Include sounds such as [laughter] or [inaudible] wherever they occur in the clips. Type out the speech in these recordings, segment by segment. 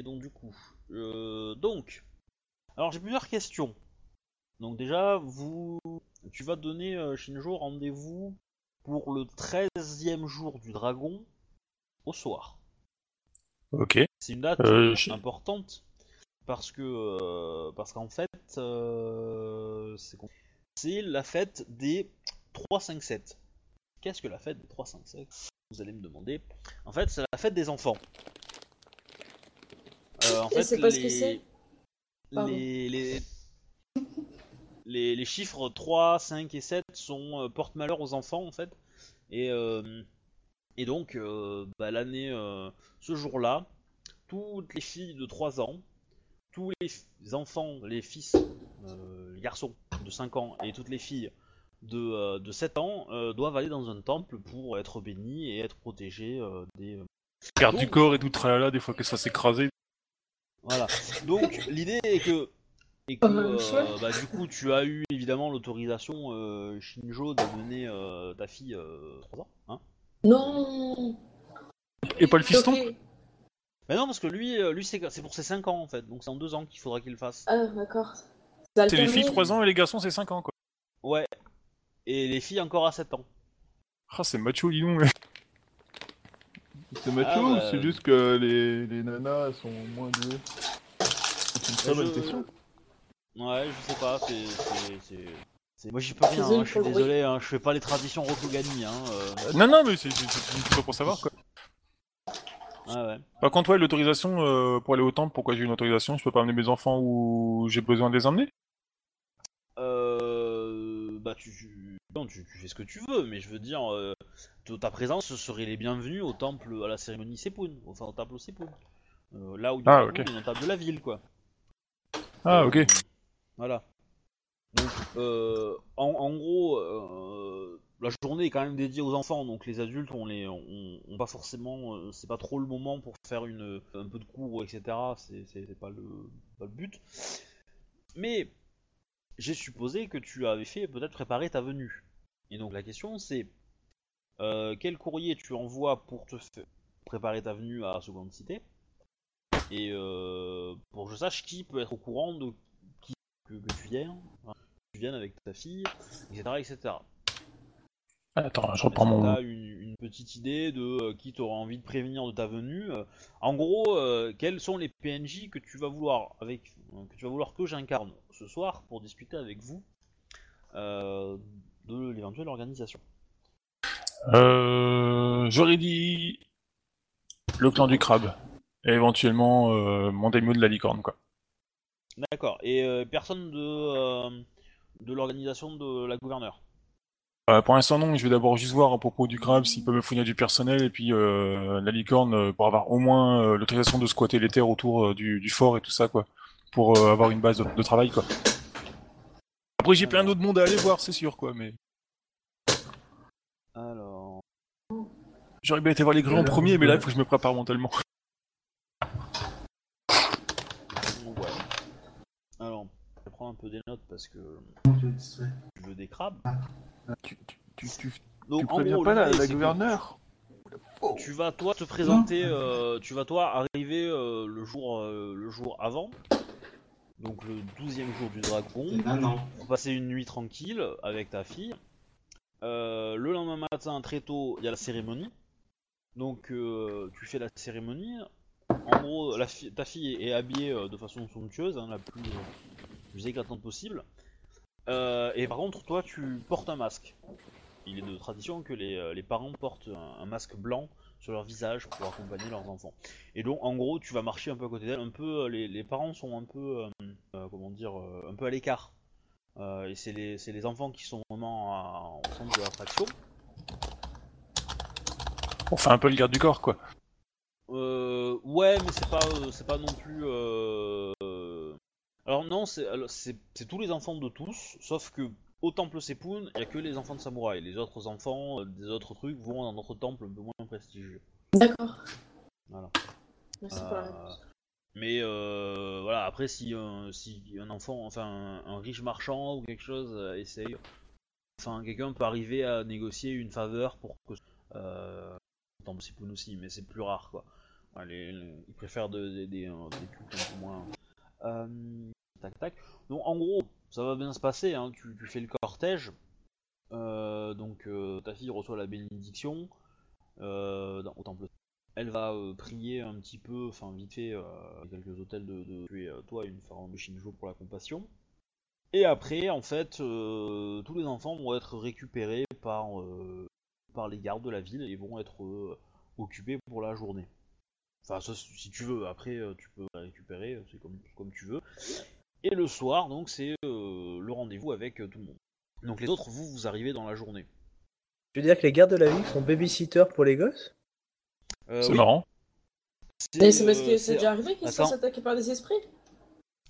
et donc du coup, euh, donc, alors j'ai plusieurs questions. Donc déjà, vous, tu vas donner euh, Shinjo rendez-vous pour le 13e jour du dragon au soir. Ok. C'est une date Euh, importante parce que euh, parce qu'en fait c'est c'est la fête des 3-5-7. Qu'est-ce que la fête des 3-5-7 Vous allez me demander. En fait, c'est la fête des enfants. Euh, en Et fait, c'est pas ce que les, c'est les, les, les, les chiffres 3, 5 et 7 sont euh, porte-malheur aux enfants en fait. Et, euh, et donc, euh, bah, l'année, euh, ce jour-là, toutes les filles de 3 ans, tous les enfants, les fils, euh, les garçons de 5 ans et toutes les filles de, euh, de 7 ans euh, doivent aller dans un temple pour être bénis et être protégés euh, des, Garde du corps et tout tralala, des fois que ça s'écraser. Voilà. Donc l'idée est que, et que Oh, bah, euh, bah, du coup tu as eu évidemment l'autorisation euh, Shinjo d'amener euh, ta fille euh, 3 ans. Hein? Non Et pas le fiston? Ok. Mais non parce que lui, euh, lui c'est pour ses 5 ans en fait, donc c'est en 2 ans qu'il faudra qu'il le fasse. Ah, d'accord. C'est les filles alterné 3 ans et les garçons c'est 5 ans quoi. Ouais. Et les filles encore à 7 ans. Ah c'est macho dis donc. C'est macho Ah, ou bah, c'est juste que les, les nanas elles sont moins douées C'est une très Je- bonne question. Ouais, je sais pas, c'est. Moi j'y peux rien, hein, je suis désolé, hein, je fais pas les traditions Rokugani. Hein, euh. non non mais c'est question pour savoir quoi. Ah ouais. Par contre ouais l'autorisation euh, pour aller au temple, pourquoi j'ai une autorisation? Je peux pas amener mes enfants ou j'ai besoin de les emmener? Euh, bah tu, tu, non, tu, tu fais ce que tu veux, mais je veux dire, euh, ta présence serait les bienvenus au temple, à la cérémonie Sepun, enfin au temple Sepun. Euh, là où il y Ah, a ok. les notables de la ville, quoi. Ah Euh, ok. Voilà. Donc, euh, en, en gros, euh, la journée est quand même dédiée aux enfants, donc les adultes, on les, on, on pas forcément, euh, c'est pas trop le moment pour faire une, un peu de cours, etc. C'est pas le, pas le but. Mais j'ai supposé que tu avais fait peut-être préparer ta venue. Et donc la question c'est, euh, quel courrier tu envoies pour te préparer ta venue à Seconde Cité et euh, pour que je sache qui peut être au courant de qui que, que tu viens, enfin, que tu viennes avec ta fille, etc. etc. Attends, je reprends mon... t'as une, une petite idée de euh, qui t'aura envie de prévenir de ta venue euh, En gros, euh, quels sont les PNJ que tu vas vouloir avec que tu vas vouloir que j'incarne ce soir pour discuter avec vous de l'éventuelle organisation Euh, J'aurais dit le clan du crabe. Et éventuellement euh, mon daimyo de la licorne quoi. D'accord. Et euh, personne de euh, de l'organisation de la gouverneure? Euh, pour l'instant non, je vais d'abord juste voir à propos du crabe s'il peut me fournir du personnel et puis la licorne pour avoir au moins l'autorisation de squatter les terres autour du, du fort et tout ça quoi. Pour avoir une base de, de travail quoi. Après j'ai plein d'autres mondes à aller voir c'est sûr quoi mais Alors. J'aurais bien été voir les grands en premier mais là il faut que je me prépare mentalement. Ouais. Alors, je vais prendre un peu des notes parce que tu veux des crabes. Tu, tu, tu, tu, Donc, tu en préviens gros, pas la, que gouverneure Tu vas toi te présenter, euh, tu vas toi arriver euh, le jour euh, le jour avant, donc le 12e jour du dragon, Ah pour passer une nuit tranquille avec ta fille. Euh, le lendemain matin, très tôt, il y a la cérémonie. Donc euh, tu fais la cérémonie. En gros, ta fille est habillée euh, de façon somptueuse, hein, la plus, euh, éclatante possible. Euh, et par contre, toi, tu portes un masque. Il est de tradition que les, euh, parents portent un, masque blanc sur leur visage pour accompagner leurs enfants. Et donc, en gros, tu vas marcher un peu à côté d'elle. Un peu, euh, les, parents sont un peu, euh, euh, comment dire, euh, un peu à l'écart. Euh, et c'est les, c'est les enfants qui sont vraiment à- au centre de l'attraction. On fait un peu le garde du corps quoi. Euh, ouais, mais c'est pas, euh, c'est pas non plus. euh, Alors non, c'est, alors, c'est, c'est tous les enfants de tous, sauf que au temple Sepun, il y a que les enfants de samouraï. Les autres enfants euh, des autres trucs vont dans notre temple un peu moins prestigieux. D'accord. Voilà. Merci pour la Euh, réponse. mais euh, voilà, après si, euh, si un enfant, enfin un, un riche marchand ou quelque chose euh, essaye, enfin quelqu'un peut arriver à négocier une faveur pour que euh, le temple Sepun aussi, mais c'est plus rare quoi. Ouais, les- ils préfèrent de- des- cultes un peu moins. Euh, tac tac. Donc en gros, ça va bien se passer. Hein. Tu, fais le cortège. Euh, donc euh, ta fille reçoit la bénédiction au temple. Elle va prier un petit peu, enfin vite fait, quelques hôtels de, tuer toi une pharaon de Shinjo pour la compassion. Et après, en fait, tous les enfants vont être récupérés par, par les gardes de la ville et vont être euh, occupés pour la journée. Enfin, ça, si tu veux, après, euh, tu peux récupérer, c'est comme, comme tu veux. Et le soir, donc, c'est euh, le rendez-vous avec euh, tout le monde. Donc les autres, vous, vous arrivez dans la journée. Tu veux dire que les gardes de la ville font babysitter pour les gosses? Euh, C'est oui, marrant. Mais c'est parce euh, que c'est déjà arrivé qu'ils se fassent attaquer par des esprits?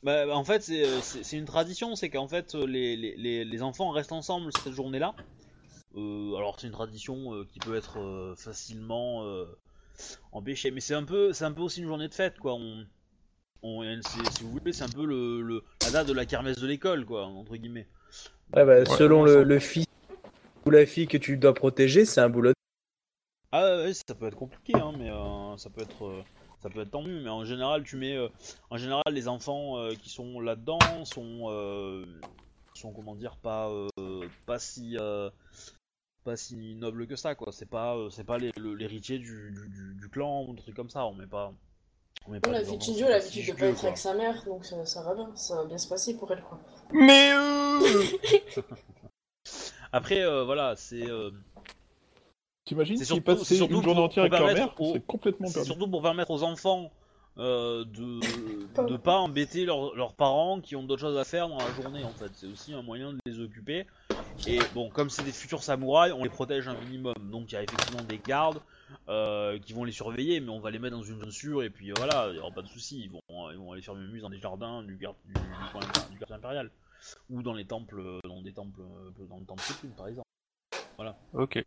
Bah, bah, en fait, c'est euh, une tradition, c'est qu'en fait, euh, les, les, les, les enfants restent ensemble cette journée-là. Euh, alors, c'est une tradition euh, qui peut être euh, facilement euh, empêchée, mais c'est un peu, c'est un peu aussi une journée de fête, quoi. On, si vous voulez, c'est un peu le, le- la date de la kermesse de l'école, quoi, entre guillemets. Ouais, bah, Ouais, selon on le, fils ou la fille que tu dois protéger, c'est un boulot. Ah ouais, ça peut être compliqué, hein, mais euh, ça peut être, euh, ça peut être tendu. Mais en général, tu mets, euh, en général, les enfants euh, qui sont là-dedans sont, euh, sont comment dire, pas, euh, pas si, euh, pas si nobles que ça, quoi. C'est pas, euh, c'est pas l'héritier du, du, du- du clan ou des trucs comme ça. On met pas, on met pas. La fille Shinjo a si l'habitude de pas être quoi. avec sa mère, donc ça, ça va bien, ça va bien se passer pour elle, quoi. Mais euh... [laughs] Après, euh, voilà, c'est. euh, T'imagines C'est s'il surtout- passait c'est surtout une journée pour- entière avec pour leur permettre mère, aux- c'est complètement C'est perdu. surtout pour permettre aux enfants euh, de [laughs] de pas embêter leurs leurs parents qui ont d'autres choses à faire dans la journée en fait. C'est aussi un moyen de les occuper. Et bon, comme c'est des futurs samouraïs, on les protège un minimum. Donc il y a effectivement des gardes euh, qui vont les surveiller, mais on va les mettre dans une zone sûre et puis euh, voilà, il n'y aura pas de soucis. Ils vont, ils vont aller faire mumuse dans des jardins du, gar- du, du, coin- du quartier impérial ou dans les temples, euh, dans des temples, euh, dans le temple Sepulcre, par exemple. Ok.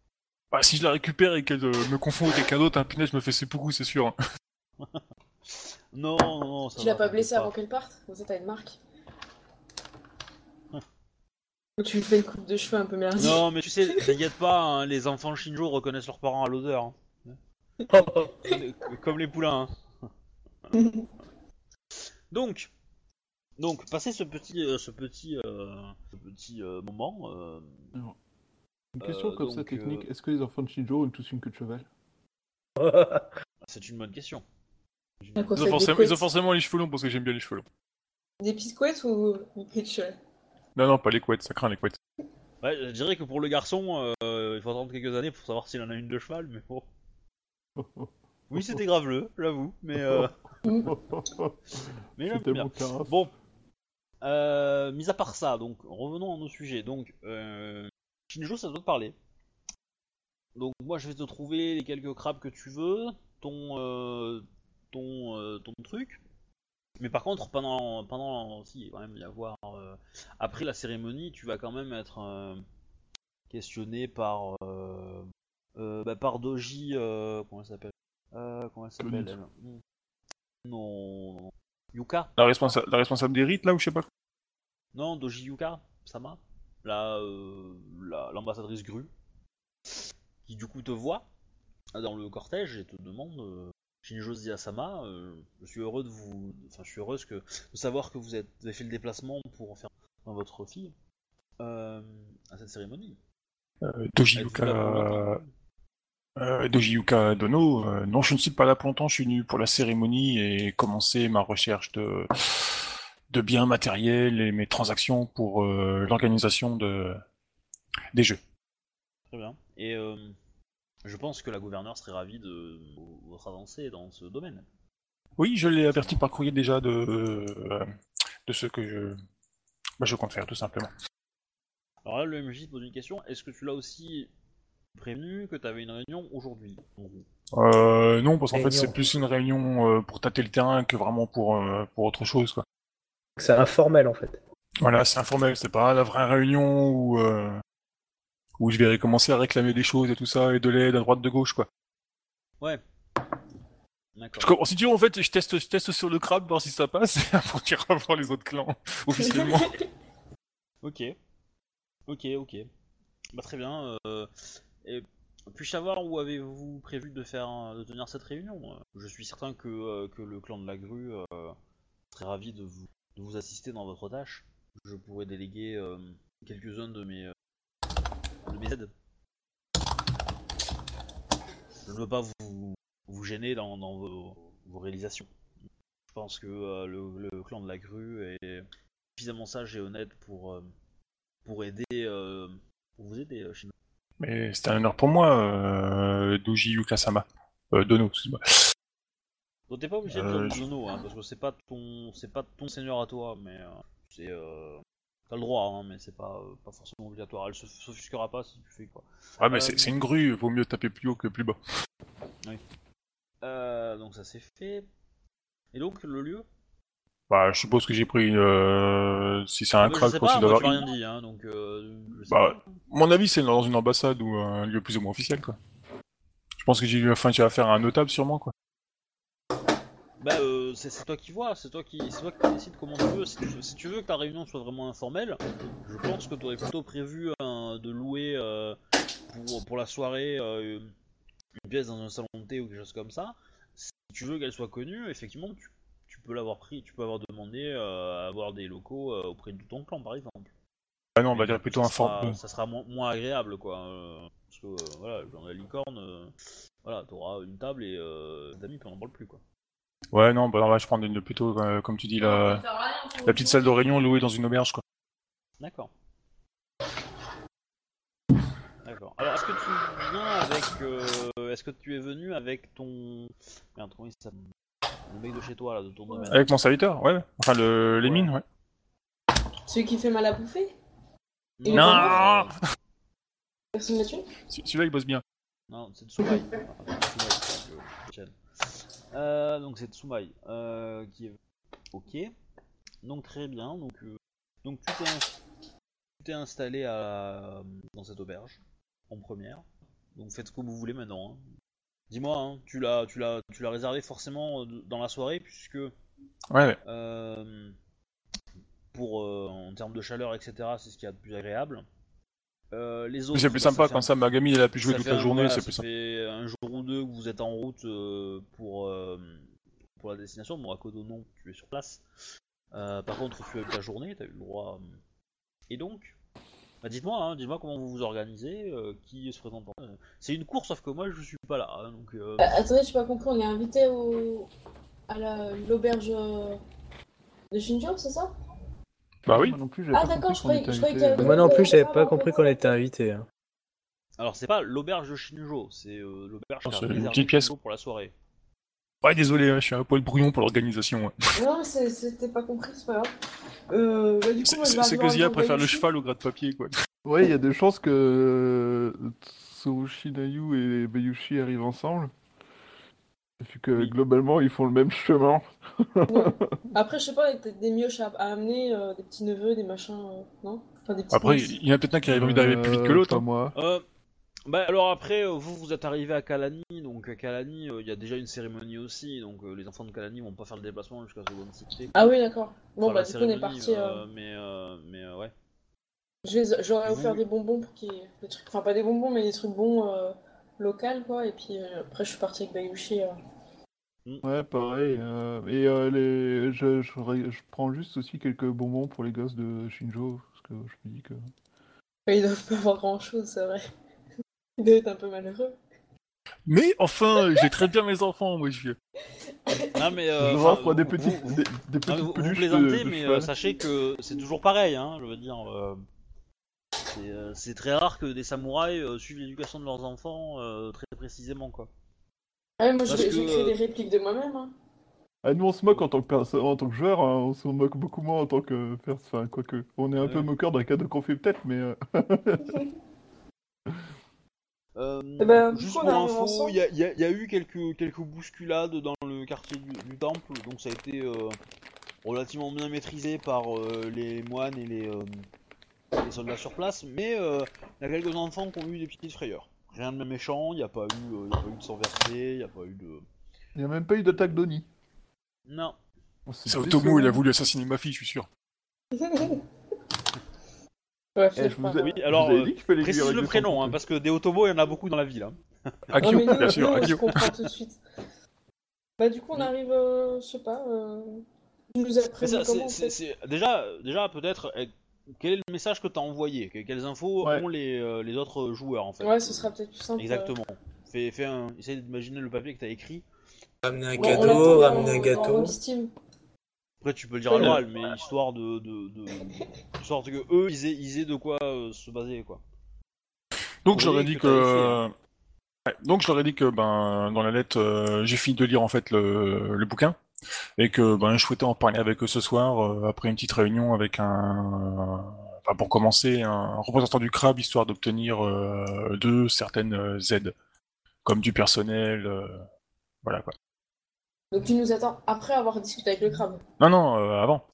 Bah, si je la récupère et qu'elle euh, me confond avec quelqu'un d'autre, un punaise, je me fais seppuku, c'est sûr. hein. [laughs] Non, non, non. ça Tu l'as pas t'inquiète blessé avant qu'elle parte? Comme ça, t'as une marque. Tu lui fais une coupe de cheveux un peu merdique. Non, mais tu sais, t'inquiète pas, hein, les enfants Shinjo reconnaissent leurs parents à l'odeur. hein. [laughs] Comme les poulains. hein. Donc, donc, passé ce petit, euh, ce petit, euh, ce petit euh, moment, euh, Une question Euh, comme ça donc, technique, euh, est-ce que les enfants de Shinjo ont tous une queue de cheval? C'est une bonne question. Ils ont, forcément, des ils ont couettes forcément les cheveux longs parce que j'aime bien les cheveux longs. Des petites couettes ou des couettes de cheval? Non, non, pas les couettes, ça craint les couettes. Ouais, je dirais que pour le garçon, euh, il faut attendre quelques années pour savoir s'il en a une de cheval, mais bon. Oui, c'était graveleux, j'avoue, mais, euh, mais j'aime C'était bien. carafe. Bon, euh, mis à part ça, donc revenons à nos sujets. Donc, euh, Shinjo, ça doit te parler. Donc, moi, je vais te trouver les quelques crabes que tu veux, ton, euh, ton, euh, ton truc. Mais par contre, pendant, pendant, si, quand même y avoir, euh, après la cérémonie, tu vas quand même être euh, questionné par, euh, euh, bah, par Doji, euh, comment elle s'appelle? Euh, Comment elle s'appelle. Non, non. Yuka? La, responsa- la responsable des rites, là, ou je sais pas quoi? non, Doji Yuka, Sama, la, euh, la- l'ambassadrice grue, qui du coup te voit dans le cortège et te demande, euh, Shinjo dit à Sama, euh, je suis heureux de vous, enfin je suis heureuse que de savoir que vous, êtes, vous avez fait le déplacement pour faire dans votre fille euh, à cette cérémonie. Euh, Doji Êtes-vous là pour Yuka... longtemps Euh, Dono, euh, non, je ne suis pas là pour longtemps, je suis venu pour la cérémonie et commencer ma recherche de, de biens matériels et mes transactions pour l'organisation de... des jeux. Très bien. Et je pense que la gouverneure serait ravie de votre avancée dans ce domaine. Oui, je l'ai averti par courrier déjà de, euh, de ce que je, bah, je compte faire, tout simplement. Alors là, le MJ te pose une question. Est-ce que tu l'as aussi prévenu que tu avais une réunion aujourd'hui? Euh, non, parce qu'en fait, c'est plus une réunion euh, pour tâter le terrain que vraiment pour, euh, pour autre chose, quoi. C'est informel en fait. Voilà, c'est informel, c'est pas la vraie réunion où, euh, où je vais commencer à réclamer des choses et tout ça, et de l'aide à droite, de gauche, quoi. Ouais. D'accord. si tu veux, en fait, je teste, je teste sur le crabe, voir si ça passe, et après, tu iras voir les autres clans, [laughs] officiellement. Ok. Ok, ok. Bah très bien. euh, et puis-je savoir où avez-vous prévu de faire, de tenir cette réunion? Je suis certain que, euh, que le clan de la grue euh, serait ravi de vous, de vous assister dans votre tâche. Je pourrais déléguer euh, quelques-uns de mes, Je ne veux pas vous, vous gêner dans, dans vos, vos réalisations. Je pense que euh, le, le clan de la grue est suffisamment sage et honnête pour, euh, pour aider, euh, pour vous aider. Mais c'était un honneur pour moi, Doji Yukasama. Dono, excuse-moi. Donc t'es pas obligé de dire Dono, hein, parce que c'est pas ton, c'est pas ton seigneur à toi, mais c'est, t'as le droit, hein, mais c'est pas, euh, pas forcément obligatoire. Elle se- s'offusquera pas si tu fais quoi. Ouais, mais Euh, c'est une grue, vaut mieux taper plus haut que plus bas. Euh, donc ça c'est fait. Et donc le lieu? Bah, je suppose que j'ai pris. Euh, si c'est un Ah bah, Je crack, sais pas, moi rien dit, hein, donc euh, je sais Bah, pas. Mon avis, c'est dans une ambassade ou un lieu plus ou moins officiel, quoi. Je pense que j'ai eu enfin, tu vas faire un notable, sûrement, quoi. Bah euh, c'est toi qui vois, c'est toi qui, c'est toi qui décides comment tu veux. Si tu, si tu veux que ta réunion soit vraiment informelle, je pense que tu aurais plutôt prévu euh, de louer euh, pour, pour la soirée euh, une pièce dans un salon de thé ou quelque chose comme ça. Si tu veux qu'elle soit connue, effectivement, tu, tu peux l'avoir pris, tu peux avoir demandé à avoir des locaux auprès de ton clan, par exemple. Ah non, on va dire plutôt sera- Ça sera moins, moins agréable, quoi. euh, parce que, voilà, dans la licorne, voilà, t'auras une table et euh, d'amis, puis on n'en parle plus, quoi. Ouais, non, bah, on va je prendre une, plutôt, euh, comme tu dis, la, la petite salle de réunion louée dans une auberge, quoi. D'accord. D'accord. Alors, est-ce que tu viens avec. euh, est-ce que tu es venu avec ton. Merde, comment il s'appelle? Le mec de chez toi, là, de ton domaine. Avec mon serviteur, ouais. Enfin, le, les Ouais. mines, ouais. Celui qui fait mal à bouffer Non, Non Personne l'a tué C- Celui-là, il bosse bien. Non, c'est peu Chen. Euh, donc c'est Tsumaï euh, qui est. Ok. Donc très bien. Donc, euh, donc tu t'es installé à, dans cette auberge en première. Donc faites ce que vous voulez maintenant. hein. Dis-moi, hein, tu l'as, tu l'as, tu l'as réservé forcément dans la soirée puisque Ouais, ouais. pour en termes de chaleur, etc. C'est ce qu'il y a de plus agréable. Euh, les autres, C'est plus bah, sympa ça quand un- ça, Magami, elle a pu jouer ça toute la journée, voilà, c'est ça plus sympa. fait un jour ou deux que vous êtes en route euh, pour, euh, pour la destination. Bon, à Kodo, non, tu es sur place. Euh, par contre, tu as eu ta journée, tu as eu le droit. Et donc, bah, dites-moi, hein, dites-moi comment vous vous organisez, euh, qui se présente. en- C'est une course, sauf que moi je suis pas là. hein, donc, Attendez, je pas compris, on est invité au... à la- l'auberge de Shinjo, c'est ça? Bah oui. Moi non plus, j'avais Ah, pas d'accord, compris je qu'on croyais- Moi non plus, j'avais pas compris qu'on était invité. Hein. Alors, c'est pas l'auberge de Shinjo, c'est euh, l'auberge qui une petite pièce. Pour la soirée. Ouais, désolé, hein, je suis un poil brouillon pour l'organisation. ouais. Non, c'était pas compris, c'est pas grave. Euh, bah, du coup, C'est que Zia préfère le cheval au gras de papier, quoi. Ouais, il y a des chances que Tsurushinayu et Bayushi arrivent ensemble. Vu que Oui. globalement, ils font le même chemin. [laughs] Après, je sais pas, il y a peut-être des mioches à, amener, euh, des petits neveux, des machins, euh, non? Enfin, des petits Après, il y en a peut-être un qui arrive envie d'arriver plus vite que Euh, l'autre. hein. moi. Euh, bah alors après, euh, vous vous êtes arrivé à Kalani, donc à Kalani, euh, il y a déjà une cérémonie aussi, donc euh, les enfants de Kalani vont pas faire le déplacement jusqu'à Second City. Ah oui, d'accord. Bon, Faire bah, du coup, on est parti. euh, euh, mais euh, mais euh, ouais. J'aurais Vous- offert des bonbons pour qu'il y ait des trucs. Enfin, pas des bonbons, mais des trucs bons euh, locaux, quoi. Et puis euh, après, je suis parti avec Bayushi. euh. Ouais, pareil. euh, et euh, les... je, je, je prends juste aussi quelques bonbons pour les gosses de Shinjo. Parce que je me dis que. Ils doivent pas avoir grand chose, c'est vrai. [laughs] Ils doivent être un peu malheureux. Mais enfin, j'ai très bien mes enfants, moi, je [laughs] Non mais euh, je enfin, des vous- petites, vous- des, des non, mais petites vous, vous peluches de- plaisantez, de mais cheval. euh, sachez que c'est toujours pareil, hein. Je veux dire, euh, c'est euh, c'est très rare que des samouraïs euh, suivent l'éducation de leurs enfants euh, très précisément quoi. Ah ouais, moi, Parce que, j'ai créé euh, des répliques de moi-même. Hein. Ah, nous on se moque en tant que, perso- en tant que joueur, hein, on se moque beaucoup moins en tant que Enfin, quoique. On est un Ouais. peu moqueur d'un cadeau qu'on fait peut-être, mais. euh, [laughs] Euh, Eh ben, juste pour arrive info, ensemble. il y, a- y y eu quelques, quelques bousculades dans le quartier du, du temple, donc ça a été euh, relativement bien maîtrisé par euh, les moines et les, euh, les soldats sur place, mais euh, il y a quelques enfants qui ont eu des petites frayeurs. Rien de méchant, il n'y a, pas eu, euh, il y a pas eu de sang versé, il n'y a pas eu de... Il n'y a même pas eu d'attaque d'Oni. Non. Oh, C'est Otomo, il a décevant. voulu assassiner ma fille, je suis sûr. [laughs] Ouais, Eh, je vous ai- Oui, alors, vous Précise le prénom, hein, parce que des autobots, il y en a beaucoup dans la ville. hein. Akio, nous, bien sûr, nous, Akio. je comprends tout de suite. Bah, du coup, on arrive, euh, je sais pas. Euh... Tu nous ça, comment, en fait déjà, déjà peut-être, eh, quel est le message que t'as envoyé? Que- Quelles infos Ouais. ont les, euh, les autres joueurs en fait? Ouais, ce sera peut-être plus simple. euh. Exactement. Fais, fais un, essaye d'imaginer le papier que t'as écrit. Ramener un Ouais, cadeau, ramener un gâteau. Steam. Après, tu peux le dire à Ouais. l'oral, mais histoire de, de, de, histoire que eux, ils aient, ils aient de quoi euh, se baser, quoi. Donc Vous je leur ai voyez dit que. Ouais, donc je leur ai dit que ben dans la lettre euh, j'ai fini de lire en fait le, le bouquin et que ben je souhaitais en parler avec eux ce soir euh, après une petite réunion avec un enfin pour commencer un représentant du crabe histoire d'obtenir euh, de certaines euh, aides comme du personnel euh, voilà quoi. Donc, tu nous attends après avoir discuté avec le crabe? Non non euh, avant.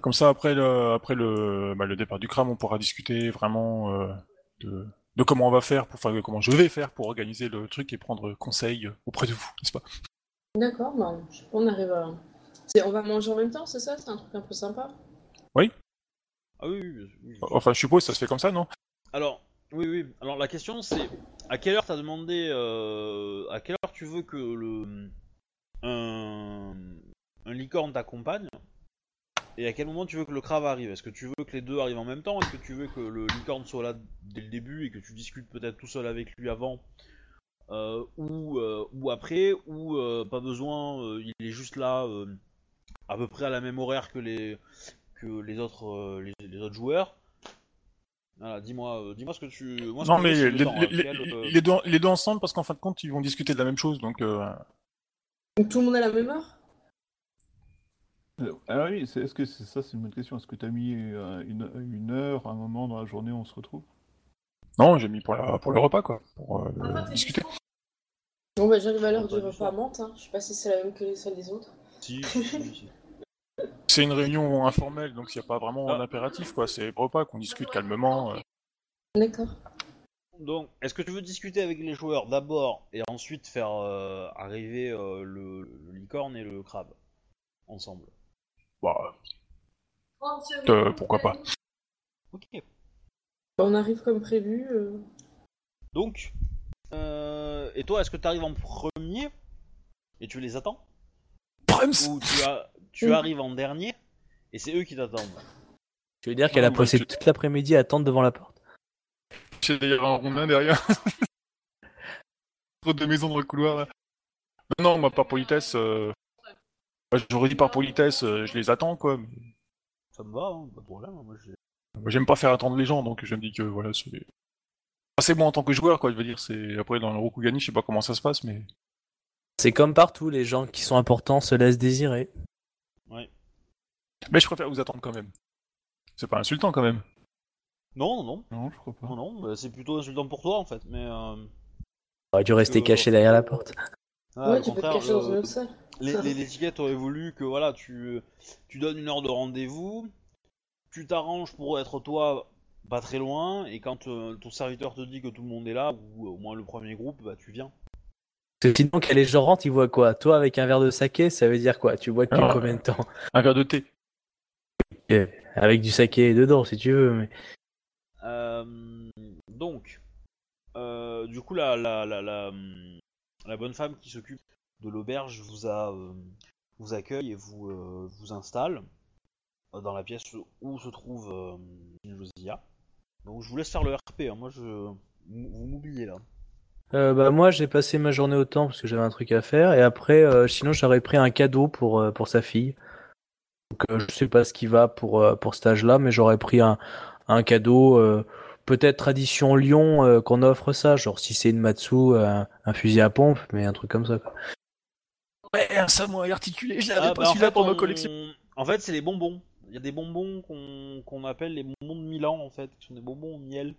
Comme ça après le après le bah, le départ du crabe on pourra discuter vraiment euh, de de comment on va faire pour enfin comment je vais faire pour organiser le truc et prendre conseil auprès de vous, n'est-ce pas? D'accord, bah, je sais pas, on arrive à. c'est- On va manger en même temps, c'est ça? C'est un truc un peu sympa? Ah oui, oui, oui, oui. Enfin, je suppose ça se fait comme ça, non? Alors, oui, oui. Alors la question c'est, à quelle heure t'as demandé, euh, à quelle heure tu veux que le un, un licorne t'accompagne? Et à quel moment tu veux que le crabe arrive? Est-ce que tu veux que les deux arrivent en même temps? Est-ce que tu veux que le licorne soit là dès le début et que tu discutes peut-être tout seul avec lui avant ou, euh, ou après ou euh, pas besoin, euh, il est juste là euh, à peu près à la même horaire que les que les autres euh, les, les autres joueurs. Voilà, dis-moi, euh, dis-moi ce que tu. Moi, ce Non, que mais les, c'est le temps, les- hein, les- quel, euh, les deux, les deux ensemble, parce qu'en fin de compte, ils vont discuter de la même chose, donc... euh, Donc, tout le monde à la même heure? Euh, Ah oui, est-ce que c'est ça, c'est une bonne question. Est-ce que tu as mis euh, une, une heure, un moment dans la journée où on se retrouve? Non, j'ai mis pour, la, pour le repas, quoi, pour euh, discuter. Bon, bah, j'arrive à l'heure du Repas à Mantes, hein. je sais pas si c'est la même que les celles des autres. Si, [laughs] si, si. C'est une réunion informelle, donc il n'y a pas vraiment Ah. un impératif, quoi. C'est repas qu'on discute calmement. euh. D'accord. Donc, est-ce que tu veux discuter avec les joueurs d'abord et ensuite faire euh, arriver euh, le, le licorne et le crabe ensemble? Bah, euh, pourquoi pas. Ok. Bah, on arrive comme prévu. euh. Donc, euh, et toi, est-ce que tu arrives en premier et tu les attends Brems Ou tu, as, tu arrives en dernier et c'est eux qui t'attendent Tu veux dire qu'elle a passé bah, tu- toute l'après-midi à attendre devant la porte J'ai d'ailleurs un rondin derrière. Trop de maisons dans le couloir, là. Non, moi, par politesse... euh, J'aurais dit par politesse, euh, je les attends, quoi. Ça me va, hein, pas de problème. Moi, j'ai- Moi, J'aime pas faire attendre les gens, donc je me dis que voilà, c'est. Enfin, c'est moi en tant que joueur, quoi. Je veux dire, c'est après dans le Rokugani, je sais pas comment ça se passe, mais C'est comme partout, les gens qui sont importants se laissent désirer. mais je préfère vous attendre quand même. C'est pas insultant quand même. Non, non, non, Non, je crois pas. non, non, bah, c'est plutôt insultant pour toi en fait, mais. Euh... T'aurais dû rester Euh, caché derrière la porte. ah, [laughs] ouais, tu peux te cacher dans une autre salle. auraient voulu que voilà, tu, tu donnes une heure de rendez-vous, tu t'arranges pour être toi pas très loin, et quand euh, ton serviteur te dit que tout le monde est là, ou au moins le premier groupe, bah tu viens. Sinon, quand les gens rentrent, ils voient quoi? Toi, avec un verre de saké, ça veut dire quoi? Tu bois depuis combien de temps? Un verre de thé. Euh, Avec du saké dedans, si tu veux, mais... Euh, donc, euh, du coup, la, la, la, la, la bonne femme qui s'occupe de l'auberge vous, a, euh, vous accueille et vous, euh, vous installe euh, dans la pièce où se trouve euh, Josia. Donc, je vous laisse faire le RP. hein. Moi, je, vous m'oubliez là. Euh, bah moi j'ai passé ma journée au temps parce que j'avais un truc à faire et après euh, sinon j'aurais pris un cadeau pour euh, pour sa fille. Donc euh, je sais pas ce qui va pour euh, pour cet âge-là mais j'aurais pris un un cadeau euh, peut-être tradition Lyon euh, qu'on offre ça genre si c'est une Matsu euh, un fusil à pompe mais un truc comme ça quoi. Ouais, un samouraï articulé. Je l'avais Ah, pas bah, celui-là pour ma on- collection. En fait, c'est les bonbons. Il y a des bonbons qu'on qu'on appelle les bonbons de Milan en fait, qui sont des bonbons au miel.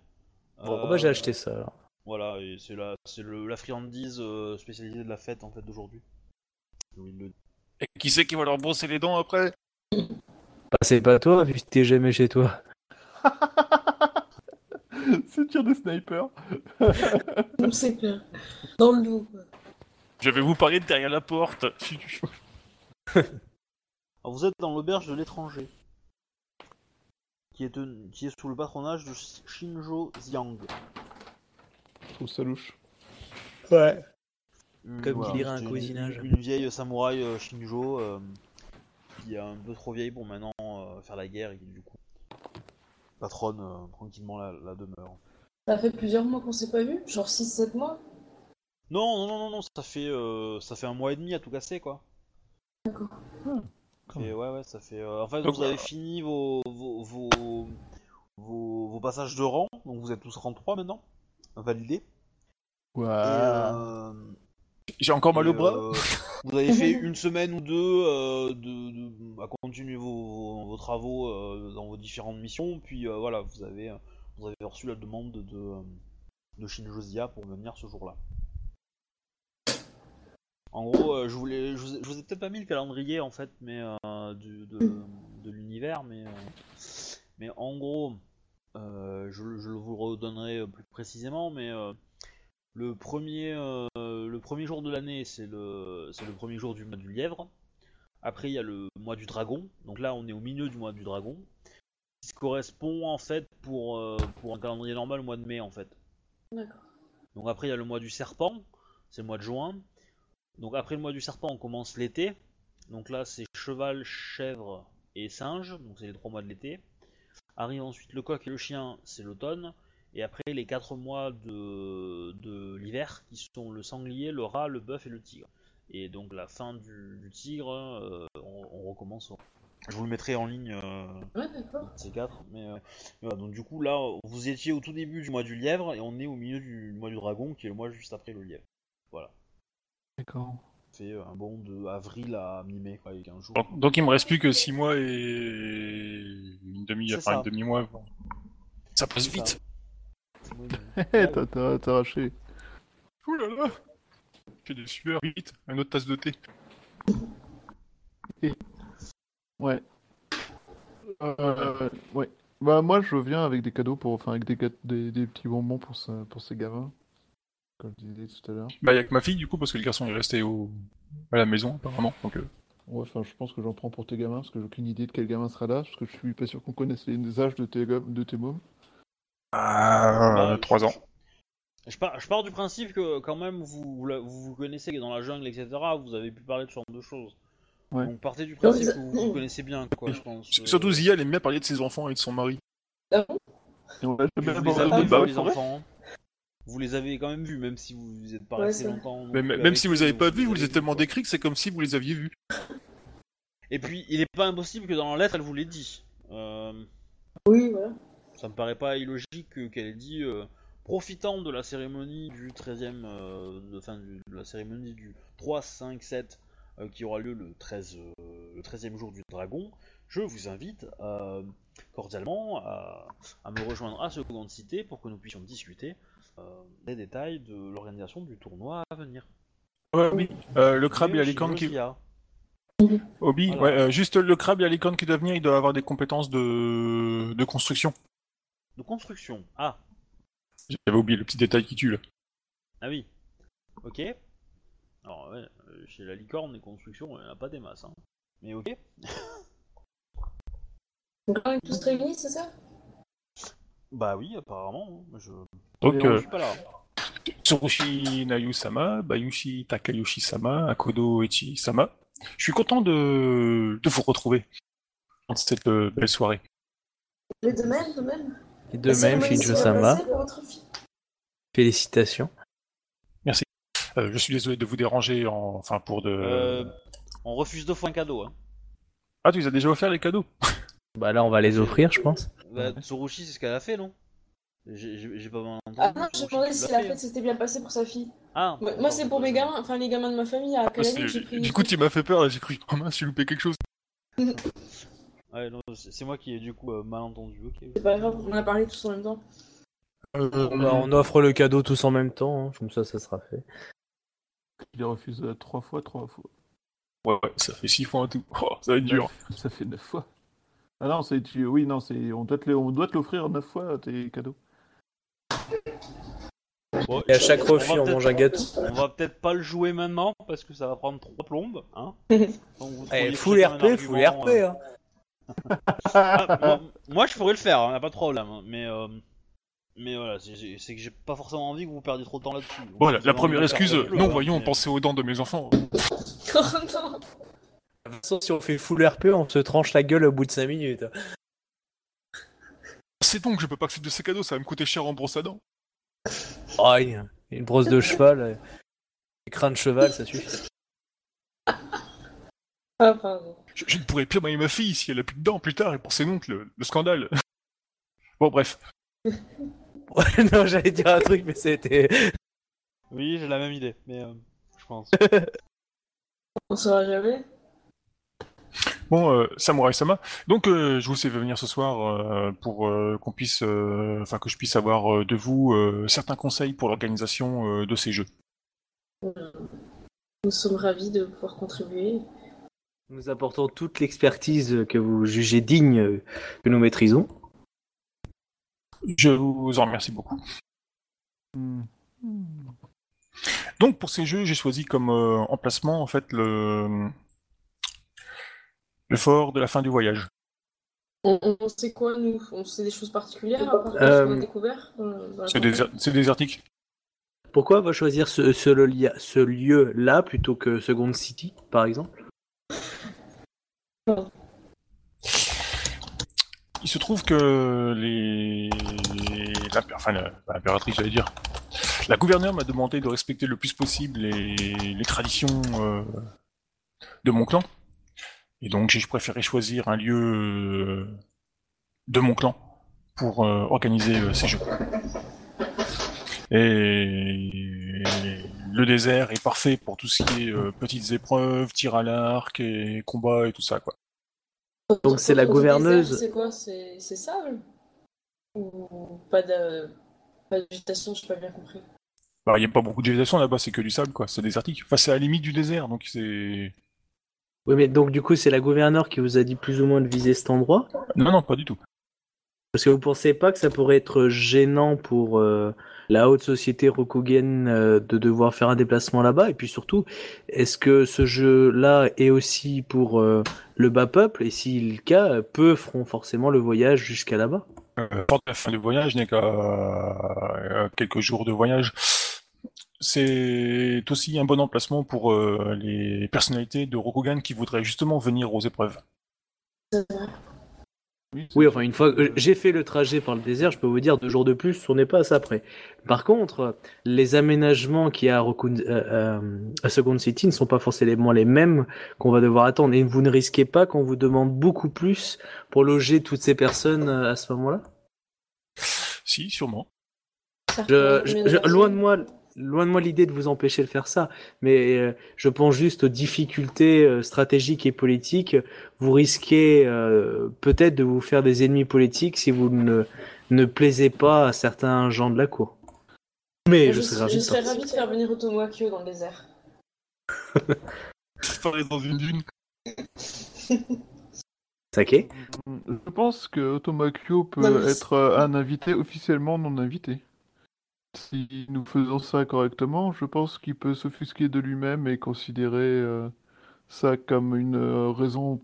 Bon Euh, bah j'ai acheté ça. alors. Voilà, et c'est la, c'est le, la friandise euh, spécialisée de la fête en fait d'aujourd'hui. Et qui c'est qui va leur brosser les dents après? Bah, c'est pas toi vu que t'es jamais chez toi. [laughs] C'est tir de sniper. [laughs] On sait clair. Dans le dos. quoi. Je vais vous parler de derrière la porte. Alors, vous êtes dans l'auberge de l'étranger. Qui est, tenu- qui est sous le patronage de Shinjo Xiang. Je trouve ça louche. Ouais. Une- Comme qui dirait un une- cousinage. Une, vieille samouraï euh, Shinjo euh, qui est un peu trop vieille pour maintenant euh, faire la guerre et qui du coup patronne euh, tranquillement la, la demeure. Ça fait plusieurs mois qu'on s'est pas vu, genre 6-7 mois? Non, non, non, non, ça fait, euh, ça fait un mois et demi à tout casser quoi. D'accord. Ça fait- ouais, ouais, ça fait. euh, en fait, Donc, vous avez fini vos, vos, vos, vos, vos passages de rang, donc vous êtes tous rang 3 maintenant, validés. Ouais. Et, euh, J'ai encore mal Et, au bras. euh, vous avez fait [laughs] une semaine ou deux euh, de, de- à continuer vos, vos- vos travaux euh, dans vos différentes missions, puis euh, voilà, vous avez, vous avez reçu la demande de, de, de Shinjosia pour venir ce jour-là. En gros, euh, je, voulais, je, vous ai, je vous ai peut-être pas mis le calendrier en fait, mais euh, du- de, de l'univers, mais, euh, mais en gros, je, je vous le redonnerai plus précisément, mais le premier, le premier jour de l'année, c'est le, c'est le premier jour du mois du lièvre. Après, il y a le mois du dragon. Donc là, on est au milieu du mois du dragon. Ce qui correspond en fait pour, pour un calendrier normal au mois de mai en fait. D'accord. Donc après, il y a le mois du serpent. C'est le mois de juin. Donc après le mois du serpent, on commence l'été. Donc là, c'est cheval, chèvre et singe. Donc c'est les trois mois de l'été. Arrive ensuite le coq et le chien, c'est l'automne. Et après les quatre mois de, de l'hiver, qui sont le sanglier, le rat, le bœuf et le tigre. Et donc la fin du, du tigre, euh, on, on recommence. Je vous le mettrai en ligne, euh, Ouais, d'accord. ces quatre. Mais euh, voilà, donc du coup là, vous étiez au tout début du mois du lièvre et on est au milieu du mois du dragon, qui est le mois juste après le lièvre. Voilà. D'accord. Fait un bond de avril à mi-mai, quoi, avec un jour. Donc, donc il me reste plus que 6 mois et une demi, enfin ça. une demi-mois. Ça passe vite. bon, Hé, [laughs] t'as t'as- t'as arraché. Ouh là là. J'ai des sueurs. Vite, une autre tasse de thé. Ouais. Euh, ouais. Bah moi je viens avec des cadeaux pour, enfin avec des, des, des petits bonbons pour, ce- pour ces gamins. Comme je disais tout à l'heure. Bah, y'a que ma fille, du coup, parce que le garçon est resté au... à la maison, apparemment. Donc, euh, Ouais, enfin je pense que j'en prends pour tes gamins parce que j'ai aucune idée de quel gamin sera là parce que je suis pas sûr qu'on connaisse les âges de tes, gam- de tes mômes. Ah, 3 ans. Je pars, je pars du principe que quand même vous vous, vous vous connaissez dans la jungle, etc. Vous avez pu parler de ce genre de choses. Ouais. Donc partez du principe que vous vous connaissez bien, quoi, je pense. euh, Surtout Zia, elle aime bien parler de ses enfants et de son mari. Ah bon? Et on va jamais aborder avez le vus, débat, les forêt enfants. Vous les avez quand même vus, même si vous vous êtes pas Ouais, resté longtemps. Mais, même avec si vous les avez pas vus, vous les avez tellement décrits que c'est comme si vous les aviez vus. Et puis, il est pas impossible que dans la lettre, elle vous l'ait dit. Euh, Oui, voilà. ça me paraît pas illogique que- qu'elle ait dit, euh, profitant de la cérémonie du 13e, euh, de, du- de la cérémonie du 3, 5, 7, euh, qui aura lieu le, 13, euh, le 13e jour du dragon, je vous invite euh, cordialement à, à me rejoindre à ce de cité pour que nous puissions discuter euh, des détails de l'organisation du tournoi à venir. Ouais, oui. Euh, le crabe et la licorne qui... Shibuya. Obi, Voilà. ouais, euh, juste le crabe et la licorne qui doit venir, il doit avoir des compétences de, de construction. De construction. Ah, J'avais oublié le petit détail qui tue, là. Ah oui. Ok. Alors ouais, euh, chez la licorne, les constructions, il n'y en a pas des masses. Hein. Mais ok. Donc là, on est tous réunis, c'est ça? Bah oui, apparemment. hein. Je, Donc, je euh, suis pas là. Tsurushi Nayu-sama, Bayushi Takayoshi-sama, Akodo Echi-sama. Je suis content de, de vous retrouver dans cette euh, belle soirée. Les deux mêmes, de même. Et de même, Shinjo-sama, félicitations. Euh, je suis désolé de vous déranger, en... enfin pour de... Euh, on refuse deux fois un cadeau. Hein. Ah, tu les as déjà offert les cadeaux? Bah là, on va les offrir, je pense. Bah, Tsurushi, c'est ce qu'elle a fait, non? J'ai pas mal entendu. Ah non, demandé tu si la fête s'était bien passée pour sa fille. Ah, Moi, c'est pour mes je- gamins, enfin les gamins de ma famille à j'ai pris. Du coup, tu m'as fait peur, là, j'ai cru. Oh mince, j'ai loupé quelque chose. [laughs] Ouais, non, c'est moi qui ai du coup euh, mal entendu. Ok. C'est pas grave, on a parlé tous en même temps. Euh, Bah, on offre le cadeau tous en même temps, hein, comme ça, ça sera fait. Il les refuse euh, trois fois, trois fois. Ouais, ouais, ça fait six fois en tout. [laughs] Oh, ça va être dur. Ça fait neuf fois. Ah non, c'est tu- oui, non, c'est on doit te les- on doit te l'offrir neuf fois tes cadeaux. Bon, Et à chaque on refus, on mange un gâteau. On va peut-être pas le jouer maintenant parce que ça va prendre trois plombes. Hein [laughs] Donc, vous Eh, full RP, full RP, euh, hein. Ah, moi, Moi, je pourrais le faire, hein, y a pas de problème. hein, Mais, euh, mais voilà, c'est- que j'ai pas forcément envie que vous perdiez trop de temps là-dessus. Voilà, la première excuse, non, hein, voyons, mais- pensez aux dents de mes enfants. Oh [laughs] non [laughs] toute façon, si on fait full RP, on se tranche la gueule au bout de 5 minutes. C'est donc, je peux pas accepter ces cadeaux, ça va me coûter cher en brosse à dents. Oh, une une brosse de cheval, euh, des crânes de cheval, ça suffit. Ah, pardon. Je, je ne pourrais plus marier ma fille si elle a plus de dents plus tard, et pensez donc le, le scandale. [laughs] bon, bref. [laughs] Ouais, non, j'allais dire un truc, mais c'était. Oui, j'ai la même idée, mais euh, je pense. On saura jamais. Bon, euh, Samurai Sama. Donc, euh, je vous sais venir ce soir euh, pour euh, qu'on puisse, euh, enfin que je puisse avoir euh, de vous euh, certains conseils pour l'organisation euh, de ces jeux. Nous sommes ravis de pouvoir contribuer. Nous apportons toute l'expertise que vous jugez digne que nous maîtrisons. Je vous en remercie beaucoup. Hmm. Donc, pour ces jeux, j'ai choisi comme euh, emplacement en fait le le fort de la fin du voyage. On, on sait quoi, nous? On sait des choses particulières à part Euh, ce qu'on a découvert euh, dans la C'est déser- désertique. Pourquoi on va choisir ce, ce, lia- ce lieu-là plutôt que Second City, par exemple? Il se trouve que les enfin l'impératrice, j'allais dire, la gouverneure m'a demandé de respecter le plus possible les, les traditions euh, de mon clan. Et donc j'ai préféré choisir un lieu euh, de mon clan pour euh, organiser euh, ces jeux. Et le désert est parfait pour tout ce qui est euh, petites épreuves, tir à l'arc et combat et tout ça quoi. Donc c'est la gouverneuse. C'est quoi C'est sable Ou pas de pas de végétation, j'ai pas bien compris. Bah, il n'y a pas beaucoup de végétation là-bas, c'est que du sable, quoi. C'est désertique. Enfin, c'est à la limite du désert, donc c'est... Oui, mais donc du coup, c'est la gouverneure qui vous a dit plus ou moins de viser cet endroit? Non, non, pas du tout. Parce que vous pensez pas que ça pourrait être gênant pour euh, la haute société rokugan euh, de devoir faire un déplacement là-bas? Et puis surtout, est-ce que ce jeu-là est aussi pour euh, le bas peuple? Et si le cas, peu feront forcément le voyage jusqu'à là-bas? Euh, porte la fin du voyage n'est qu'à quelques jours de voyage. C'est aussi un bon emplacement pour euh, les personnalités de Rokugan qui voudraient justement venir aux épreuves. Oui, enfin, une fois que j'ai fait le trajet par le désert, je peux vous dire deux jours de plus, on n'est pas à ça près. Par contre, les aménagements qu'il y a à, Rokun- euh, euh, à Second City ne sont pas forcément les mêmes qu'on va devoir attendre. Et vous ne risquez pas qu'on vous demande beaucoup plus pour loger toutes ces personnes euh, à ce moment-là? Si, sûrement. je, je- je- Loin de moi, loin de moi l'idée de vous empêcher de faire ça, mais euh, je pense juste aux difficultés euh, stratégiques et politiques. Vous risquez euh, peut-être de vous faire des ennemis politiques si vous ne, ne plaisez pas à certains gens de la cour. Mais je, je, serais ravi je de serais sortir. ravi de faire venir Otomo Akio dans le désert. Disparaître dans une dune. Saké [laughs] Je pense que Otomakyo peut être un invité officiellement non invité. Si nous faisons ça correctement, je pense qu'il peut s'offusquer de lui-même et considérer euh, ça comme une euh, raison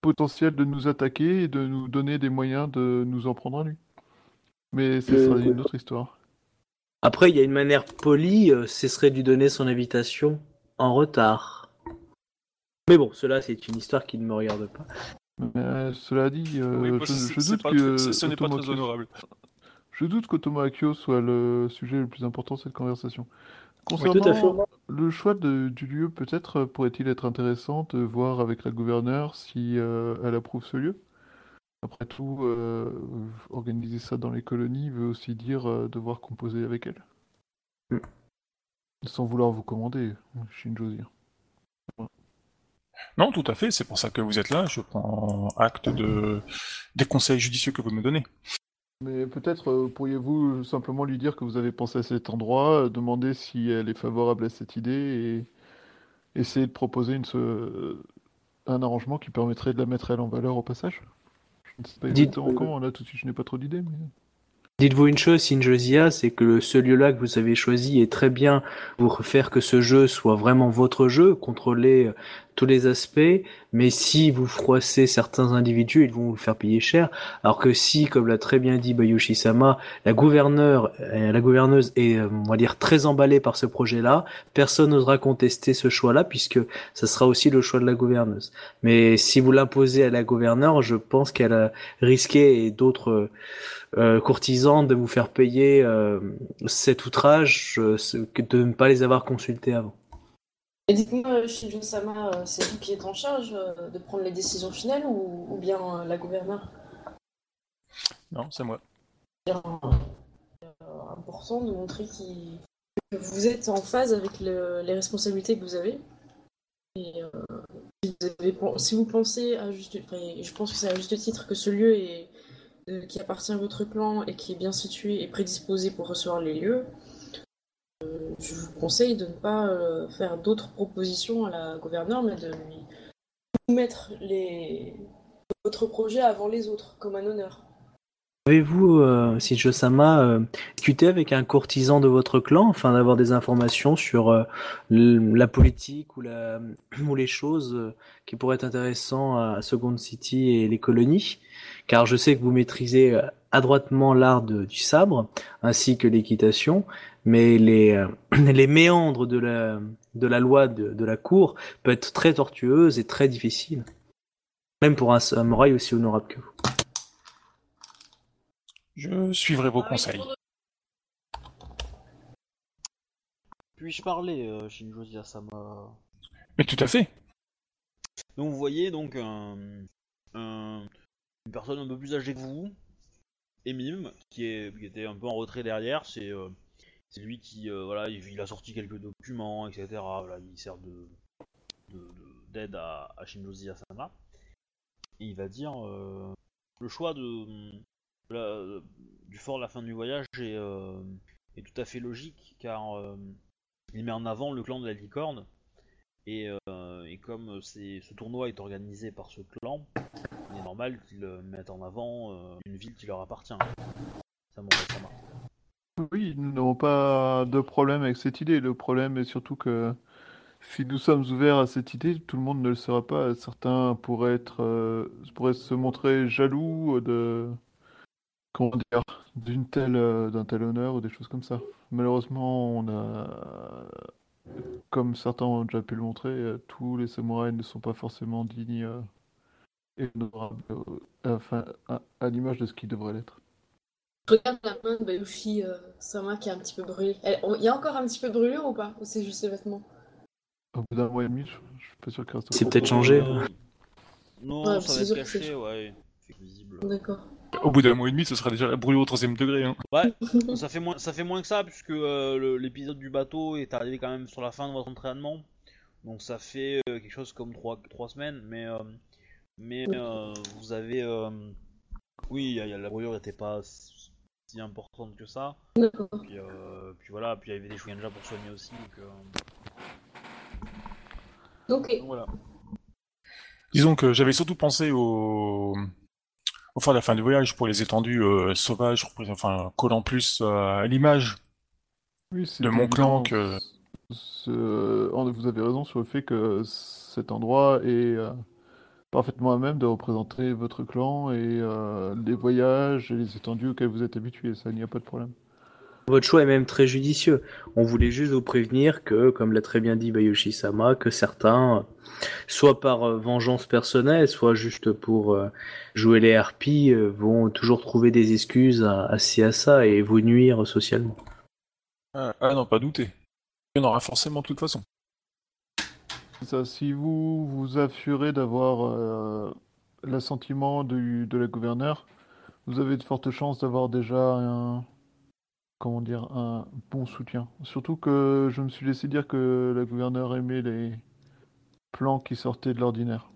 potentielle de nous attaquer et de nous donner des moyens de nous en prendre à lui. Mais ce Euh, sera ouais. une autre histoire. Après, il y a une manière polie, euh, ce serait de lui donner son invitation en retard. Mais bon, cela c'est une histoire qui ne me regarde pas. Mais cela dit, Oui, je, doute pas que ce ce n'est pas très honorable. Je doute qu'Otomo Akio soit le sujet le plus important de cette conversation. tout à Concernant le choix de- du lieu, peut-être euh, pourrait-il être intéressant de voir avec la gouverneure si euh, elle approuve ce lieu? Après tout, euh, organiser ça dans les colonies veut aussi dire euh, devoir composer avec elle. Mm. Sans vouloir vous commander, Shinjozir. Non, tout à fait, c'est pour ça que vous êtes là. Je prends acte de... des conseils judicieux que vous me donnez. Mais peut-être euh, pourriez-vous simplement lui dire que vous avez pensé à cet endroit, euh, demander si elle est favorable à cette idée et essayer de proposer une, se- un arrangement qui permettrait de la mettre elle en valeur au passage? Je ne sais pas Dites- comment, là tout de suite je n'ai pas trop d'idées, mais... Dites-vous une chose, Sinjosia, c'est que ce lieu-là que vous avez choisi est très bien pour faire que ce jeu soit vraiment votre jeu, contrôler euh, tous les aspects, mais si vous froissez certains individus, ils vont vous faire payer cher, alors que si, comme l'a très bien dit Bayushi-sama, la gouverneure, euh, la gouverneuse est, euh, on va dire, très emballée par ce projet-là, personne n'osera contester ce choix-là, puisque ça sera aussi le choix de la gouverneuse. Mais si vous l'imposez à la gouverneure, je pense qu'elle a risqué, et d'autres euh, courtisans, de vous faire payer euh, cet outrage euh, de ne pas les avoir consultés avant. Et dites-moi, Shinjo-sama, euh, c'est vous qui êtes en charge euh, de prendre les décisions finales ou, ou bien euh, la gouverneure? Non, c'est moi. C'est important de montrer que vous êtes en phase avec le- les responsabilités que vous avez. Et euh, si, vous avez si vous pensez à juste, enfin, je pense que c'est à juste titre que ce lieu est, euh, qui appartient à votre clan et qui est bien situé et prédisposé pour recevoir les lieux, euh, je vous conseille de ne pas euh, faire d'autres propositions à la gouverneure, mais de lui soumettre les... votre projet avant les autres, comme un honneur. Avez-vous, euh, Sinjo-sama, euh, discuté avec un courtisan de votre clan afin d'avoir des informations sur euh, la politique [clears throat] ou, les choses euh, qui pourraient être intéressantes à Second City et les colonies? Car je sais que vous maîtrisez adroitement l'art du sabre ainsi que l'équitation, mais les, euh, [clears throat] les méandres de la, de la loi de, de la cour peuvent être très tortueuses et très difficiles. Même pour un samouraï aussi honorable que vous. Je suivrai vos conseils. Puis-je parler, euh, Shinjo Sama Mais tout à fait. Donc vous voyez donc un- un- une personne un peu plus âgée que vous, Emim, qui, est, qui était un peu en retrait derrière, c'est euh, c'est lui qui euh, a sorti quelques documents, etc. Il sert de de- de- d'aide à, à Shinjo Asama. Et il va dire euh, le choix de du fort à la fin du voyage est, euh, tout à fait logique car il met en avant le clan de la licorne et, comme ce tournoi est organisé par ce clan, il est normal qu'ils euh, mettent en avant une ville qui leur appartient. Sama. Oui, nous n'avons pas de problème avec cette idée. Le problème est surtout que si nous sommes ouverts à cette idée, tout le monde ne le sera pas. Certains pourraient être, euh, pourraient se montrer jaloux de, comment dire, d'une telle, euh, d'un tel honneur ou des choses comme ça. Malheureusement, on a, comme certains ont déjà pu le montrer, euh, tous les samouraïs ne sont pas forcément dignes et honorables, enfin, à, à l'image de ce qu'ils devraient l'être. Je regarde la main de Bayushi euh, Sama qui est un petit peu brûlée. Elle- on- Il y a encore un petit peu de brûlure ou pas? Ou c'est juste les vêtements? Au bout d'un mois et demi, je, je suis pas sûr qu'il reste C'est peut-être de- changé. Euh, non, Ouais, ça c'est va être caché, ouais. C'est visible. D'accord. Au bout d'un mois et demi, ce sera déjà la brûlure au troisième degré. Hein. Ouais, [laughs] ça fait moins, ça fait moins que ça puisque euh, le- l'épisode du bateau est arrivé quand même sur la fin de votre entraînement, donc ça fait euh, quelque chose comme trois, trois semaines, mais euh, mais euh, vous avez, euh, oui, il y a- il y a- la brûlure n'était pas si importante que ça, D'accord. puis, euh, puis voilà, puis il y avait des Shugenja pour soigner aussi, donc, euh, Ok. donc voilà. Disons que j'avais surtout pensé au... au fort de la fin du voyage pour les étendues euh, sauvages, enfin collant plus euh, à l'image. Oui, de mon clan que- Ce- Vous avez raison sur le fait que cet endroit est euh, parfaitement à même de représenter votre clan et euh, les voyages et les étendues auxquels vous êtes habitués. Ça, il n'y a pas de problème. Votre choix est même très judicieux. On voulait juste vous prévenir que, comme l'a très bien dit Bayushi-sama, que certains, euh, soit par euh, vengeance personnelle, soit juste pour jouer les harpies, vont toujours trouver des excuses à, à ci à ça et vous nuire socialement. Ah, ah non, pas douter. Il y en aura forcément de toute façon. Ça, si vous vous assurez d'avoir euh, l'assentiment du- de la gouverneure, vous avez de fortes chances d'avoir déjà un, comment dire, un bon soutien. Surtout que je me suis laissé dire que la gouverneure aimait les plans qui sortaient de l'ordinaire.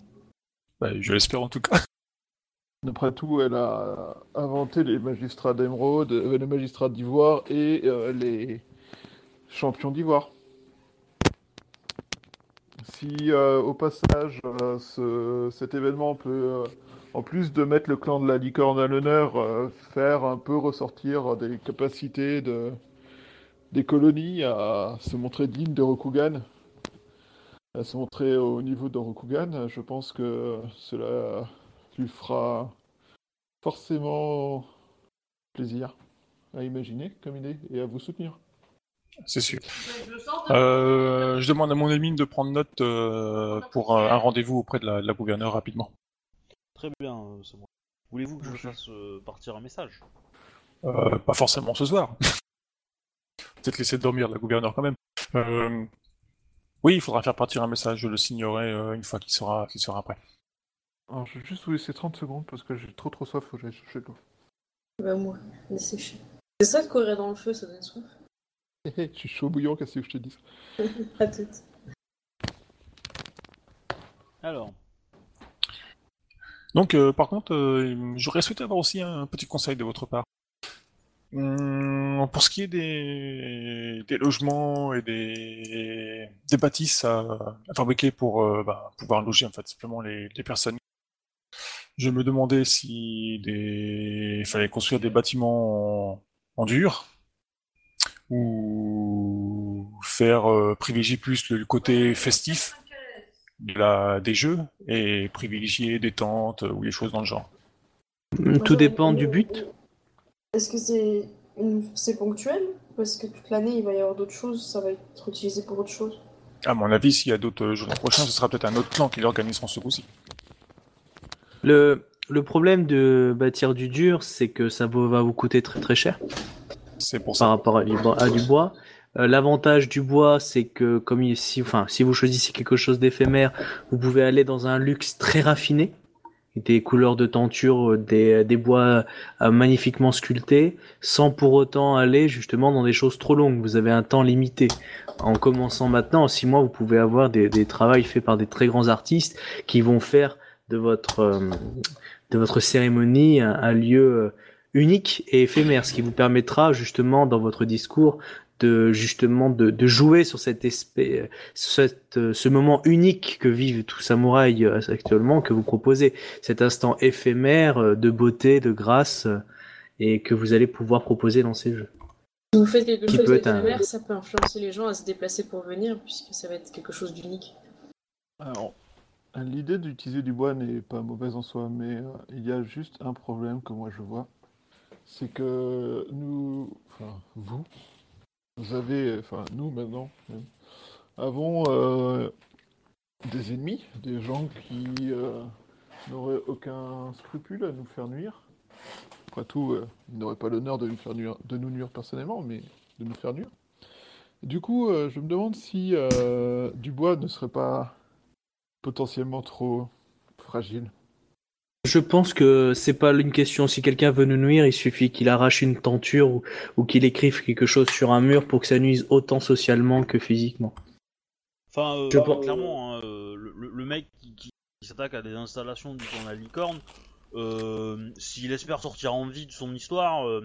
Bah, je l'espère en tout cas. [laughs] D'après tout, elle a inventé les magistrats d'émeraude, euh, les magistrats d'ivoire et euh, les champions d'ivoire. Si euh, au passage euh, ce- cet événement peut euh, en plus de mettre le clan de la licorne à l'honneur, faire un peu ressortir des capacités de, des colonies à se montrer digne de Rokugan, à se montrer au niveau de Rokugan, je pense que cela lui fera forcément plaisir à imaginer comme idée et à vous soutenir. C'est sûr. Euh, je demande à mon ami de prendre note euh, pour euh, un rendez-vous auprès de la, de la gouverneure rapidement. Très bien, euh, c'est moi. Voulez-vous que je fasse euh, partir un message? Euh, pas forcément ce soir. [laughs] Peut-être laisser dormir la gouverneure quand même. Euh, oui, il faudra faire partir un message, je le signerai euh, une fois qu'il sera, qu'il sera prêt. Alors je vais juste vous laisser 30 secondes parce que j'ai trop trop soif, faut que j'aille chercher de l'eau. Bah moi, dessécher. C'est ça de courir dans le feu, ça donne soif? Je suis chaud bouillant, qu'est-ce que je te dis? [laughs] À toutes. Alors, Donc, euh, par contre, euh, j'aurais souhaité avoir aussi un petit conseil de votre part. Hum, pour ce qui est des, des logements et des, des bâtisses à, à fabriquer pour euh, bah, pouvoir loger en fait simplement les, les personnes, je me demandais si des... il fallait construire des bâtiments en, en dur ou faire euh, privilégier plus le côté festif de la, des jeux et privilégier des tentes ou des choses dans le genre. Tout dépend du but. Est-ce que c'est c'est ponctuel Parce que toute l'année, il va y avoir d'autres choses, ça va être utilisé pour autre chose? À mon avis, s'il y a d'autres jeux l'an prochain, ce sera peut-être un autre clan qui l'organisera ce coup-ci. Le, le problème de bâtir du dur, c'est que ça va va vous coûter très très cher C'est pour par ça. rapport à du bois. à du bois. Euh, L'avantage du bois, c'est que comme il, si, enfin, si vous choisissez quelque chose d'éphémère, vous pouvez aller dans un luxe très raffiné, des couleurs de tenture, euh, des, des bois euh, magnifiquement sculptés, sans pour autant aller justement dans des choses trop longues. Vous avez un temps limité. En commençant maintenant, en six mois, vous pouvez avoir des, des travaux faits par des très grands artistes qui vont faire de votre de votre cérémonie un, un lieu unique et éphémère, ce qui vous permettra justement dans votre discours de justement de, de jouer sur cet espèce, cette, euh, ce moment unique que vivent tous samouraïs euh, actuellement que vous proposez, cet instant éphémère euh, de beauté, de grâce et que vous allez pouvoir proposer dans ces jeux. Si vous faites quelque Qui chose être un- d'éphémère, ça peut influencer les gens à se déplacer pour venir, puisque ça va être quelque chose d'unique. Alors, l'idée d'utiliser du bois n'est pas mauvaise en soi, mais euh, il y a juste un problème que moi je vois. C'est que nous, enfin vous, vous avez, enfin nous maintenant, avons euh, des ennemis, des gens qui euh, n'auraient aucun scrupule à nous faire nuire. Après tout, euh, ils n'auraient pas l'honneur de nous faire nuire, de nous nuire personnellement, mais de nous faire nuire. Du coup, je me demande si euh, du bois ne serait pas potentiellement trop fragile. Je pense que c'est pas une question. Si quelqu'un veut nous nuire, il suffit qu'il arrache une tenture ou, ou qu'il écrive quelque chose sur un mur pour que ça nuise autant socialement que physiquement. enfin, euh, Je euh, pense- clairement, hein, euh, le, mec qui, qui- qui s'attaque à des installations du de la licorne, euh, s'il espère sortir en vie de son histoire, euh,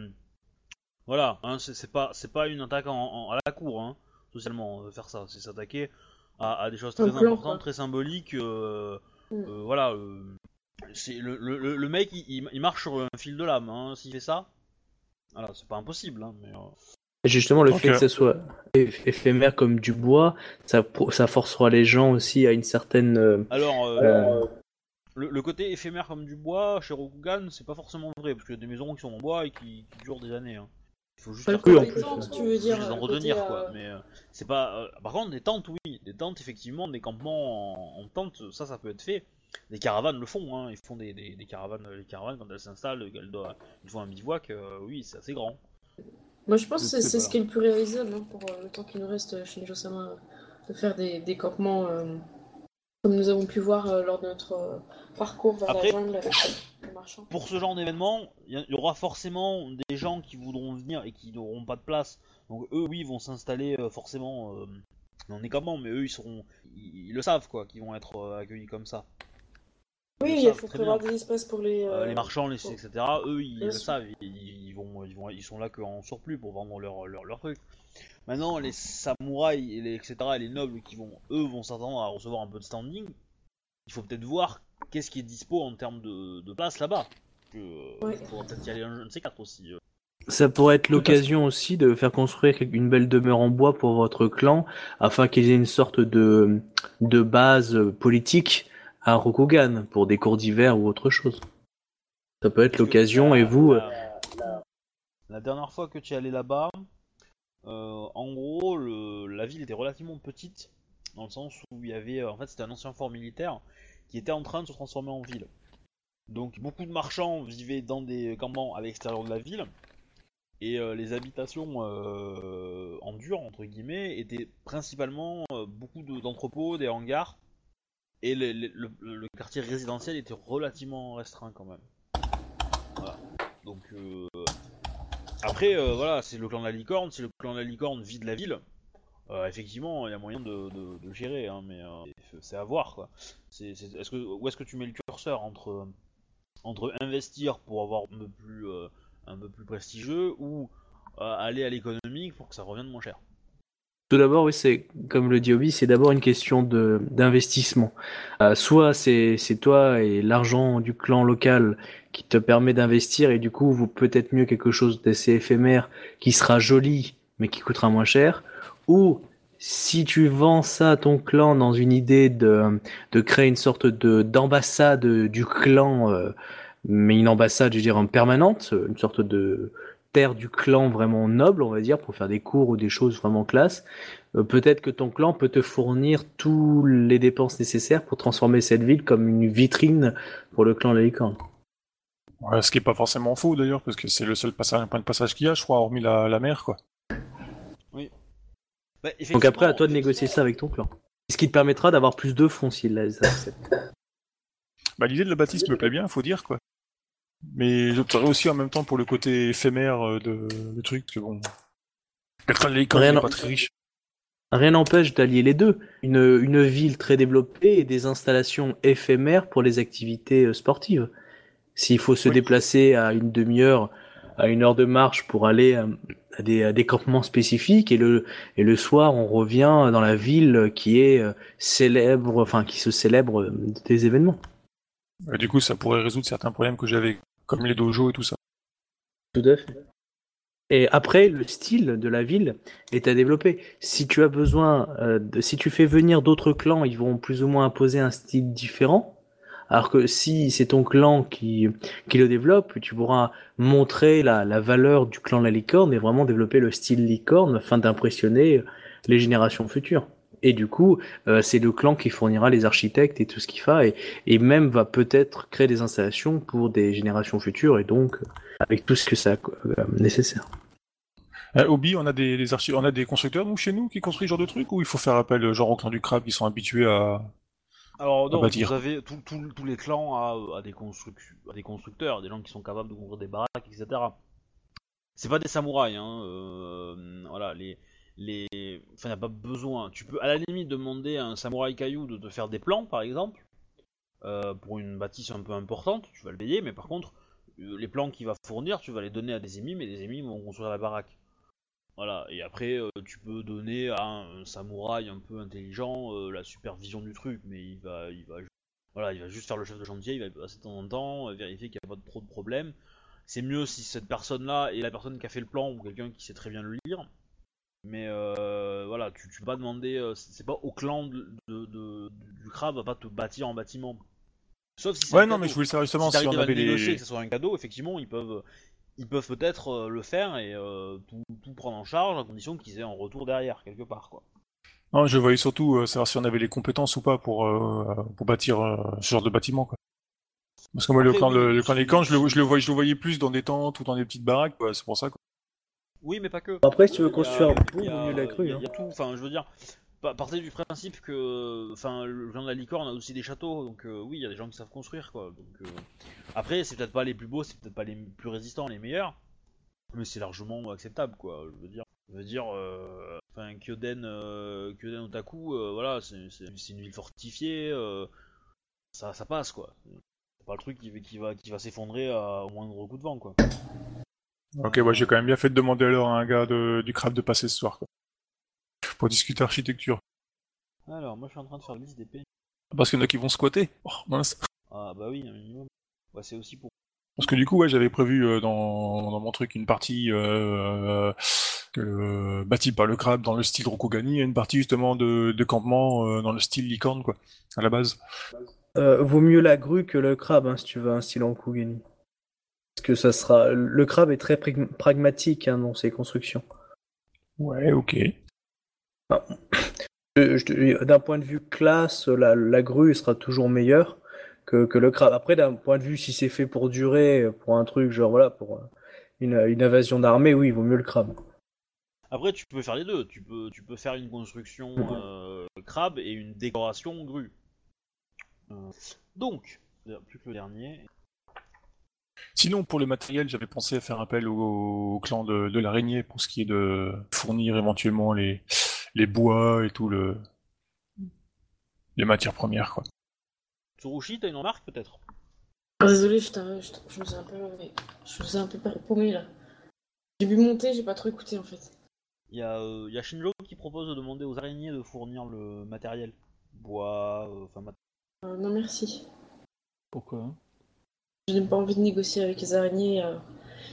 voilà, hein, c'est pas, c'est pas une attaque en, en- à la cour, hein, socialement, euh, faire ça, c'est s'attaquer à, à des choses très importantes, très symboliques, euh, Mm. euh, voilà. C'est le, le, le- le mec, il, marche sur un fil de lame, hein, s'il fait ça. Voilà, c'est pas impossible, hein, mais. euh, Justement, le fait que ça soit éph- éphémère comme du bois, ça, forcera les gens aussi à une certaine. euh, Alors, euh, Euh. le, le côté éphémère comme du bois chez Rokugan, c'est pas forcément vrai, parce qu'il y a des maisons qui sont en bois et qui, qui durent des années. hein. Il faut juste faire Oui, en plus, euh, tu veux dire. côté, quoi. euh, Mais c'est pas. par contre, des tentes, oui. Des tentes, effectivement, des campements en, en tente, ça, ça peut être fait. Des caravanes le font, hein. Ils font des, des, des caravanes. Les caravanes, quand elles s'installent, elles doivent, ils font un bivouac, euh, oui, c'est assez grand. Moi, je pense que c'est ce qui est le plus réalisable hein, pour euh, le temps qu'il nous reste chez Nijo-sama, de faire des, des campements euh, comme nous avons pu voir euh, lors de notre euh, parcours vers Après- la jungle avec euh, les marchands. Pour ce genre d'événement, il y, aura forcément des gens qui voudront venir et qui n'auront pas de place. Donc eux, oui, ils vont s'installer euh, forcément euh, dans des campements, mais eux, ils seront, ils, ils le savent, quoi, qu'ils vont être euh, accueillis comme ça. Oui, il faut prévoir bien. des espaces pour les. Euh, euh, les marchands, les, bon. etc. Eux, ils Bien le sûr. savent, ils, ils vont, ils vont, ils sont là qu'en surplus pour vendre leur, leur, leur truc. Maintenant, les samouraïs, et les, etc. et les nobles qui vont, eux, vont s'attendre à recevoir un peu de standing. Il faut peut-être voir qu'est-ce qui est dispo en termes de, de place là-bas. Que, Ouais. Il faudra peut-être y aller un jeu de ces quatre aussi. euh. Ça pourrait être l'occasion aussi de faire construire une belle demeure en bois pour votre clan, afin qu'ils aient une sorte de, de base politique à Rokugan, pour des cours d'hiver ou autre chose. Ça peut être l'occasion, et vous... La, la- dernière fois que tu es allé là-bas, euh, en gros, la ville était relativement petite, dans le sens où il y avait, euh, en fait, c'était un ancien fort militaire qui était en train de se transformer en ville. Donc beaucoup de marchands vivaient dans des campements à l'extérieur de la ville, et euh, les habitations euh, en dur, entre guillemets, étaient principalement euh, beaucoup de- d'entrepôts, des hangars, et le, quartier résidentiel était relativement restreint quand même. Voilà. Donc euh, après, euh, voilà, c'est le clan de la licorne, si le clan de la licorne vide la ville, euh, effectivement, il y a moyen de, de- de gérer, hein, mais euh, c'est à voir quoi. Est-ce que, où est-ce que tu mets le curseur entre, investir pour avoir un peu plus, un peu plus prestigieux ou aller à l'économique pour que ça revienne moins cher? Tout d'abord, oui, c'est comme le dit Obi, c'est d'abord une question de d'investissement. Euh, soit c'est c'est toi et l'argent du clan local qui te permet d'investir et du coup, vous peut-être mieux quelque chose d'assez éphémère qui sera joli mais qui coûtera moins cher. Ou si tu vends ça à ton clan dans une idée de de créer une sorte de d'ambassade du clan, euh, mais une ambassade, je veux dire, en permanente, une sorte de terre du clan vraiment noble, on va dire, pour faire des cours ou des choses vraiment classe. Euh, peut-être que ton clan peut te fournir tous les dépenses nécessaires pour transformer cette ville comme une vitrine pour le clan de la licorne. Ouais, ce qui est pas forcément faux d'ailleurs, parce que c'est le seul passage, point de passage qu'il y a, je crois, hormis la, la mer, quoi. Bah, Donc après, à toi de négocier ça avec ton clan. Ce qui te permettra d'avoir plus de fonds s'ils les. Bah, l'idée de la bâtisse me plaît bien, faut dire, quoi. Mais j'opterais aussi en même temps pour le côté éphémère euh, de, du truc, parce que bon. Le licorne Rien n'est pas très riche. Rien n'empêche d'allier les deux. Une, une ville très développée et des installations éphémères pour les activités euh, sportives. S'il faut se Oui. déplacer à une demi-heure, à une heure de marche pour aller euh, à des, à des campements spécifiques et le, et le soir on revient dans la ville qui est célèbre, enfin qui se célèbre des événements. Du coup, ça pourrait résoudre certains problèmes que j'avais, comme les dojos et tout ça. Tout à fait. Et après, le style de la ville est à développer. Si tu as besoin, euh, de, si tu fais venir d'autres clans, ils vont plus ou moins imposer un style différent. Alors que si c'est ton clan qui, qui le développe, tu pourras montrer la, la valeur du clan de la licorne et vraiment développer le style licorne afin d'impressionner les générations futures. Et du coup, euh, c'est le clan qui fournira les architectes et tout ce qu'il faut et, et même va peut-être créer des installations pour des générations futures et donc euh, avec tout ce que ça euh, nécessaire. Euh, Obi, on a des, des archi- on a des constructeurs, nous, chez nous, qui construisent ce genre de trucs, ou il faut faire appel, genre, au clan du crabe, qui sont habitués à... Alors non, bâtir. vous avez tout- tout- tous les clans à, à des à des constructeurs, des gens qui sont capables de construire des baraques, etc. C'est pas des samouraïs, hein. euh, voilà, les, les, enfin, pas besoin. Tu peux à la limite demander à un samouraï caillou de te faire des plans, par exemple, euh, pour une bâtisse un peu importante, tu vas le payer, mais par contre, euh, les plans qu'il va fournir, tu vas les donner à des émimes et des émimes vont construire la baraque. Voilà, et après, euh, tu peux donner à un, samouraï un peu intelligent la supervision du truc, mais il va, il va, il va juste faire le chef de chantier, il va passer de temps en temps, vérifier qu'il n'y a pas trop de problèmes. C'est mieux si cette personne-là est la personne qui a fait le plan ou quelqu'un qui sait très bien le lire. Mais euh, voilà, tu, tu pas demander, euh, c'est pas au clan de, de- de- du crabe va pas te bâtir en bâtiment. Sauf si c'est Ouais, non, cadeau. mais je voulais savoir justement si si, on avait négocier les... que ce soit un cadeau, effectivement, ils peuvent, ils peuvent peut-être euh, le faire et euh, tout, tout prendre en charge à condition qu'ils aient un retour derrière quelque part, quoi. Non, je voyais surtout euh, savoir si on avait les compétences ou pas pour, euh, pour bâtir euh, ce genre de bâtiment, quoi. Parce que moi, le clan, oui, le, le clan si- des camps, je le, je, le voyais, je le voyais plus dans des tentes ou dans des petites baraques, quoi. C'est pour ça, quoi. Oui, mais pas que. Après, si tu veux construire un pont, il y a- il y crue. a- hein. il y a tout. Enfin, je veux dire, pa- partez du principe que, enfin, le clan de la licorne a aussi des châteaux, donc euh, oui, il y a des gens qui savent construire, quoi. Donc, euh, après, c'est peut-être pas les plus beaux, c'est peut-être pas les plus résistants, les meilleurs, mais c'est largement acceptable, quoi. Je veux dire, je veux dire, euh, enfin, Kyoden, Kyoden Otaku, voilà, c'est une ville fortifiée, ça, ça passe, quoi. C'est pas le truc qui, va- qui va, qui va s'effondrer au moindre coup de vent, quoi. Ok, ouais, j'ai quand même bien fait de demander alors à un gars de, du crabe de passer ce soir, quoi. Pour discuter architecture. Alors, moi, je suis en train de faire liste des pays. Parce qu'il y en a qui vont squatter. Oh, mince. Ah bah oui, un minimum. Ouais, c'est aussi pour. Parce que du coup, ouais, j'avais prévu euh, dans, dans mon truc une partie euh, euh, bâtie par le crabe dans le style Rokugani et une partie justement de, de campement euh, dans le style licorne, quoi, à la base. Euh, vaut mieux la grue que le crabe, hein, si tu veux un style en Kugani. Parce que ça sera. Le crabe est très prag- pragmatique hein, dans ses constructions. Ouais, ok. Je- D'un point de vue classe, la, la grue sera toujours meilleure que, que le crabe. Après, d'un point de vue, si c'est fait pour durer, pour un truc genre voilà, pour euh, une, une invasion d'armée, oui, il vaut mieux le crabe. Après, tu peux faire les deux. Tu peux, tu peux faire une construction euh, crabe et une décoration grue. Euh, donc, plus que le dernier. Sinon, pour le matériel, j'avais pensé à faire appel au, au clan de, de l'araignée pour ce qui est de fournir éventuellement les, les bois et tout le les matières premières, quoi. Tsurushi, t'as une remarque peut-être? Ah, Désolé, je, je, me suis un peu, je me suis un peu paumé là. J'ai bu monter, j'ai pas trop écouté en fait. Il y, a, euh, il y a Shinjo qui propose de demander aux araignées de fournir le matériel. Bois, euh, enfin mat- Euh, non merci. Pourquoi? Je n'ai pas envie de négocier avec les araignées. euh.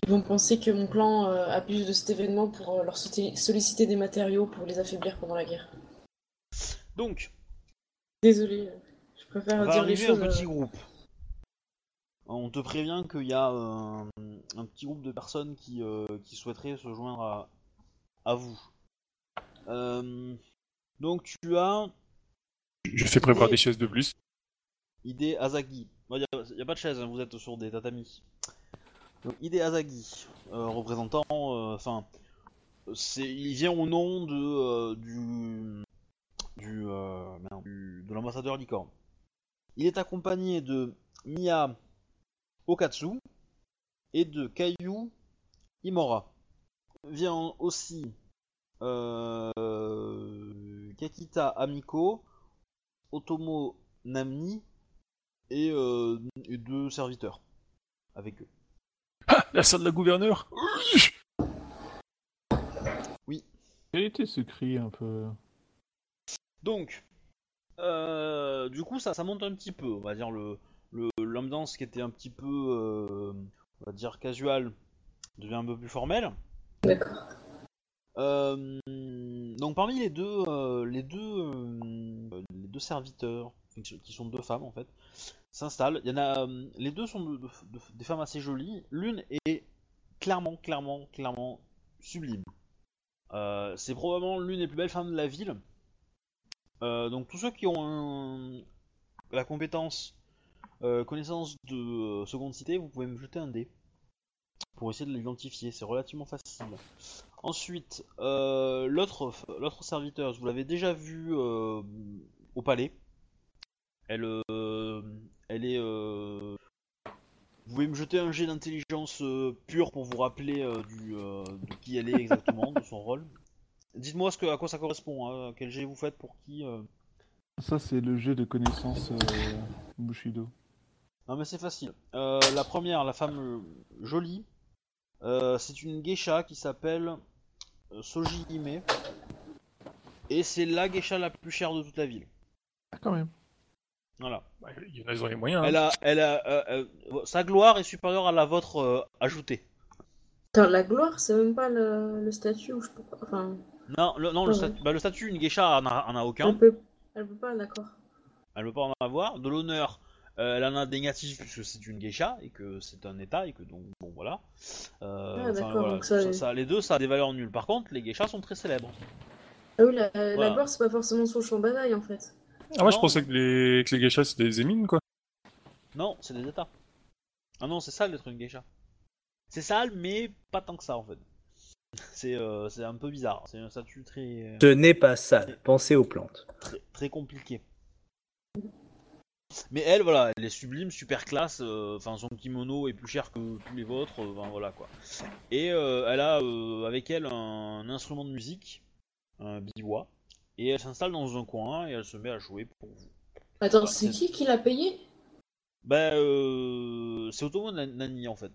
Ils vont penser que mon clan euh, abuse de cet événement pour euh, leur solliciter des matériaux pour les affaiblir pendant la guerre. Donc, Désolé, je préfère on va dire les arriver choses. un petit groupe. On te prévient qu'il y a euh, un petit groupe de personnes qui, euh, qui souhaiteraient se joindre à, à vous. Euh, donc tu as Je fais prévoir des chaises de plus. Ide Azagi. N'y a, pas de chaise, hein, vous êtes sur des tatamis. Donc, Ide euh, représentant, euh, enfin, il vient au nom de euh, du du, de l'ambassadeur licorne. Il est accompagné de Miya Okatsu et de Kaiju Imora. Vient aussi Kakita Amiko, Otomo Namni et, euh, et deux serviteurs avec eux. Ah, la salle de la gouverneure Quel était ce cri un peu? Donc, euh, du coup, ça, ça monte un petit peu, on va dire le l'ambiance qui était un petit peu, euh, on va dire casual, devient un peu plus formelle. D'accord. Euh, donc parmi les deux, euh, les deux, euh, les deux serviteurs, qui sont deux femmes en fait, s'installent. Il y en a, euh, les deux sont de- de- de- des femmes assez jolies. L'une est clairement, clairement, clairement sublime. Euh, c'est probablement l'une des plus belles femmes de la ville. Euh, donc tous ceux qui ont la compétence, connaissance de seconde cité, vous pouvez me jeter un dé pour essayer de l'identifier. C'est relativement facile. Ensuite, l'autre serviteuse, vous l'avez déjà euh, au palais. Elle, euh, elle est. euh, Vous pouvez me jeter un jet d'intelligence euh, pure pour vous rappeler du, de qui elle est exactement, de son rôle. Dites-moi ce que, à quoi ça correspond, hein, quel jet vous faites pour qui. Ça, c'est le jet de connaissance Bushido. Non mais c'est facile. Euh, la première, la femme jolie, euh, c'est une geisha qui s'appelle Soji Hime. Et c'est la geisha la plus chère de toute la ville. Ah, quand même. Voilà. Bah, Il y en a, ils ont les moyens. hein. Elle a, elle a, euh, euh, sa gloire est supérieure à la vôtre euh, ajoutée. Attends, la gloire, c'est même pas le, le statut ou je peux pas. Enfin, Non, le, non, le, statut, bah, le statut, une geisha en a, en a aucun. elle peut, elle peut pas, d'accord. Elle veut pas en avoir. De l'honneur, euh, elle en a des négatifs puisque c'est une geisha et que c'est un état et que donc bon voilà. Euh, Ah, d'accord, voilà, donc ça- ça- ça- les deux, ça a des valeurs nulles. Par contre, les geishas sont très célèbres. Ah oui, la, la Voilà. gloire, c'est pas forcément son champ de bataille en fait. Ah, moi, je Non. pensais que les, que les geishas c'était des émines, quoi. Non, c'est des états. Ah non, c'est sale d'être une geisha. C'est sale, mais pas tant que ça en fait. [laughs] C'est euh, c'est un peu bizarre. C'est un statut très, Ce n'est pas sale. Pensez aux plantes. très, très compliqué. Mais elle, voilà, elle est sublime, super classe. euh, Enfin, son kimono est plus cher que tous les vôtres. euh, Enfin, voilà quoi. Et euh, elle a euh, avec elle un instrument de musique, un biwa. Et elle s'installe dans un coin et elle se met à jouer pour vous. Attends, Bah, c'est qui qui l'a payé? Ben, euh, c'est Otomo Nani en fait.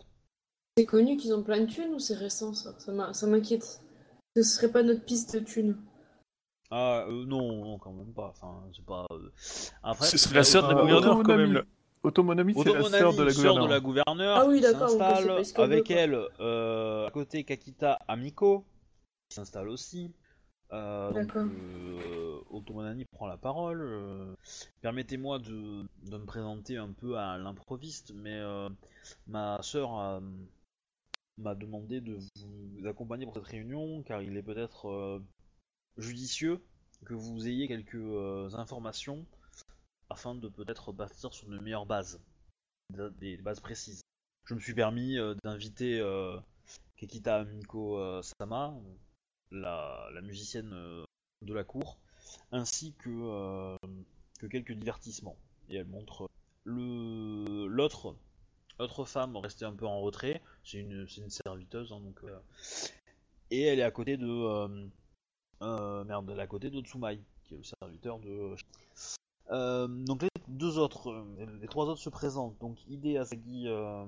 C'est connu qu'ils ont plein de thunes ou c'est récent? Ça Ça m'inquiète. Ce serait pas notre piste de thunes. Ah, euh, non, non, quand même pas. Enfin, c'est pas. euh, Après, Ce serait la sœur de la gouverneure, quand même, là. Otomonami, c'est la sœur de la gouverneure. Ah oui, d'accord, s'installe avec elle euh, à côté Kakita Amiko qui s'installe aussi. Euh, donc, D'accord. euh, Otomonami prend la parole. euh, Permettez-moi de, de me présenter un peu à l'improviste, mais ma sœur m'a demandé de vous accompagner pour cette réunion car il est peut-être judicieux que vous ayez quelques euh, informations afin de peut-être bâtir sur de meilleures bases, des- bases précises. Je me suis permis euh, d'inviter euh, Kekita Miko euh, Sama, la, musicienne euh, de la cour, ainsi que, euh, que quelques divertissements. Et elle montre le l'autre autre femme restée un peu en retrait. C'est une, serviteuse, hein, donc. euh, et elle est à côté de euh, euh, merde, elle est à côté de Tsumai, qui est le serviteur de. Euh, donc les deux autres, euh, les trois autres se présentent. Donc Ide Asagi, euh,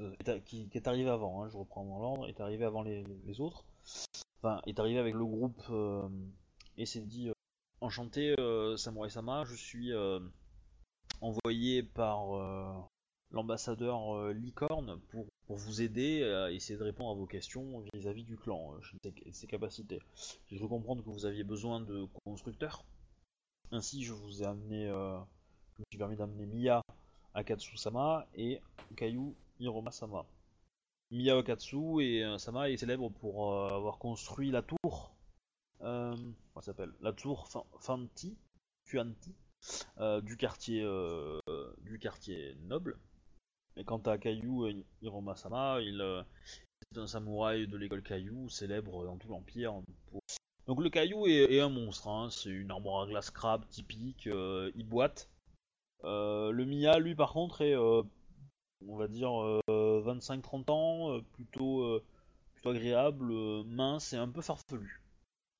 euh, qui, qui est arrivé avant, hein, je reprends dans l'ordre, est arrivé avant les autres. Enfin, est arrivé avec le groupe euh, et s'est dit euh, enchanté euh, Samurai Sama, je suis envoyé par l'ambassadeur Licorne pour, pour vous aider à essayer de répondre à vos questions vis-à-vis du clan, de ses, capacités. J'ai cru comprendre que vous aviez besoin de constructeurs. Ainsi, je vous ai amené, je me suis permis d'amener Miya Akatsu-sama et Kayu Hiroma-sama. Miya Akatsu et euh, Sama est célèbre pour euh, avoir construit la tour. Euh, comment ça s'appelle? La tour Fa- Fanti, Fuanti, du quartier noble. Et quant à euh, Hiroma-sama, il c'est un samouraï de l'école Kayu, célèbre dans tout l'empire. Donc le Kayu est, est un monstre, hein, c'est une armoire à glace crabe typique, il boite. Le Mia, lui, par contre, est, on va dire, euh, 25-30 ans, euh, plutôt, euh, plutôt agréable, euh, mince et un peu farfelu.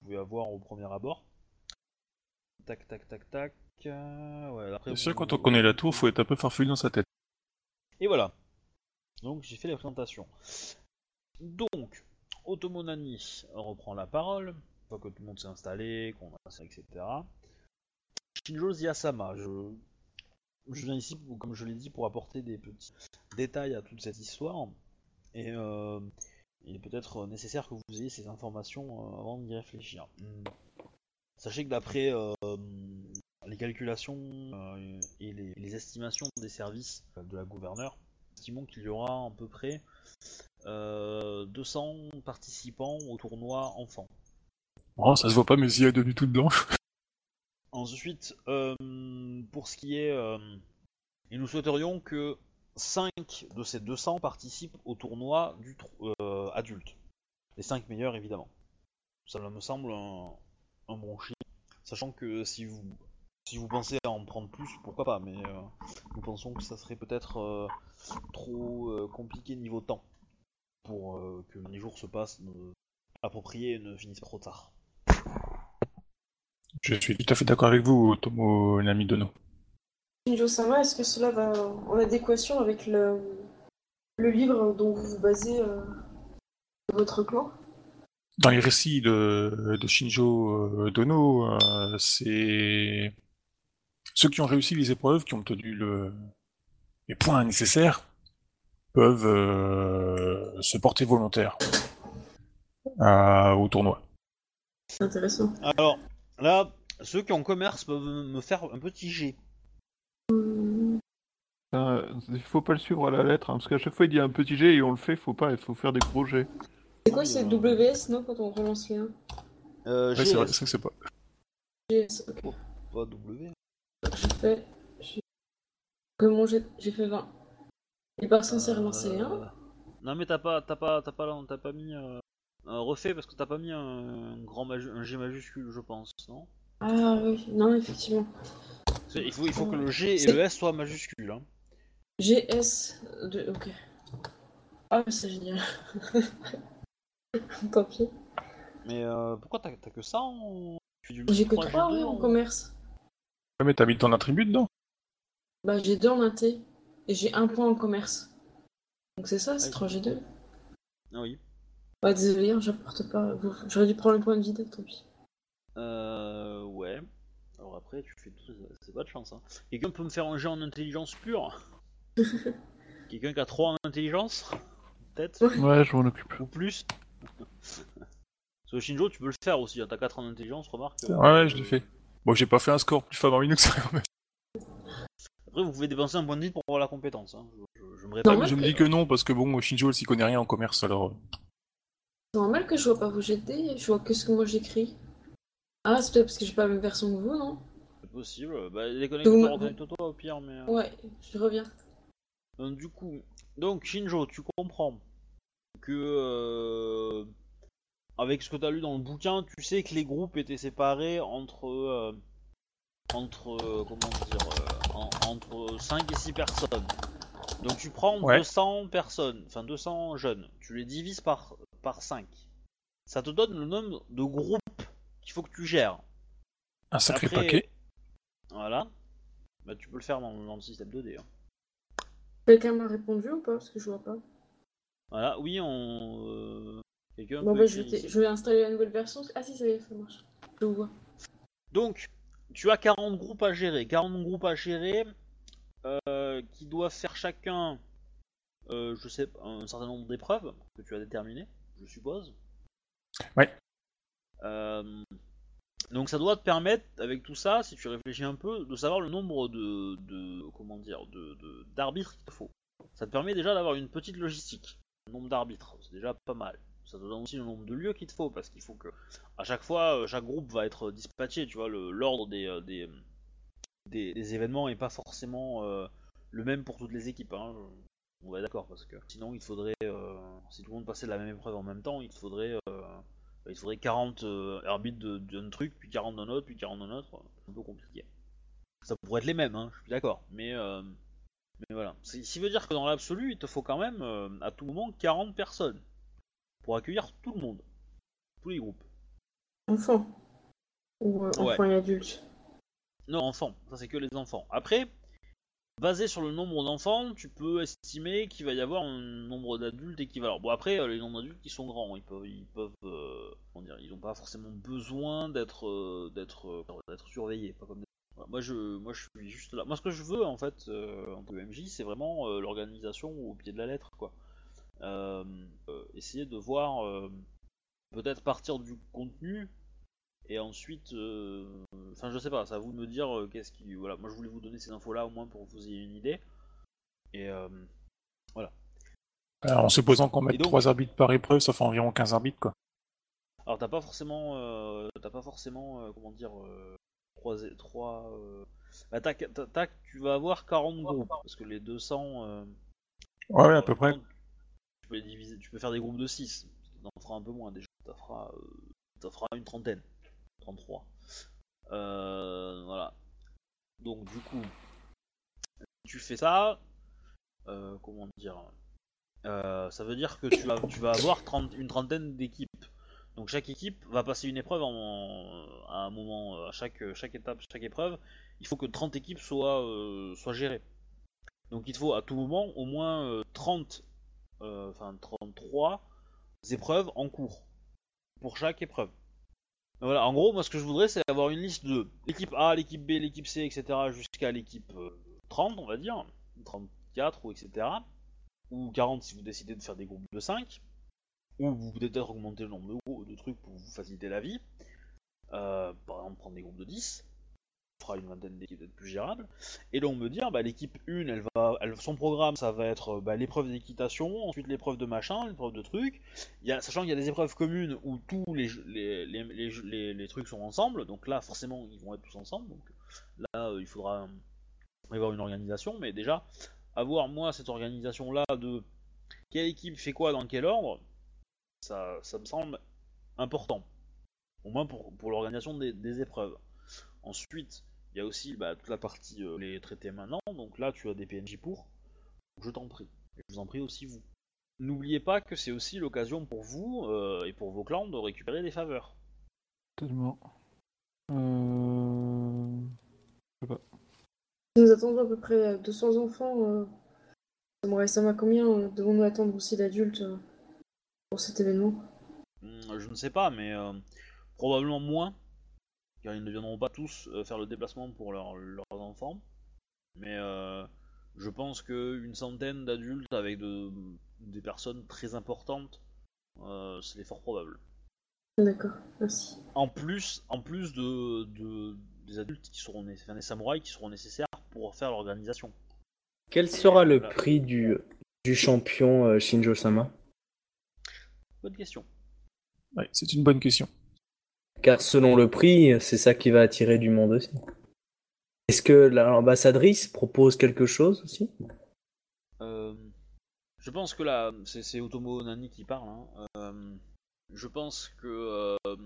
Vous pouvez avoir au premier abord. Tac, tac, tac, tac. euh, ouais, après, C'est sûr, quand on connaît la tour, faut être un peu farfelu dans sa tête. Et voilà. Donc j'ai fait la présentation. Donc, Otomonani reprend la parole, une fois que tout le monde s'est installé, qu'on a ça, etc. Shinjo Ziyasama, je, je viens ici, comme je l'ai dit, pour apporter des petits détails à toute cette histoire. Et euh, il est peut-être nécessaire que vous ayez ces informations euh, avant d'y réfléchir. Hmm. Sachez que d'après euh, les calculations et les, estimations des services de la gouverneure, estimons qu'il y aura à peu près euh, 200 participants au tournoi enfant. Oh, ça se voit pas, mais il y a devenu toute blanche. Ensuite, euh, pour ce qui est... euh, et nous souhaiterions que 5 de ces 200 participent au tournoi du euh, adulte. Les 5 meilleurs, évidemment. Ça me semble un, bon chiffre. Sachant que si vous, si vous pensez à en prendre plus, pourquoi pas, mais euh, nous pensons que ça serait peut-être trop compliqué niveau temps. Pour que les jours se passent appropriés et ne finissent trop tard. Je suis tout à fait d'accord avec vous, Tomo Nami Dono. Shinjo-sama, est-ce que cela va en adéquation avec le, le livre dont vous vous basez euh, de votre clan? Dans les récits de, de Shinjo euh, Dono, euh, c'est ceux qui ont réussi les épreuves, qui ont obtenu le... les points nécessaires, peuvent euh, se porter volontaires à- au tournoi. C'est intéressant. Alors, là, ceux qui ont commerce peuvent me faire un petit G. Euh, Il faut pas le suivre à la lettre, hein, parce qu'à chaque fois il dit un petit G et on le fait, faut pas, il faut faire des gros G. C'est quoi, c'est euh, WS, non, quand on relance les 1 Euh, Ouais, c'est vrai, GS, ça c'est pas. GS, ok. pas W. J'ai fait. j'ai- Comment j'ai j'ai fait 20 Il part censé relancer les 1 Euh, Non mais t'as pas, t'as pas, t'as pas, t'as pas mis euh, un refait parce que t'as pas mis un, grand un G majuscule, je pense, non? Ah oui, non, effectivement. Il faut, il faut que le G et le S soient majuscules. Hein. GS. De... Ok. Ah, c'est génial. [laughs] Tant pis. Mais euh, pourquoi t'as t'as que ça en... J'ai que 3G2 3 oui, en commerce. Ouais, mais t'as mis ton attribut dedans Bah, j'ai 2 en inté. Et j'ai un point en commerce. Donc c'est ça, c'est Ouais. 3G2. Ah oui. Ouais, désolé, hein, j'apporte pas. J'aurais dû prendre le point de vide, tant pis. Euh, ouais. Alors après, tu fais tout, c'est pas de chance. Hein. Quelqu'un peut me faire un jeu en intelligence pure [laughs] Quelqu'un qui a 3 en intelligence Peut-être Ouais, je m'en occupe. Ou plus [laughs] Parce que Shinjo, tu peux le faire aussi, hein. t'as 4 en intelligence, remarque. Ouais, ouais, je l'ai fait. Bon, j'ai pas fait un score plus fort en Linux quand même. Après, vous pouvez dépenser un point de vie pour avoir la compétence. Hein. Je, je- je me répète. Non. Je me dis que non, parce que bon, Shinjo, il s'y connaît rien en commerce, alors... C'est normal que je vois pas vos GD, je vois que ce que moi j'écris. Ah, c'est peut-être parce que j'ai pas la même version que vous, non? C'est possible. Bah, les moi- reconnecte-toi au pire, mais. euh, Ouais, je reviens. Donc, du coup, donc Shinjo, tu comprends que euh, avec ce que tu as lu dans le bouquin, tu sais que les groupes étaient séparés entre euh, entre euh, comment dire euh, en- entre 5 et 6 personnes. Donc tu prends Ouais. 200 personnes, enfin 200 jeunes, tu les divises par par 5. Ça te donne le nombre de groupes qu'il faut que tu gères. Un sacré Après- paquet. Voilà. Bah tu peux le faire dans, dans le système 2D. hein. Quelqu'un m'a répondu ou pas? Parce que je vois pas. Voilà, oui, on. euh, Quelqu'un Bon, bah, je vais, je installer la nouvelle version. Ah, si, ça y est, ça marche. Je vois. Donc, tu as 40 groupes à gérer. 40 groupes à gérer euh, qui doivent faire chacun, euh, je sais, pas, un certain nombre d'épreuves que tu as déterminées, je suppose. Ouais. Euh, donc, ça doit te permettre, avec tout ça, si tu réfléchis un peu, de savoir le nombre de, de comment dire, de de- d'arbitres qu'il te faut. Ça te permet déjà d'avoir une petite logistique. Le nombre d'arbitres, c'est déjà pas mal. Ça te donne aussi le nombre de lieux qu'il te faut, parce qu'il faut que à chaque fois, euh, chaque groupe va être dispatché, tu vois, le- l'ordre des, euh, des, des, des événements est pas forcément euh, le même pour toutes les équipes. Hein. On va être d'accord, parce que sinon il faudrait, euh, si tout le monde passait la même épreuve en même temps, il faudrait, euh, il faudrait 40 euh, arbitres de- d'un truc, puis 40 d'un autre, puis 40 d'un autre. C'est un peu compliqué. Ça pourrait être les mêmes, hein, je suis d'accord, mais, euh, mais voilà. Ce qui veut dire que dans l'absolu, il te faut quand même à tout moment 40 personnes pour accueillir tout le monde, tous les groupes. Enfant. Ou euh, Ouais. enfant et adulte. Non, enfants, ça c'est que les enfants. Après, basé sur le nombre d'enfants, tu peux estimer qu'il va y avoir un nombre d'adultes équivalent. Bon après, euh, les nombres d'adultes ils sont grands, ils peuvent, ils peuvent, euh, n'ont pas forcément besoin d'être, euh, d'être, surveillés, Moi je, suis juste là. Moi ce que je veux en fait en tant MJ, c'est vraiment l'organisation au pied de la lettre quoi. Essayer de voir peut-être partir du contenu et ensuite, euh, enfin je sais pas, c'est à vous de me dire euh, qu'est-ce qui, voilà, moi je voulais vous donner ces infos-là au moins pour que vous ayez une idée. Et euh, Alors, en supposant qu'on mette Et donc- 3 arbitres par épreuve, ça fait environ 15 arbitres, quoi. alors t'as pas forcément, euh, t'as pas forcément, euh, comment dire, euh, trois, trois, euh, bah, tac, tac, tac, tu vas avoir 40 groupes parce que les 200, euh, Ouais, ouais, à peu près. Tu peux les diviser, tu peux faire des groupes de 6. T'en feras un peu moins déjà. T'en feras, t'en feras une trentaine. 33. Euh, voilà. Donc du coup, tu fais ça. euh, comment dire euh, Ça veut dire que tu vas, tu vas avoir 30 une trentaine d'équipes. Donc chaque équipe va passer une épreuve en, à un moment, à chaque, chaque étape, chaque épreuve. Il faut que 30 équipes soient, soient gérées. Donc il te faut à tout moment au moins euh, 30 euh, enfin 33 épreuves en cours pour chaque épreuve. Voilà, en gros, moi ce que je voudrais c'est avoir une liste de l'équipe A, l'équipe B, l'équipe C, etc. jusqu'à l'équipe euh, 30, on va dire, 34 ou etc. Ou 40 si vous décidez de faire des groupes de 5. Ou vous pouvez peut-être augmenter le nombre de, de trucs pour vous faciliter la vie. Euh, par exemple, prendre des groupes de 10. Fera une vingtaine d'équipes peut-être plus gérables. Et donc me dire, bah, l'équipe 1, elle va, elle- son programme, ça va être bah, l'épreuve d'équitation, ensuite l'épreuve de machin, l'épreuve de a, sachant qu'il y a des épreuves communes où tous les, trucs sont ensemble, donc là forcément ils vont être tous ensemble. Donc là euh, il faudra avoir une organisation, mais déjà avoir moi cette organisation là de quelle équipe fait quoi dans quel ordre, ça, me semble important. Au moins pour, pour l'organisation des, des épreuves. Ensuite, il y a aussi bah, toute la partie euh, les traités maintenant, donc là tu as des PNJ pour. Je t'en prie. Et je vous en prie aussi vous. N'oubliez pas que c'est aussi l'occasion pour vous euh, et pour vos clans de récupérer des faveurs. Tellement. Euh... Nous attendons à peu près 200 enfants. euh, Ça me reste à combien euh, devons-nous attendre aussi d'adultes euh, pour cet événement? Hmm, je ne sais pas, mais euh, probablement moins. Car ils ne viendront pas tous euh, faire le déplacement pour leur- leurs enfants. Mais euh, je pense qu'une centaine d'adultes avec de, des personnes très importantes, euh, c'est fort probable. D'accord, merci. En plus, en plus de, de- des adultes qui seront enfin, des samouraïs qui seront nécessaires pour faire l'organisation. Quel sera le Voilà. prix du, du champion euh, Shinjo-sama? Bonne question. Ouais, c'est une bonne question. Car selon le prix, c'est ça qui va attirer du monde aussi. Est-ce que l'ambassadrice propose quelque chose aussi? Euh, je pense que là, c'est Otomo Nani qui parle. hein. Euh, je pense que euh,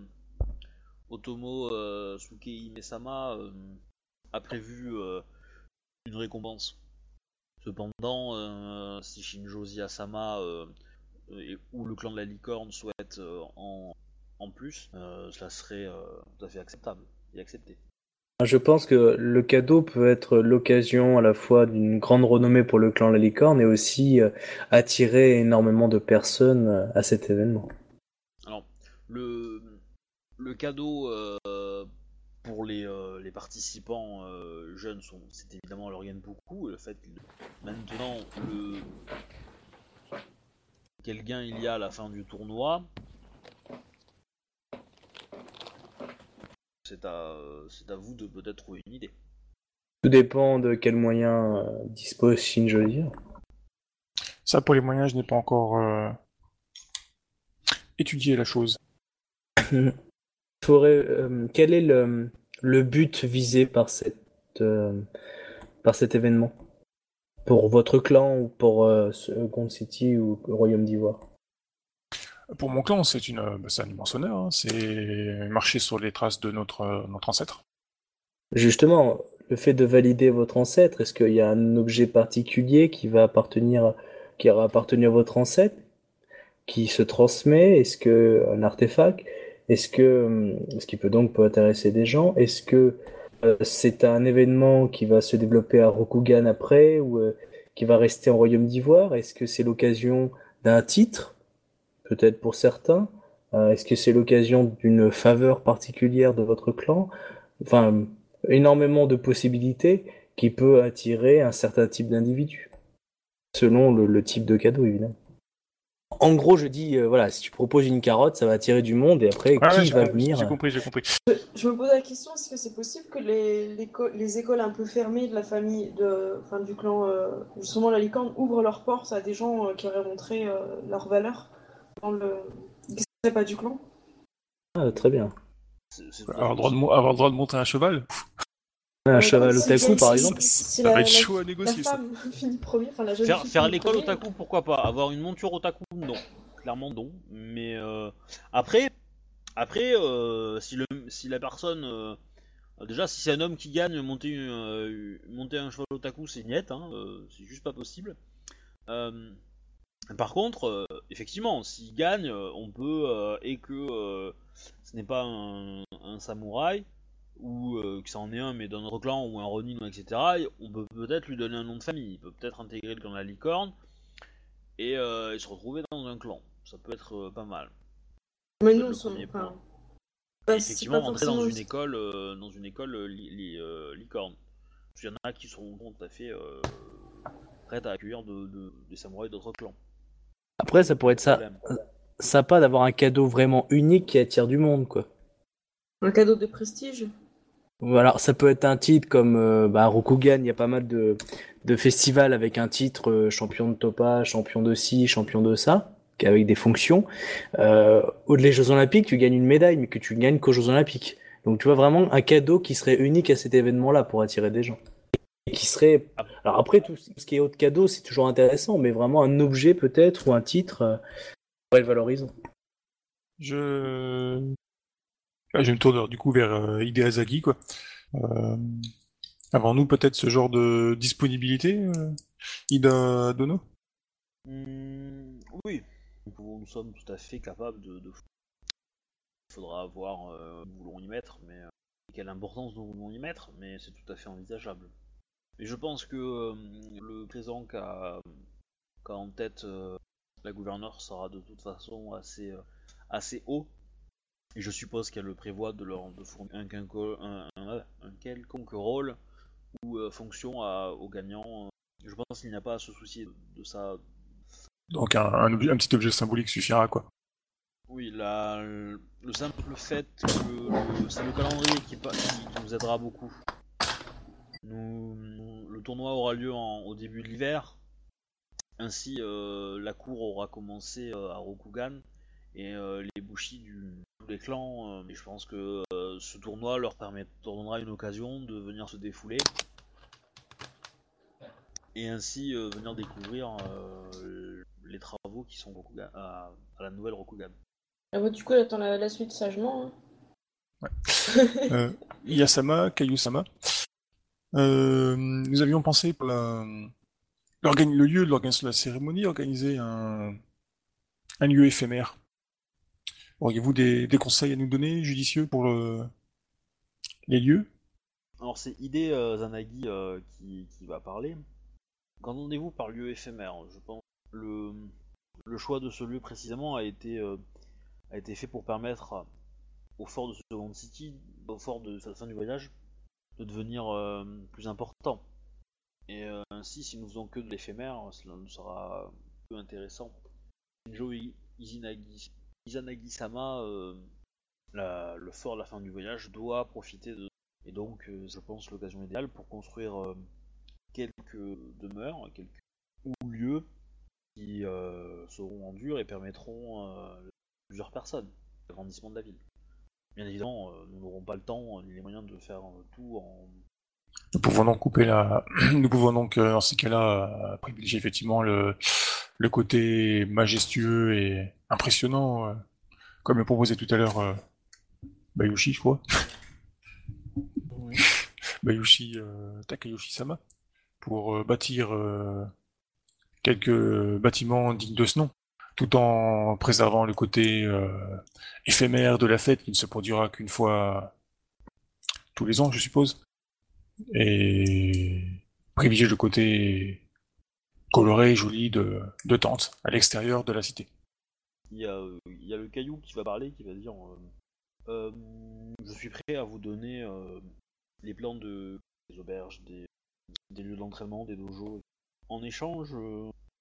Otomo Sukei Mesama a prévu une récompense. Cependant, si Shinjo Asama ou le clan de la licorne souhaitent en, en plus, euh, cela serait euh, tout à fait acceptable et accepté. Je pense que le cadeau peut être l'occasion à la fois d'une grande renommée pour le clan La Licorne et aussi euh, attirer énormément de personnes à cet événement. Alors, le, le cadeau euh, pour les, euh, les participants euh, jeunes, sont, c'est évidemment leur gagne beaucoup. Le fait que maintenant, le, quel gain il y a à la fin du tournoi, c'est à, c'est à vous de peut-être trouver une idée. Tout dépend de quels moyens euh, dispose Shinjo. Ça, pour les moyens, je n'ai pas encore euh, étudié la chose. [laughs] Faudrait, euh, quel est le, le but visé par, cette, euh, par cet événement? Pour votre clan ou pour euh, Second City ou le Royaume d'Ivoire? Pour mon clan, c'est une, c'est un immense honneur. hein. C'est marcher sur les traces de notre, euh, notre ancêtre. Justement, le fait de valider votre ancêtre, est-ce qu'il y a un objet particulier qui va appartenir, qui va appartenir à votre ancêtre, qui se transmet? Est-ce que un artefact? Est-ce que, hum, ce qui peut donc peut intéresser des gens? Est-ce que euh, c'est un événement qui va se développer à Rokugan après ou euh, qui va rester en Royaume d'Ivoire? Est-ce que c'est l'occasion d'un titre, peut-être pour certains Euh, Est-ce que c'est l'occasion d'une faveur particulière de votre clan? Enfin, énormément de possibilités qui peut attirer un certain type d'individu, selon le, le type de cadeau évidemment. En gros, je dis, euh, voilà, si tu proposes une carotte, ça va attirer du monde, et après, Ah qui va venir J'ai compris, j'ai compris. Je me pose la question, est-ce que c'est possible que les, les, co- les écoles un peu fermées de la famille, de, enfin, du clan, euh, justement la licorne, ouvrent leurs portes à des gens euh, qui auraient montré euh, leur valeur? Dans le... pas du clan Ah, Très bien. Avoir le droit de, mo- avoir le droit de monter un cheval, Un cheval otaku, si- par si- exemple si ça la, va être la- chaud à la négocier. ça. femme finit premier, enfin la jeune Faire, fille faire l'école otaku, pourquoi pas? Avoir une monture otaku, non. Clairement, non. Mais euh, après, après euh, si, le, si la personne. euh, déjà, si c'est un homme qui gagne, monter, une- euh, monter un cheval otaku, c'est niette. Hein, euh, c'est juste pas possible. Par contre, euh, effectivement, s'il gagne, euh, on peut. euh, et que ce n'est pas un, un samouraï. Ou euh, que ça en est un, mais d'un autre clan, ou un Ronin, etc., on peut peut-être lui donner un nom de famille. Il peut peut-être intégrer le clan de la licorne et, euh, et se retrouver dans un clan. Ça peut être euh, pas mal. Mais premier enfin, point. bah, Effectivement, pas entrer dans une école, dans une école li- li- euh, licorne. Parce qu'il y en a qui seront tout à fait prêtes à accueillir de, de- des samouraïs d'autres clans. Après, ça pourrait être ça, sympa d'avoir un cadeau vraiment unique qui attire du monde, quoi. Un cadeau de prestige Voilà, ça peut être un titre comme euh, bah, Rokugan, il y a pas mal de, de festivals avec un titre euh, champion de Topa, champion de ci, champion de ça, qui- avec des fonctions. Euh, Au-delà des Jeux Olympiques, tu gagnes une médaille, mais que tu gagnes qu'aux Jeux Olympiques. Donc tu vois vraiment un cadeau qui serait unique à cet événement-là pour attirer des gens. Et qui serait. Alors après, tout ce qui est autre cadeau, c'est toujours intéressant, mais vraiment un objet peut-être ou un titre euh, pourrait être valorisant. Je... Ah, je me tourne du coup vers euh, Ideazagi, quoi. Euh... Avons-nous peut-être ce genre de disponibilité, euh, Ida Dono? Hmm, oui, nous, pouvons- nous sommes tout à fait capables de. de... Il faudra voir euh, où nous voulons y mettre, mais quelle importance nous voulons y mettre, mais c'est tout à fait envisageable. Mais je pense que euh, le présent qu'a en tête euh, la gouverneure sera de toute façon assez, euh, assez haut Et je suppose qu'elle prévoit de leur de fournir un, quinco- un- un- un quelconque rôle ou fonction à- aux gagnants. Je pense qu'il n'y a pas à se soucier de ça. Donc un, petit objet symbolique suffira, quoi. Oui, la, le simple fait que le- c'est le calendrier qui, qui nous aidera beaucoup. Nous, le tournoi aura lieu en- au début de l'hiver. Ainsi, euh, la cour aura commencé euh, à Rokugan et euh, les Bushi du tous les clans. euh, et je pense que euh, ce tournoi leur permet, leur donnera une occasion de venir se défouler et ainsi euh, venir découvrir euh, les travaux qui sont Rokugan- à, à la nouvelle Rokugan. Ah bah, du coup, elle attend la, la suite sagement. hein. Euh, Yasama, Kayu-sama. Euh, nous avions pensé pour le lieu de l'organisation de la cérémonie, organiser un, un lieu éphémère. Auriez-vous des, conseils à nous donner, judicieux, pour le- les lieux? Alors c'est Ide euh, Zanagi euh, qui, va parler. Qu'entendez-vous par lieu éphémère? Je pense le, le choix de ce lieu précisément a été, euh, a été fait pour permettre au fort de Second City, au fort de la fin du voyage, de devenir euh, plus important. Et euh, ainsi, si nous faisons que de l'éphémère, cela nous sera peu intéressant. Shinjo Izanagi-sama, euh, le fort de la fin du voyage, doit profiter de et donc, je pense l'occasion idéale pour construire quelques demeures, quelques ou lieux qui seront rendus et permettront plusieurs personnes, l'agrandissement de la ville. Bien évidemment, euh, nous n'aurons pas le temps ni les moyens de faire euh, tout en. Nous pouvons donc couper la, [clears throat] nous pouvons donc, euh, dans ces cas-là, euh, privilégier effectivement le, le côté majestueux et impressionnant, euh, comme le proposait tout à l'heure euh, Bayushi, je crois. Oui. [laughs] Bayushi euh, Takayoshi-sama pour euh, bâtir euh, quelques bâtiments dignes de ce nom, tout en préservant le côté euh, éphémère de la fête qui ne se produira qu'une fois tous les ans, je suppose, et privilégier le côté coloré et joli de, de tente à l'extérieur de la cité. Il y, a, euh, il y a le caillou qui va parler, qui va dire euh, Euh, Je suis prêt à vous donner euh, les plans de, des auberges, des, des lieux d'entraînement, des dojos. En échange,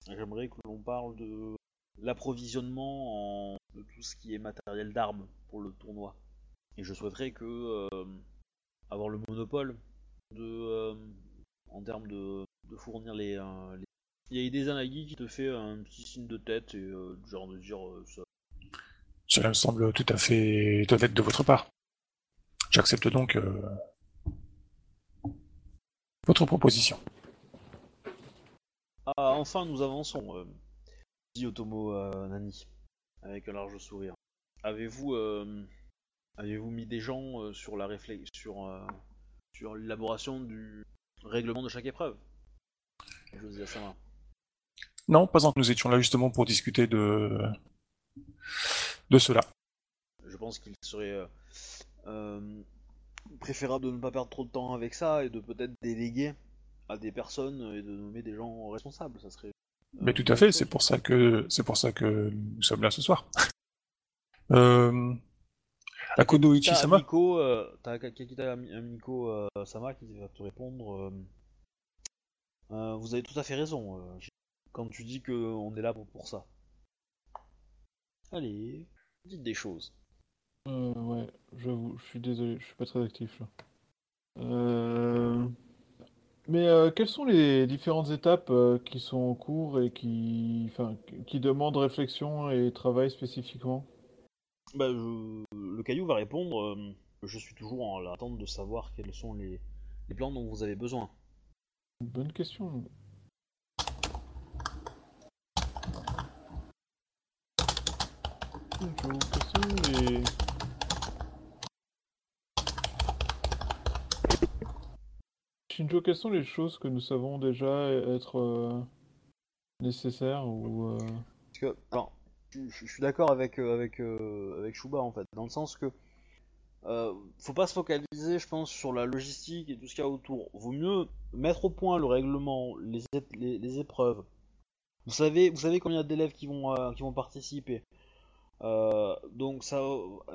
j'aimerais que l'on parle de l'approvisionnement en de tout ce qui est matériel d'armes pour le tournoi. Et je souhaiterais que euh, avoir le monopole de euh, en termes de, de fournir les, euh, les- Il y a des Anagi qui te fait un petit signe de tête et euh, genre de dire euh, ça. Cela me semble tout à fait honnête de votre part. J'accepte donc euh, votre proposition. Ah, enfin nous avançons, dit Otomo euh, Nani, avec un large sourire. Avez-vous euh, avez-vous mis des gens euh, sur la réflexion sur, euh, sur l'élaboration du règlement de chaque épreuve? José Asama. Non, pas encore. Nous étions là justement pour discuter de de cela. Je pense qu'il serait euh, euh, préférable de ne pas perdre trop de temps avec ça et de peut-être déléguer à des personnes et de nommer des gens responsables. Ça serait. Mais tout à fait, c'est pour ça que c'est pour ça que nous sommes là ce soir. [laughs] Euh, Akodo T'as Ichi-sama euh, t'as Kakita Amiko euh, Sama qui va te répondre. euh, euh, vous avez tout à fait raison euh, quand tu dis que on est là pour, pour ça. Allez, dites des choses. Euh, ouais, j'avoue, je suis désolé, je suis pas très actif là. Euh, Mais euh, quelles sont les différentes étapes euh, qui sont en cours et qui, enfin, qui demandent réflexion et travail spécifiquement? Bah, je- le caillou va répondre. euh, je suis toujours en attente de savoir quels sont les, les plans dont vous avez besoin. Bonne question. Je vous question les... Shinjo, quelles sont les choses que nous savons déjà être euh, nécessaires ou euh, je, suis d'accord avec, euh, avec, avec Shuba en fait, dans le sens que faut pas se focaliser, je pense, sur la logistique et tout ce qu'il y a autour. Vaut mieux mettre au point le règlement, les, les, les épreuves. Vous savez, vous savez combien d'élèves qui vont, qui vont participer. Donc ça,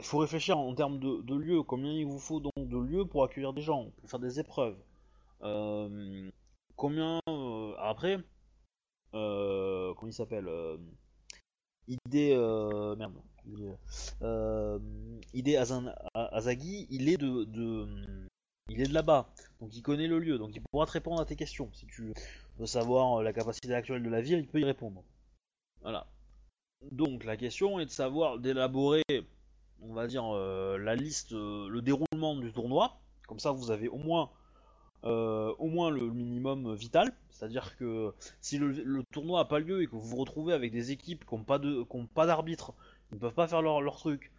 faut réfléchir en termes de, de lieux. Combien il vous faut donc de lieux pour accueillir des gens, pour faire des épreuves. Euh, combien euh, après, euh, comment il s'appelle Idée merde. Idée, Azagi, il est de, il est de là-bas, donc il connaît le lieu, donc il pourra te répondre à tes questions. Si tu veux savoir la capacité actuelle de la ville, il peut y répondre. Voilà. Donc la question est de savoir, d'élaborer, on va dire, la liste, le déroulement du tournoi. Comme ça, vous avez au moins, euh, au moins le minimum vital. C'est-à-dire que si le, tournoi n'a pas lieu et que vous vous retrouvez avec des équipes qui n'ont pas d'arbitre, qui ne peuvent pas faire leur, leur truc,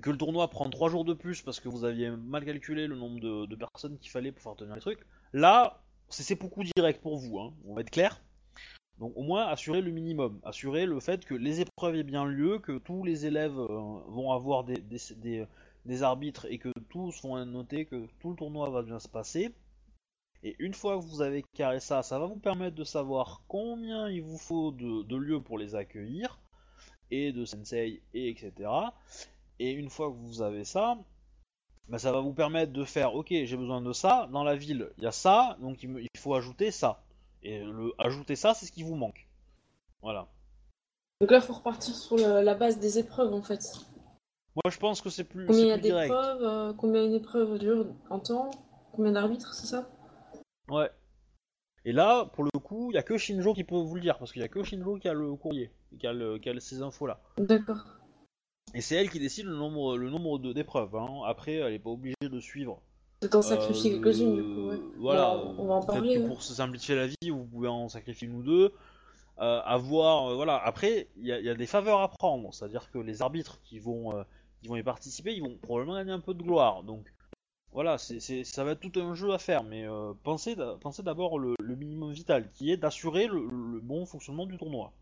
que le tournoi prend 3 jours de plus parce que vous aviez mal calculé le nombre de, personnes qu'il fallait pour faire tenir les trucs, là, c'est c'est beaucoup direct pour vous, hein. on va être clair. Donc au moins assurer le minimum, assurer le fait que les épreuves aient bien lieu, que tous les élèves euh, vont avoir des, des, des- des arbitres et que tous vont noter que tout le tournoi va bien se passer. Et une fois que vous avez carré ça, ça va vous permettre de savoir combien il vous faut de, de lieux pour les accueillir, et de sensei, et etc. Et une fois que vous avez ça, bah, ça va vous permettre de faire, ok, j'ai besoin de ça, dans la ville, il y a ça, donc il, me- il faut ajouter ça. Et le ajouter ça, c'est ce qui vous manque. Voilà. Donc là, faut repartir sur le- la base des épreuves en fait. Moi, je pense que c'est plus, Combien il y a d'épreuves, euh, combien une épreuve dure en temps, combien d'arbitres, c'est ça? Ouais. Et là, pour le coup, il y a que Shinjo qui peut vous le dire, parce qu'il y a que Shinjo qui a le courrier, qui a, le- qui a ces infos-là. D'accord. Et c'est elle qui décide le nombre, le nombre de- d'épreuves. Hein. Après, elle est pas obligée de suivre. Peut-être en sacrifier Euh, quelques-unes du coup, ouais. Voilà. On va- on va en parler. que ouais. pour se simplifier la vie, vous pouvez en sacrifier une ou deux. Euh, avoir, euh, voilà. Après, il y, a- il y a des faveurs à prendre, c'est-à-dire que les arbitres qui vont, euh, qui vont y participer, ils vont probablement gagner un peu de gloire. Donc, voilà, c'est, c'est- ça va être tout un jeu à faire. Mais euh, pensez, d'a- pensez d'abord le, le minimum vital, qui est d'assurer le, le bon fonctionnement du tournoi.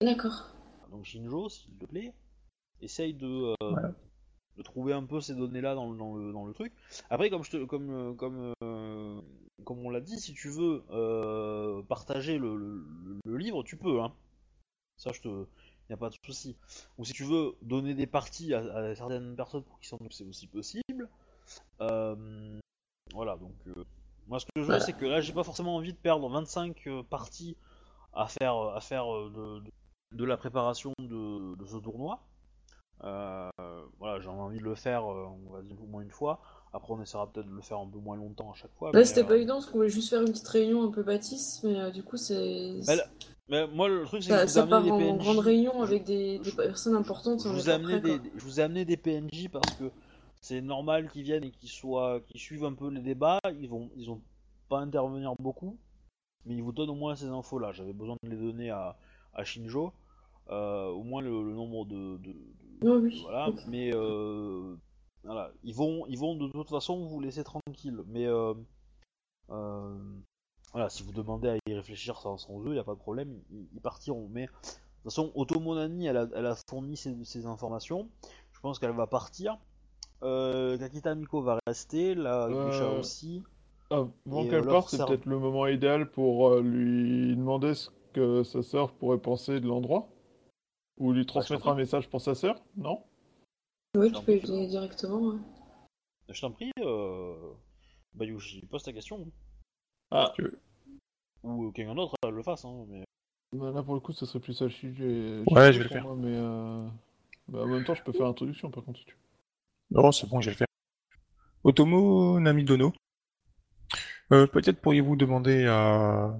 D'accord. Donc Shinjo, s'il te plaît, essaye de, euh, de trouver un peu ces données-là dans, le- dans le, dans le truc. Après, comme, je te, comme, euh, comme, euh, comme on l'a dit, si tu veux euh, partager le, le- le livre, tu peux. Hein. Ça, je te, y a pas de souci. Ou si tu veux donner des parties à, à certaines personnes pour qu'ils s'en c'est aussi possible. Euh, voilà, donc euh, moi ce que je veux, Voilà. c'est que là, j'ai pas forcément envie de perdre 25 euh, parties à faire, à faire de, de- de la préparation de, de ce tournoi. Euh, voilà, j'ai envie de le faire, on va dire au moins une fois. Après, on essaiera peut-être de le faire un peu moins longtemps à chaque fois. Là, c'était euh, pas évident parce qu'on voulait juste faire une petite réunion un peu bâtisse, mais euh, du coup, c'est. Là, mais moi, le truc, c'est que Ça, ça part des en PNJ. grande réunion avec des, des personnes importantes. Vous, ai amené des, je vous ai amené des PNJ parce que c'est normal qu'ils viennent et qu'ils soient, qu'ils suivent un peu les débats. Ils vont, ils ont pas intervenir beaucoup, mais ils vous donnent au moins ces infos-là. J'avais besoin de les donner à, à Shinjo, euh, au moins le, le nombre de, de- de- Oh, oui. voilà. Mais euh, voilà, ils vont, ils vont de toute façon vous laisser tranquille. Mais euh, euh, voilà, si vous demandez à y réfléchir sans, sans eux, il n'y a pas de problème, ils, ils partiront. Mais de toute façon, Otomonani, elle a, elle a fourni ces, ces informations. Je pense qu'elle va partir. Euh, Kakita Miko va rester, la Euh, Grisha aussi. Avant Et, qu'elle euh, parte, c'est peut-être le moment idéal pour euh, lui demander ce que sa sœur pourrait penser de l'endroit. Ou lui transmettre t'en un message pour sa sœur, non? Oui, tu peux y donner directement. ouais. Je t'en prie, euh, Bayushi, pose ta question. Ah, Ou euh, quelqu'un d'autre euh, le fasse. Hein, mais... bah là pour le coup, ça serait plus ça le sujet. Ouais, je vais le faire. moi, mais euh, bah, en même temps, je peux faire l'introduction par contre si tu veux. Non, c'est bon, je vais le faire. Otomo Namidono. Euh, peut-être pourriez-vous demander à...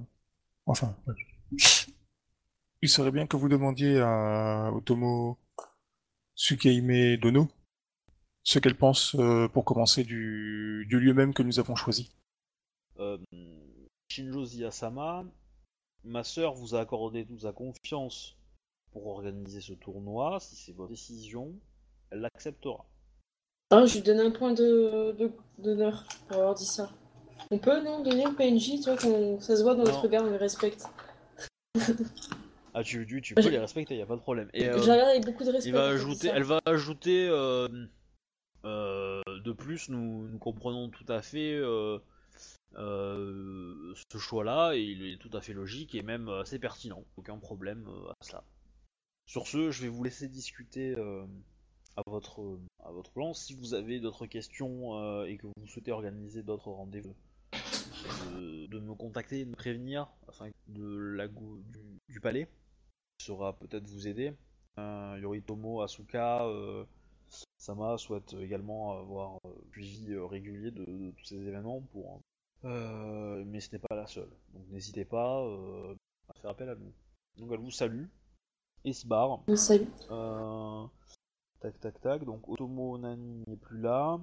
Enfin... Il serait bien que vous demandiez à Otomo Tsukeime Dono ce qu'elle pense, euh, pour commencer, du... du lieu même que nous avons choisi. Euh, Shinjo Ziyasama, ma sœur vous a accordé toute sa confiance pour organiser ce tournoi. Si c'est votre décision, elle l'acceptera. Ah, je lui donne un point de d'honneur pour avoir dit ça. On peut, non, donner au PNJ, tu vois, qu'on- ça se voit dans Non. notre regard, on les respecte. Ah, tu, tu, tu peux les respecter, y a pas de problème. Et euh, Je la regarde avec beaucoup de respect. il va ajouter, elle va ajouter. euh, euh, de plus, nous, nous comprenons tout à fait ce choix-là et il est tout à fait logique et même assez pertinent. Aucun problème à cela. Sur ce, je vais vous laisser discuter à votre à votre plan. Si vous avez d'autres questions euh, et que vous souhaitez organiser d'autres rendez-vous, de, de me contacter de me prévenir afin de la du, du palais. saura peut-être vous aider. Euh, Yoritomo, Asuka, euh, Sama souhaite également avoir euh, suivi euh, régulier de, de tous ces événements pour. Euh, mais ce n'est pas la seule. Donc n'hésitez pas euh, à faire appel à nous. Donc elle vous salue et se barre. Salut. Tac tac tac. Donc Otomo Nani n'est plus là.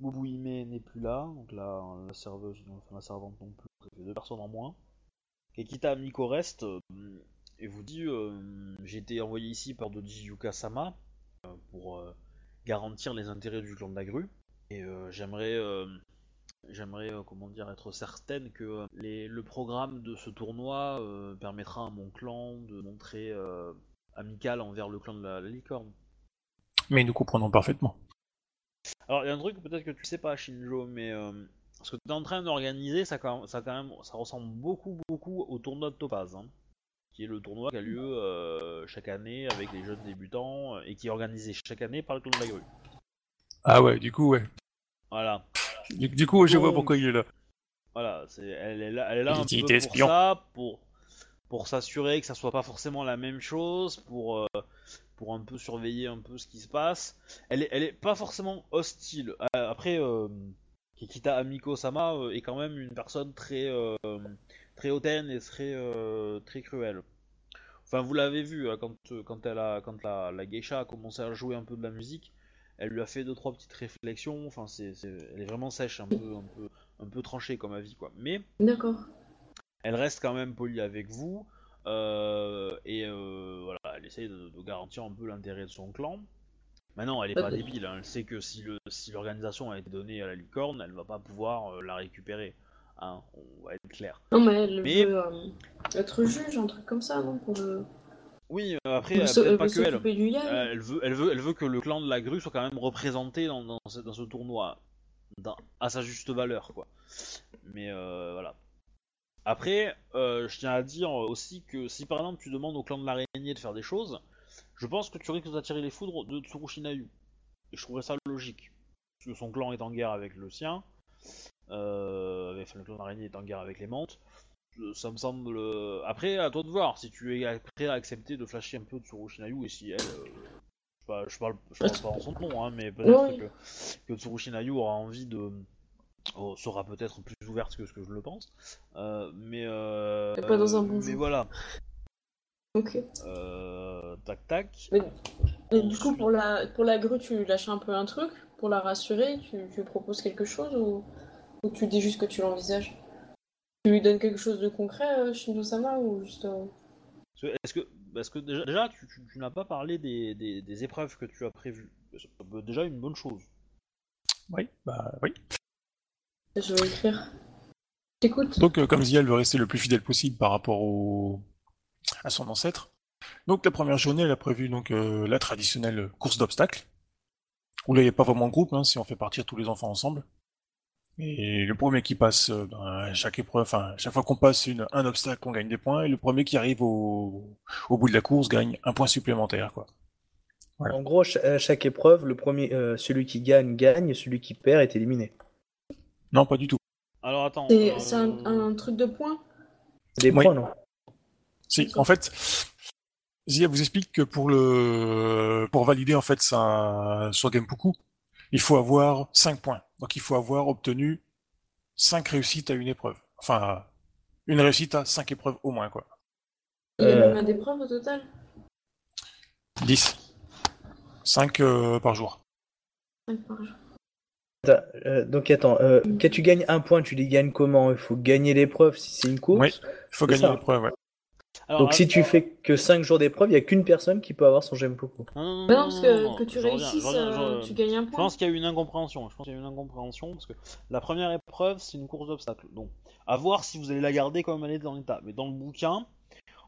Bubuime n'est plus là. Donc là, la serveuse, enfin la servante non plus. Ça fait deux personnes en moins. Kekita Miko reste euh, et vous dit euh, j'ai été envoyé ici par Doji Yuka-sama euh, pour garantir les intérêts du clan de la grue. Et j'aimerais j'aimerais comment dire être certaine que les- le programme de ce tournoi permettra à mon clan de montrer amical envers le clan de la licorne. Mais nous comprenons parfaitement. Alors il y a un truc peut-être que tu sais pas Shinjo, mais euh, ce que tu es en train d'organiser, ça, quand- ça quand même, ça ressemble beaucoup beaucoup au tournoi de Topaz, hein, qui est le tournoi qui a lieu euh, chaque année avec les jeunes débutants euh, et qui est organisé chaque année par le clan de la grue. Ah ouais, du coup, ouais. Voilà. Du, du coup, je vois pourquoi il est là. Voilà, elle est là, elle est là un peu pour espion. ça, pour, pour s'assurer que ça soit pas forcément la même chose, pour, euh, pour un peu surveiller un peu ce qui se passe. Elle est, elle est pas forcément hostile. Euh, après, euh, Kikita Amiko Sama euh, est quand même une personne très, euh, très hautaine et très, euh, très cruelle. Enfin, vous l'avez vu hein, quand, quand, elle a, quand la, la geisha a commencé à jouer un peu de la musique, elle lui a fait deux trois petites réflexions. Enfin, c'est, elle est vraiment sèche, un peu, un peu, un peu tranchée comme avis quoi. Mais D'accord. elle reste quand même polie avec vous et euh, voilà, elle essaye de, de garantir un peu l'intérêt de son clan. Maintenant, elle est pas débile, hein. elle sait que si le si l'organisation a été donnée à la licorne, elle va pas pouvoir euh, la récupérer. Hein, on va être clair. Non, mais elle Mais- veut euh, être juge, un truc comme ça, non Pour le. Oui, euh, après, euh, elle pas veut que elle. Euh, elle veut, elle veut, elle veut que le clan de la grue soit quand même représenté dans, dans ce, dans ce tournoi, dans- à sa juste valeur, quoi. Mais euh, voilà. Après, euh, je tiens à dire aussi que si par exemple tu demandes au clan de l'araignée de faire des choses, je pense que tu risques d'attirer les foudres de Tsurushinayu. Et je trouverais ça logique. Parce que son clan est en guerre avec le sien. Euh, enfin, le clan de l'araignée est en guerre avec les mantes. Euh, Ça me semble. Après, à toi de voir si tu es prêt à accepter de flasher un peu de Tsurushinayu et si elle. euh, Je, parle, je, parle, je parle pas en son nom, hein, mais peut-être Oui. que, que Tsurushinayu aura envie de. Oh, sera peut-être plus ouverte que ce que je le pense. Euh, mais. Euh, Mais pas dans un bon Mais voilà. Ok. Euh, tac tac. Et du coup, pour la, pour la grue, tu lâches un peu un truc pour la rassurer Tu, tu proposes quelque chose ou, ou tu dis juste que tu l'envisages? Tu lui donnes quelque chose de concret, euh, Shinjo-sama, ou juste. euh, Est-ce que, parce que déjà, déjà, tu, tu- tu n'as pas parlé des, des- des épreuves que tu as prévues. C'est déjà une bonne chose. Oui, bah oui. Je vais écrire. T'écoutes? Donc, euh, comme Zia, elle veut rester le plus fidèle possible par rapport au... à son ancêtre. Donc, la première journée, elle a prévu donc euh, la traditionnelle course d'obstacles, où là, il n'y a pas vraiment de groupe, hein, si on fait partir tous les enfants ensemble. Et le premier qui passe, euh, ben, à chaque épreuve, enfin, chaque fois qu'on passe une, un obstacle, on gagne des points, et le premier qui arrive au, au bout de la course gagne un point supplémentaire, quoi. Voilà. En gros, à chaque épreuve, le premier, euh, celui qui gagne gagne, celui qui perd est éliminé. Non, pas du tout. Alors attends. C'est euh, un, un truc de points Des Oui. points, non Si, en fait, Zia vous explique que pour le pour valider en fait sa son Genpuku, il faut avoir 5 points. Donc il faut avoir obtenu 5 réussites à une épreuve. Enfin, une réussite à 5 épreuves au moins quoi. Il y a Euh. combien d'épreuves au total? 10. 5 euh, par jour. Cinq par jour. Euh, donc attends, euh, quand tu gagnes un point, tu les gagnes comment? Il faut gagner l'épreuve si c'est une course? Oui. Il faut gagner l'épreuve, ouais. alors, Donc si att- tu fais que 5 jours d'épreuve, il n'y a qu'une personne qui peut avoir son Gempoku. Non, non, non, Bah non, parce que, non, que tu je reviens, réussisses, je reviens, je euh, tu gagnes un Je point. pense qu'il y a eu une incompréhension. Je pense qu'il y a eu une incompréhension parce que la première épreuve, c'est une course d'obstacles. Donc, à voir si vous allez la garder comme elle est dans l'état. Mais dans le bouquin,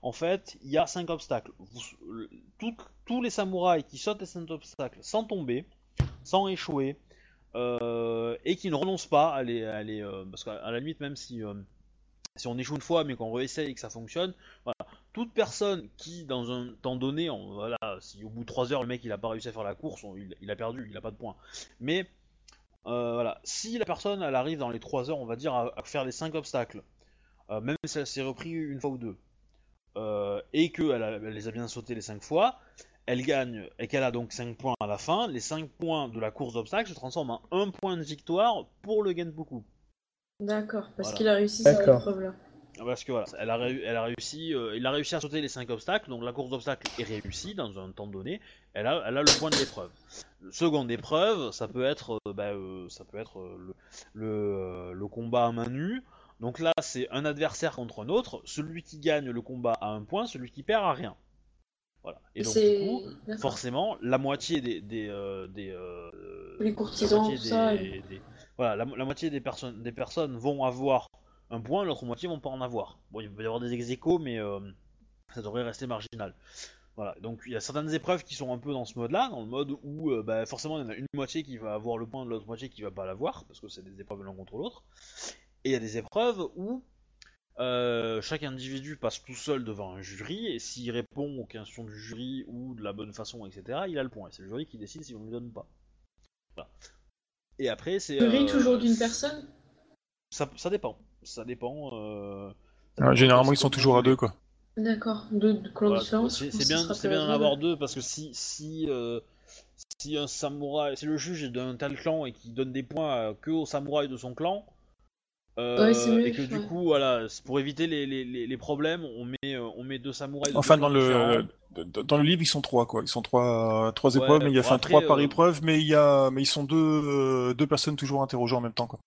en fait, il y a 5 obstacles. Vous- le- tout- tous les samouraïs qui sautent les 5 obstacles sans tomber, sans échouer, euh, et qui ne renoncent pas à les. à les, euh, parce qu'à la limite, même si, euh, si on échoue une fois mais qu'on réessaye et que ça fonctionne, voilà, toute personne qui, dans un temps donné, on- voilà, si au bout de 3 heures le mec il a pas réussi à faire la course, il, a perdu, il a pas de points. Mais voilà, si la personne elle arrive dans les 3 heures, on va dire, à, faire les 5 obstacles, même si elle s'est repris une fois ou deux, et qu'elle elle les a bien sautés les 5 fois, elle gagne et qu'elle a donc 5 points à la fin, les 5 points de la course d'obstacles se transforment en 1 point de victoire pour le Genpoku. D'accord, parce Voilà. qu'il a réussi cette épreuve-là. Parce que voilà, elle a, réu- elle a réussi, euh, il a réussi à sauter les 5 obstacles, donc la course d'obstacles est réussie dans un temps donné. Elle a, elle a le point de l'épreuve. Seconde épreuve, ça peut être, euh, bah, euh, ça peut être euh, le, le, euh, le combat à main nue. Donc là, c'est un adversaire contre un autre. Celui qui gagne le combat a un point, celui qui perd a rien. Voilà. Et donc du coup, forcément, la moitié des, des, euh, des, euh, Les la courtisans, ça. des- des- voilà, la, la moitié des personnes, des personnes vont avoir un point, l'autre moitié vont pas en avoir. Bon, il peut y avoir des ex mais euh, ça devrait rester marginal. Voilà, donc il y a certaines épreuves qui sont un peu dans ce mode-là, dans le mode où euh, bah, forcément il y en a une moitié qui va avoir le point, l'autre moitié qui va pas l'avoir, parce que c'est des épreuves l'un contre l'autre. Et il y a des épreuves où euh, chaque individu passe tout seul devant un jury, et s'il répond aux questions du jury ou de la bonne façon, etc., il a le point. Et c'est le jury qui décide si on lui donne pas. Voilà. Et après, c'est. Jury euh, toujours d'une personne? Ça, ça dépend. Ça dépend. euh, ça Ouais, dépend généralement, ils sont toujours à deux, quoi. D'accord, de, de Voilà, c'est bien, c'est d'en avoir deux parce que si si euh, si un samouraï, si le juge est d'un tel clan et qui donne des points que aux samouraïs de son clan, euh, Ouais, c'est mieux, et que du ouais. coup voilà, pour éviter les, les, les, les problèmes, on met euh, on met deux samouraïs. de Enfin, deux dans le dans le livre, ils sont trois, quoi. Ils sont trois, trois Ouais, épreuves, mais il y a enfin après, trois par euh, épreuve, mais il y a, mais ils sont deux, deux personnes toujours interrogées en même temps, quoi.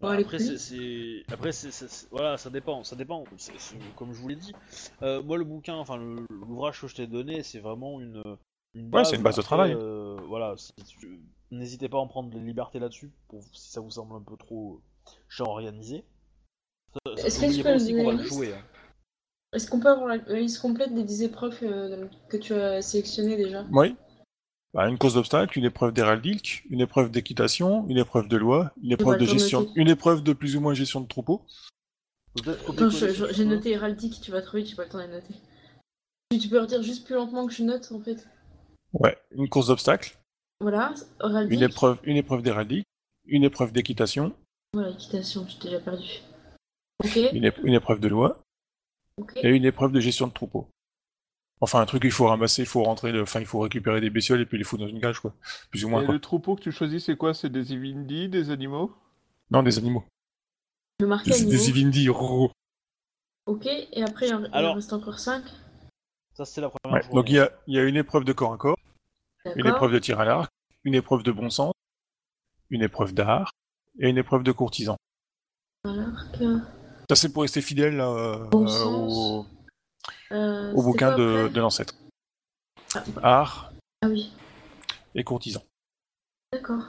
Voilà, Ouais, après, c'est, voilà, ça dépend, ça comme je vous l'ai dit, euh, moi le bouquin, enfin l'ouvrage que je t'ai donné, c'est vraiment une, une base. c'est une base de travail. euh, voilà, n'hésitez pas à en prendre des libertés là-dessus, si ça vous semble un peu trop chiant organisé. Est-ce va jouer. hein. Est-ce qu'on peut avoir la la liste complète des 10 épreuves euh, que tu as sélectionnées déjà Oui. Bah, une course d'obstacle, une épreuve d'héraldique, une épreuve d'équitation, une épreuve de loi, une épreuve de le gestion, noter. une épreuve de plus ou moins gestion de troupeau. J'ai noté héraldique, tu vas trouver, j'ai pas le temps de noter. Tu, tu peux redire juste plus lentement que je note en fait. Ouais. Une course d'obstacle, Voilà, héraldique. une épreuve, une épreuve d'héraldique, une épreuve d'équitation, Voilà, équitation, je t'ai déjà perdu. Ok, une, ép- une épreuve de loi ok. et une épreuve de gestion de troupeau. Enfin, un truc, il faut ramasser, il faut rentrer, le- enfin, il faut récupérer des bestioles et puis les foutre dans une cage, quoi. Plus ou moins, Et quoi. le troupeau que tu choisis, c'est quoi? C'est des Ivindi, des animaux? Non, des animaux. Vais marquer Des, niveau. des Ivindi. Ok, et après il en, il en Alors- reste encore 5. Ça c'était la première Ouais. Donc il y a, il y a une épreuve de corps à corps, une épreuve de tir à l'arc, une épreuve de bon sens, une épreuve d'art et une épreuve de courtisan. Arc, Ça, c'est pour rester fidèle euh, Bon euh, au, euh, au c'était bouquin de, de l'ancêtre. Ah, Art ah oui, et courtisan. d'accord.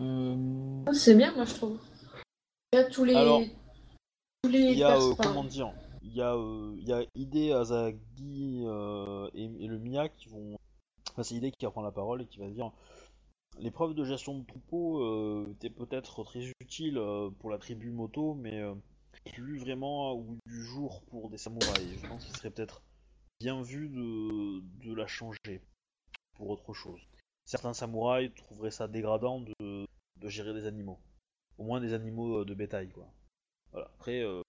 Euh, Ah, C'est bien, moi je trouve. Il y a tous les. Alors, tous les Il y a, euh, comment dire, il y a, euh, il y a Ide, Azagi euh, et, et le Mia qui vont. Enfin, c'est Ide qui va prendre la parole et qui va dire l'épreuve de gestion de troupeau euh, était peut-être très utile euh, pour la tribu Moto, mais euh, plus vraiment au du jour pour des samouraïs. Je pense qu'il serait peut-être bien vu de, la changer pour autre chose. Certains samouraïs trouveraient ça dégradant de, gérer des animaux. Au moins des animaux euh, de bétail, quoi. Après, euh,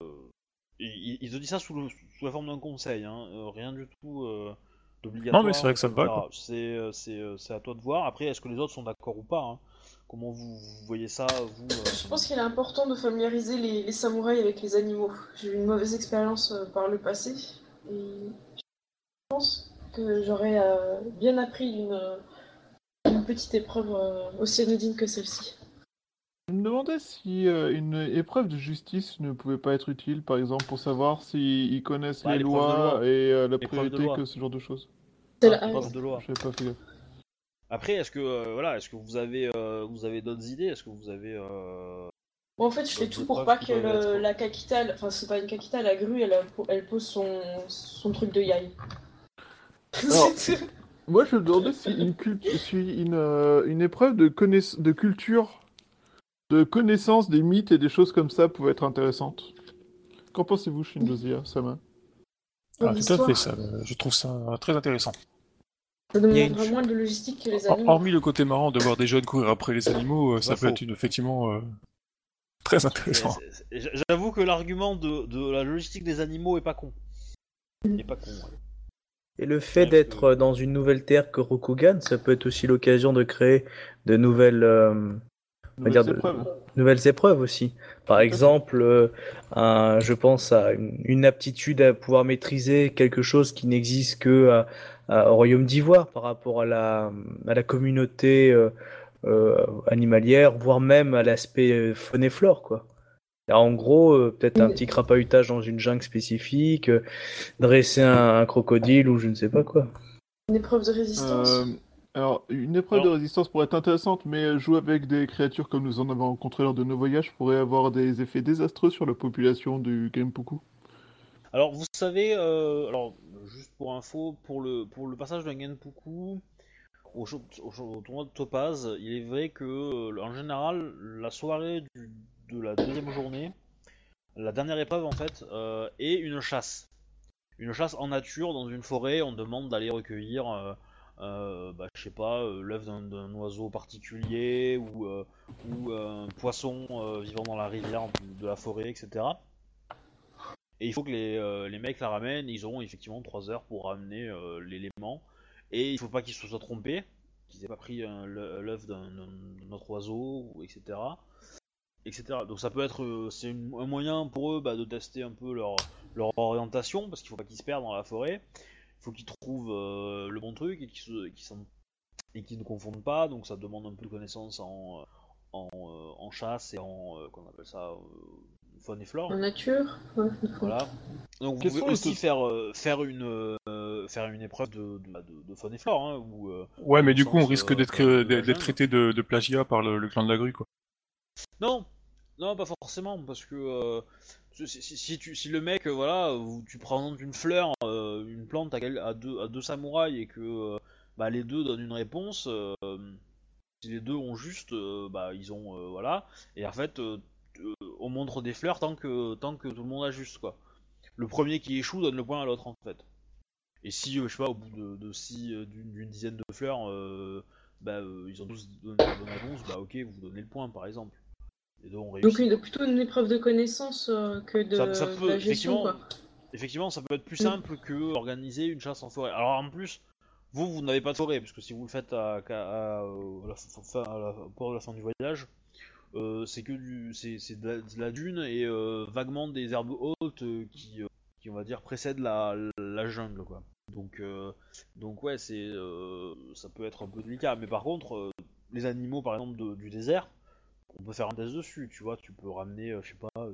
il, il te dit ça sous, la forme d'un conseil, hein. euh, rien du tout euh, d'obligatoire. Non, mais c'est vrai que ça te va. C'est, euh, c'est, euh, c'est à toi de voir. Après, est-ce que les autres sont d'accord ou pas hein? Comment vous, vous voyez ça, vous euh, Je pense qu'il est important de familiariser les, les samouraïs avec les animaux. J'ai eu une mauvaise expérience euh, par le passé et je pense que j'aurais euh, bien appris d'une euh, une petite épreuve euh, aussi anodine que celle-ci. Je me demandais si euh, une épreuve de justice ne pouvait pas être utile, par exemple, pour savoir s'ils connaissent Bah, les l'épreuve de lois loi. et euh, la L'épreuve de priorité loi. que ce genre de choses. C'est ah, la- épreuve de loi. Je pas fait gaffe. Après, est-ce que euh, voilà, est-ce que vous avez, euh, vous avez d'autres idées? Est-ce que vous avez euh, Bon, en fait, je fais tout pour pas que peuvent le- être- la Kakita, enfin c'est pas une Kakita, la grue, elle, elle pose son, son truc de yai. [laughs] Alors- C'est tout. Moi, je me demandais si une, cult- si une, euh, une épreuve de, connaiss- de culture, de connaissance des mythes et des choses comme ça pouvait être intéressante. Qu'en pensez-vous, Shindozia, Sama? Ah, tout à fait, ça, je trouve ça très intéressant. Ça une- moins de logistique que les Hor- animaux. Hormis le côté marrant de voir des jeunes courir après les animaux, euh, ça peut être une, effectivement euh, très intéressant. J'avoue que l'argument de, de la logistique des animaux est pas con. Il est pas con. ouais. Et le fait d'être que- dans une nouvelle terre que Rokugan, ça peut être aussi l'occasion de créer de nouvelles, euh, on va dire de- épreuves. nouvelles épreuves aussi. Par exemple, euh, un- je pense à une, une aptitude à pouvoir maîtriser quelque chose qui n'existe que à- à- au Royaume d'Ivoire par rapport à la, à la communauté euh, euh, animalière, voire même à l'aspect euh, faune et flore, quoi. Alors, en gros, euh, peut-être un petit crapahutage dans une jungle spécifique, euh, dresser un, un crocodile ou je ne sais pas quoi. Une épreuve de résistance. Alors, une épreuve de résistance pourrait être intéressante, mais jouer avec des créatures comme nous en avons rencontré lors de nos voyages pourrait avoir des effets désastreux sur la population du Genpuku. Alors vous savez, euh, alors juste pour info, pour le pour le passage d'un Genpuku au, au au tournoi de Topaz, il est vrai que euh, en général la soirée du- de la deuxième journée, la dernière épreuve en fait, euh, est une chasse, une chasse en nature dans une forêt. On demande d'aller recueillir, euh, euh, bah, je sais pas, euh, l'œuf d'un oiseau particulier ou euh, ou un poisson euh, vivant dans la rivière de, la forêt, etc. Et il faut que les, euh, les mecs la ramènent, ils auront effectivement 3 heures pour ramener euh, l'élément. Et il faut pas qu'ils se soient trompés, qu'ils aient pas pris euh, l'œuf d'un autre oiseau, etc. etc. Donc ça peut être, euh, c'est un moyen pour eux bah, de tester un peu leur, leur orientation, parce qu'il faut pas qu'ils se perdent dans la forêt. Il faut qu'ils trouvent euh, le bon truc et qu'ils se- qu'ils s'en- et qu'ils ne confondent pas, donc ça demande un peu de connaissances en, en, euh, en chasse et en, euh, qu'on appelle ça, euh, faune et flore. En nature. ouais. Voilà. Donc vous pouvez aussi faire, euh, faire, une, euh, faire une épreuve de, de, de, de faune et flore, hein, ou, euh, Ouais, mais du coup, on risque d'être traité de, de plagiat par le, le clan de la grue, quoi. Non, non, pas forcément, parce que euh, si, le mec, euh, voilà, tu présentes une fleur, euh, une plante à, deux, samouraïs et que euh, bah, les deux donnent une réponse, si les deux ont juste, bah ils ont, voilà, et en fait, on montre des fleurs tant que, tant que tout le monde a juste, quoi. Le premier qui échoue donne le point à l'autre, en fait. Et si, je sais pas, au bout de, d'une dizaine de fleurs, bah, ils ont tous donné la réponse, bah ok, vous donnez le point, par exemple. Les deux ont réussi. Donc plutôt une épreuve de connaissance euh, que de, Ça- ça de peut, la gestion. effectivement, Quoi. Effectivement, ça peut être plus Mm. simple que organiser une chasse en forêt. Alors en plus, vous, vous n'avez pas de forêt, parce que si vous le faites à, qu'à- à, à la, fin, la- la du voyage, euh, c'est que du, c'est, de, la, de la dune et euh, vaguement des herbes hautes qui, qui, on va dire, précèdent la, la jungle, quoi. Donc, donc ouais, c'est, ça peut être un peu délicat. Mais par contre, les animaux, par exemple, de- du désert, on peut faire un test dessus, tu vois. Tu peux ramener, euh, je sais pas,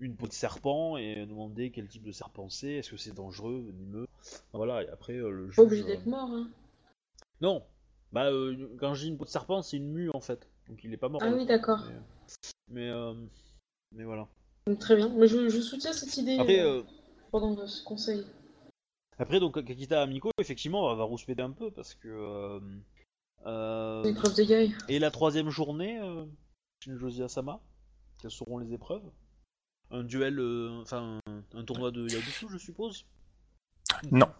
une, peau de serpent et demander quel type de serpent c'est, est-ce que c'est dangereux, venimeux. Voilà, et après, euh, le juge... Pas obligé euh, d'être mort. Hein. Non Bah, euh, quand je dis une peau de serpent, c'est une mue, en fait. Donc il est pas mort. Ah oui, d'accord. Mais, mais, euh, mais voilà. Donc, Très bien. Mais je, je soutiens cette idée Après, euh, pendant ce conseil. après donc Kakita Amiko, effectivement, va, rouspéter un peu, parce que... euh, euh, Une épreuve de gueule. Et la troisième journée, euh, Shinjozi Asama, quelles seront les épreuves? Un duel, euh, enfin un, tournoi de Yabusu, je suppose? Non.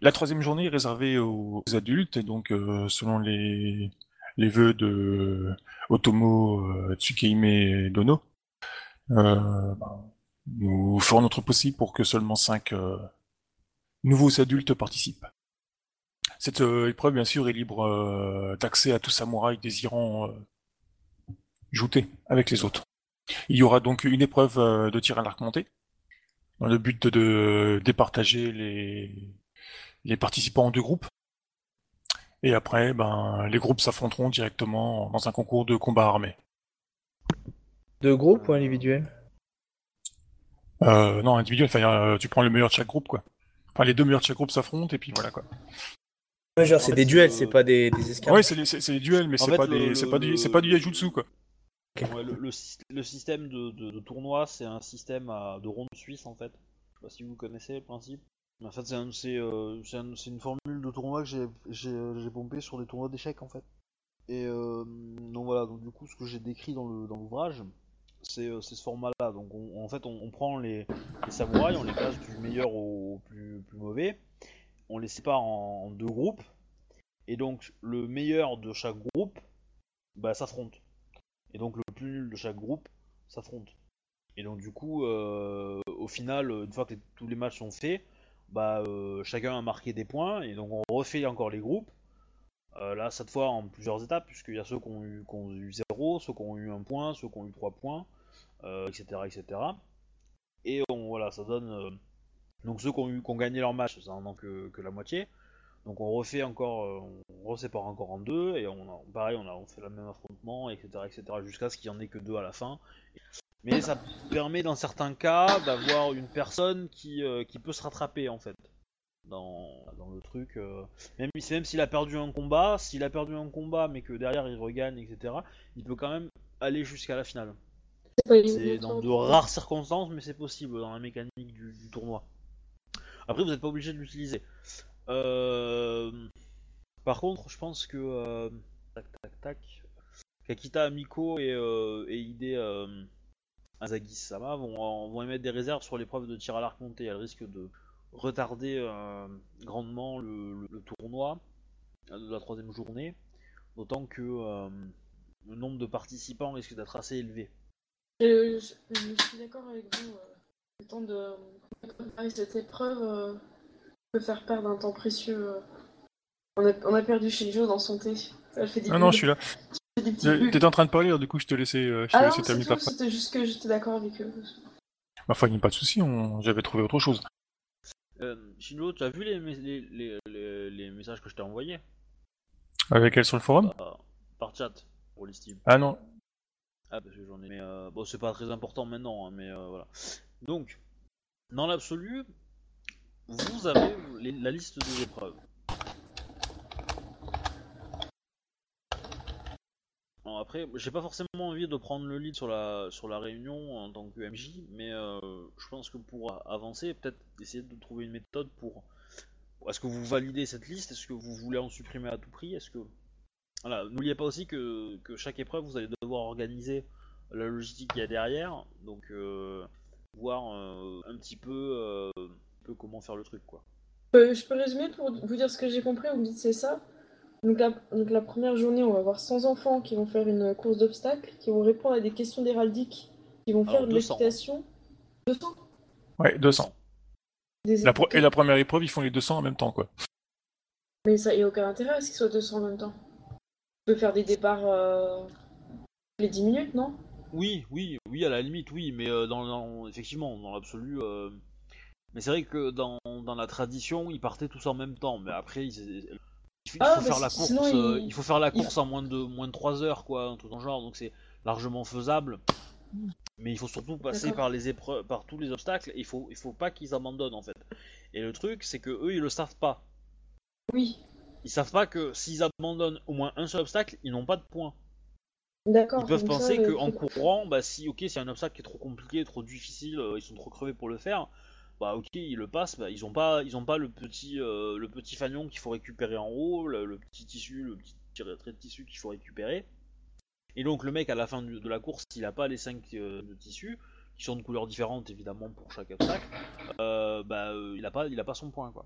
La troisième journée est réservée aux adultes, et donc euh, selon les, les vœux de Otomo, euh, Tsukehime Dono, ben, nous ferons notre possible pour que seulement cinq nouveaux adultes participent. Cette épreuve, bien sûr, est libre d'accès à tout samouraï désirant jouter avec les autres. Il y aura donc une épreuve euh, de tir à l'arc monté, dans le but de départager les, les participants en deux groupes. Et après, ben, les groupes s'affronteront directement dans un concours de combat armé. Deux groupes ou individuels Euh, non, individuel, enfin, euh, tu prends le meilleur de chaque groupe, quoi. Enfin, les deux meilleurs de chaque groupe s'affrontent, et puis voilà, quoi. Ouais, genre, c'est des duels, euh, c'est pas des, des escarres. Ouais, c'est les duels, mais c'est pas le- des, c'est pas du, c'est pas du Yajutsu, quoi. Le, le syst- le système de, tournoi, c'est un système de ronde suisse en fait. Je sais pas si vous connaissez le principe. En fait, c'est un- euh, une formule de tournoi que j'ai- pompé sur des tournois d'échecs en fait. Et euh, donc voilà, donc du coup, ce que j'ai décrit dans l'ouvrage, c'est euh, c'est ce format-là. Donc on- en fait, on, prend les, samouraïs, on les classe du meilleur au, plus mauvais. On les sépare en, en deux groupes. Et donc le meilleur de chaque groupe bah, s'affronte. Et donc le plus nul de chaque groupe s'affronte. Et donc du coup, euh, au final, une fois que tous les matchs sont faits, bah, euh, chacun a marqué des points. Et donc on refait encore les groupes. Euh, là, cette fois en plusieurs étapes, puisqu'il y a ceux qui ont eu, qui eu 0, ceux qui ont eu 1 point, ceux qui ont eu 3 points, etc., etc. Et on, voilà, ça donne. donc ceux qui ont, eu, qui ont gagné leur match, ça en manque que, que la moitié. Donc on refait encore, euh, on resépare encore en deux, et on a, pareil, on, a, on fait le même affrontement, etc., etc., jusqu'à ce qu'il y en ait que deux à la fin. Mais ça permet dans certains cas d'avoir une personne qui, euh, qui peut se rattraper en fait dans, dans le truc. euh, même, si- même s'il a perdu un combat, s'il a perdu un combat mais que derrière il regagne, etc., il peut quand même aller jusqu'à la finale. C'est dans de rares circonstances, mais c'est possible dans la mécanique du, du tournoi. Après, vous n'êtes pas obligé de l'utiliser. Euh, Par contre, je pense que euh, tac tac tac, Kakita Amiko et, euh, et Hide euh, Azagi Sama vont, émettre des réserves sur l'épreuve de tir à l'arc monté. Elles risquent de retarder grandement le, tournoi de la troisième journée, d'autant que le nombre de participants risque d'être assez élevé. Je, suis d'accord avec vous. le temps de cette épreuve peut faire perdre un temps précieux. euh. On, a, on a perdu Shinjo dans son thé. Elle fait des Ah non, je suis là. Euh. T'étais en train de parler, du coup, je te laissais, euh, je te Ah laissais terminer ta phrase. c'était juste que j'étais d'accord avec eux. Ma foi, il n'y a pas de souci, on... j'avais trouvé autre chose. Euh, Shinjo, tu as vu les, les, les, les- les messages que je t'ai envoyés? Avec elle sur le forum? Euh, par chat pour les Steam Ah non. Ah parce que j'en ai. Mais euh, bon, c'est pas très important maintenant, hein, mais euh, voilà. Donc, dans l'absolu, vous avez la liste des épreuves. Après, j'ai pas forcément envie de prendre le lead sur la sur la réunion en tant que MJ, mais euh, je pense que pour avancer, peut-être essayer de trouver une méthode pour. Est-ce que vous validez cette liste? Est-ce que vous voulez en supprimer à tout prix? Est-ce que voilà, n'oubliez pas aussi que, que chaque épreuve, vous allez devoir organiser la logistique qu'il y a derrière, donc euh, voir euh, un petit peu, peu comment faire le truc, quoi. Euh, je peux résumer pour vous dire ce que j'ai compris, vous me dites c'est ça. Donc la, donc la première journée, on va avoir 100 enfants qui vont faire une course d'obstacles, qui vont répondre à des questions d'héraldique, qui vont faire Alors, de 200, l'équitation. 200 Ouais, 200. des La pro- Et la première épreuve, ils font les 200 en même temps, quoi. Mais ça y a aucun intérêt à ce qu'ils soient 200 en même temps. Tu peux faire des départs euh, les 10 minutes, non? Oui, oui, oui, à la limite, oui, mais euh, dans, dans- effectivement, dans l'absolu. Mais c'est vrai que dans, dans la tradition, ils partaient tous en même temps, mais après, ils- il faut, il faut bah, faire la course. euh, il- il faut faire la il- course en moins de moins de 3 heures, quoi, dans le genre, donc c'est largement faisable. Mais il faut surtout passer par les épreuves, par tous les obstacles. Et il faut, il faut pas qu'ils abandonnent en fait. Et le truc, c'est que eux, ils le savent pas. Oui, Ils savent pas que s'ils abandonnent au moins un seul obstacle, ils n'ont pas de points. d'accord. Ils peuvent penser qu'en courant, bah si ok, c'est un obstacle qui est trop compliqué, trop difficile, euh, ils sont trop crevés pour le faire, bah ok, ils le passent, bah, ils ont pas, ils ont pas le petit, euh, le petit fanion qu'il faut récupérer en haut, le, le petit tissu, le petit trait de tissu qu'il faut récupérer. Et donc le mec à la fin de la course, s'il a pas les 5 de tissus, qui sont de couleurs différentes évidemment pour chaque obstacle, euh, bah euh, il a pas, il a pas son point quoi.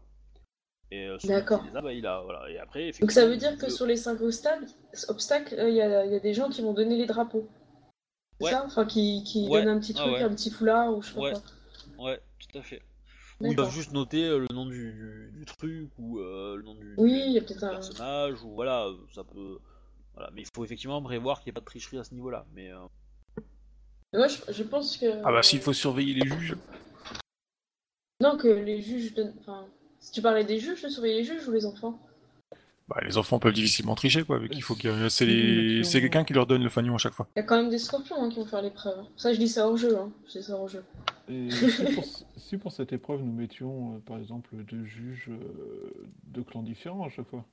Et euh, D'accord. a, bah, il a, voilà. Et après, Donc ça veut dire que le- sur les 5 obstacles, obstacles, euh, il y, y a des gens qui vont donner les drapeaux. C'est Ouais. ça? Enfin, qui, qui Ouais. donnent un petit Ah truc, ouais. un petit foulard ou je sais pas Ouais. Tout à fait. Ou ils peuvent juste noter euh, le nom du, du- du truc ou euh, le nom du, Oui, du- il y a du peut-être un- personnage ou voilà, euh, ça peut. Voilà, mais il faut effectivement prévoir qu'il n'y ait pas de tricherie à ce niveau-là. Mais euh, Moi, je, je pense que. Ah bah s'il faut surveiller les juges. Non, que les juges donnent. Enfin, si tu parlais des juges, de surveiller les juges ou les enfants? Bah, les enfants peuvent difficilement tricher, quoi. Vu qu'il faut que c'est les... quelqu'un qui leur donne le fanion à chaque fois. Il y a quand même des scorpions hein, qui vont faire l'épreuve. Ça, je dis ça hors jeu. Hein. Je dis ça hors jeu. Et [laughs] si, pour, si pour cette épreuve nous mettions euh, par exemple deux juges euh, de clans différents à chaque fois.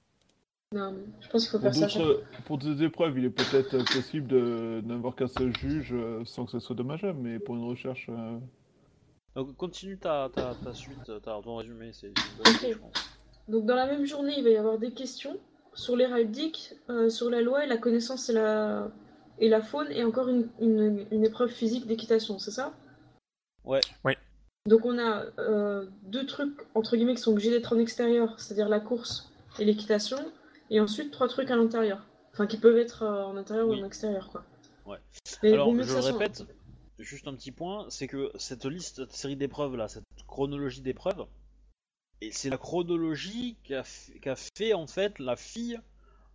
Non, je pense qu'il faut Pour faire ça. pour des épreuves, il est peut-être euh, possible de n'avoir qu'un seul juge euh, sans que ça soit dommageable, mais pour une recherche. euh, donc continue ta, ta, ta suite, ta, ton résumé, c'est c'est une bonne Ok. idée, je pense. Donc, dans la même journée, il va y avoir des questions sur l'héraldique, euh, sur la loi et la connaissance et la, et la faune et encore une, une- une épreuve physique d'équitation, c'est ça? Ouais. Donc on a euh, deux trucs entre guillemets qui sont obligés d'être en extérieur, c'est-à-dire la course et l'équitation, et ensuite trois trucs à l'intérieur. Enfin qui peuvent être euh, en intérieur Oui. ou en extérieur quoi. Ouais. Mais Alors, je le répète, juste un petit point, c'est que cette liste, cette série d'épreuves là, cette chronologie d'épreuves, et c'est la chronologie qu'a fait, qu'a fait, en fait la fille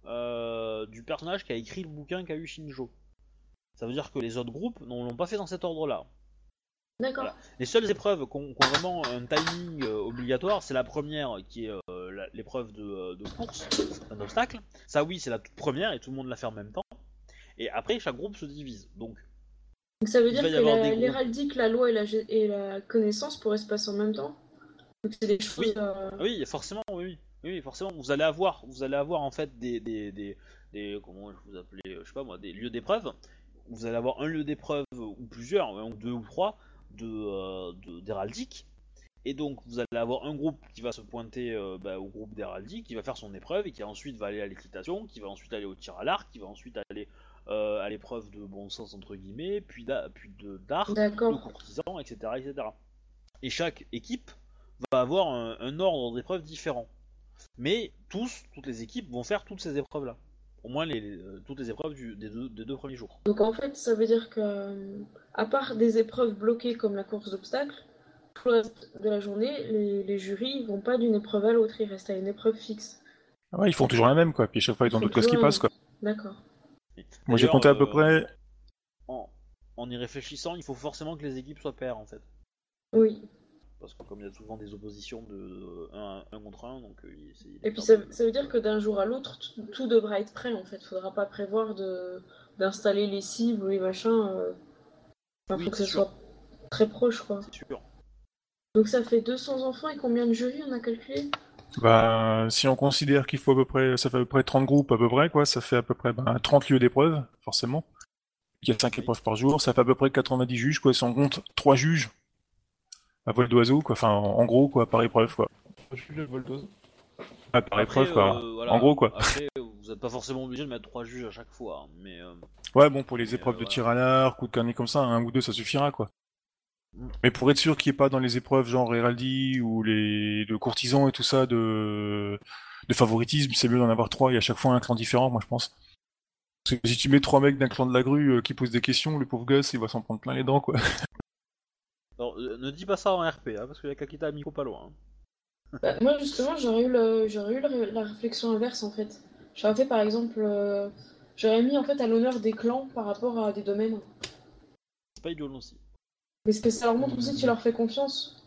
euh, du personnage qui a écrit le bouquin qu'a eu Shinjo. Ça veut dire que les autres groupes ne l'ont pas fait dans cet ordre-là. D'accord. Voilà. Les seules épreuves qui ont, qui ont vraiment un timing euh, obligatoire, c'est la première qui est euh, l'épreuve de, euh, de course, un obstacle. Ça oui, c'est la toute première et tout le monde la fait en même temps. Et après, chaque groupe se divise. Donc, Donc ça veut dire que la- l'héraldique, la loi et la, gé- et la connaissance pourraient se passer en même temps Donc c'est des choses... Oui. euh, Oui, forcément, oui, oui, forcément. Vous allez avoir, vous allez avoir en fait des, des, des, des- comment je vous appelais, je sais pas moi, des lieux d'épreuve. Vous allez avoir un lieu d'épreuve ou plusieurs, ou deux ou trois de euh, de- d'héraldique. Et donc vous allez avoir un groupe qui va se pointer euh, bah, au groupe d'héraldique, qui va faire son épreuve et qui ensuite va aller à l'équitation, qui va ensuite aller au tir à l'arc, qui va ensuite aller euh, à l'épreuve de bon sens entre guillemets, puis puis de d'art, de courtisan, etc., etc. Et chaque équipe va avoir un, un ordre d'épreuves différent. Mais tous, toutes les équipes vont faire toutes ces épreuves-là. Au moins les, les- toutes les épreuves du- des, deux, des deux premiers jours. Donc en fait, ça veut dire que, à part des épreuves bloquées comme la course d'obstacles, tout le reste de la journée, les, les jurys vont pas d'une épreuve à l'autre, ils restent à une épreuve fixe. Ah Ouais, ils font toujours la même, quoi. Puis à chaque fois, ils ont d'autres choses qui passent, quoi. D'accord. Moi, j'ai compté à peu euh, près. En, en y réfléchissant, il faut forcément que les équipes soient paires en fait. Oui. Parce que comme il y a souvent des oppositions de 1 contre 1, donc euh, il- c'est- il est Et puis ça, de- ça veut dire que d'un jour à l'autre, tout, tout devra être prêt en fait. Faudra pas prévoir de d'installer les cibles ou les machins. euh. Enfin, Oui, faut que ça sûr. soit très proche quoi. C'est sûr. Donc ça fait 200 enfants et combien de jurys on a calculé? Bah, si on considère qu'il faut à peu près, ça fait à peu près 30 groupes à peu près, quoi, ça fait à peu près ben, 30 lieux d'épreuve, forcément. Il y a 5 Oui. épreuves par jour, ça fait à peu près 90 juges, quoi, si on compte 3 juges à vol d'oiseau, quoi, enfin, en en gros, quoi, par épreuve, quoi. Je suis le vol d'oiseau. Ah, par Après, épreuve, quoi. euh, voilà. En gros, quoi. Après, vous n'êtes pas forcément obligé de mettre trois juges à chaque fois, hein, mais euh, Ouais, bon, pour les Mais, épreuves euh, de voilà. tir à l'arc ou de carnet comme ça, un ou deux, ça suffira, quoi. Mm. Mais pour être sûr qu'il n'y ait pas dans les épreuves genre Héraldi ou les de courtisans et tout ça de, de favoritisme, c'est mieux d'en avoir trois et à chaque fois un clan différent, moi je pense. Parce que si tu mets trois mecs d'un clan de la grue euh, qui posent des questions, le pauvre gosse il va s'en prendre plein les dents, quoi. [laughs] alors, euh, ne dis pas ça en RP, hein, parce qu'il y a Kakita Amico pas loin. hein. Bah, Moi justement, j'aurais eu, le, j'aurais eu le- la réflexion inverse en fait. J'aurais fait par exemple, euh, j'aurais mis en fait à l'honneur des clans par rapport à des domaines. C'est pas idiot aussi. Parce que ça leur montre aussi que tu leur fais confiance.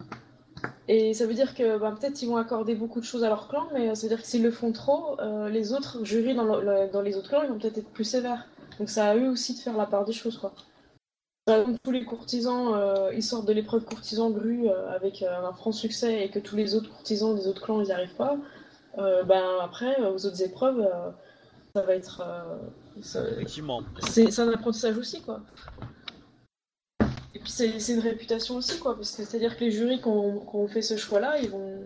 Et ça veut dire que bah, peut-être ils vont accorder beaucoup de choses à leur clan, mais ça veut dire que s'ils le font trop, euh, les autres jurys dans, le- le- dans les autres clans, ils vont peut-être être plus sévères. Donc ça à eux aussi de faire la part des choses, quoi. Par exemple, tous les courtisans, euh, ils sortent de l'épreuve courtisan grue euh, avec euh, un franc succès et que tous les autres courtisans des autres clans, ils n'y arrivent pas. Euh, ben après, euh, aux autres épreuves, euh, ça va être... euh, ça- Effectivement. c'est un apprentissage aussi, quoi. Et puis c'est c'est une réputation aussi, quoi, parce que c'est-à-dire que les jurys qui ont, qui ont fait ce choix-là, ils vont,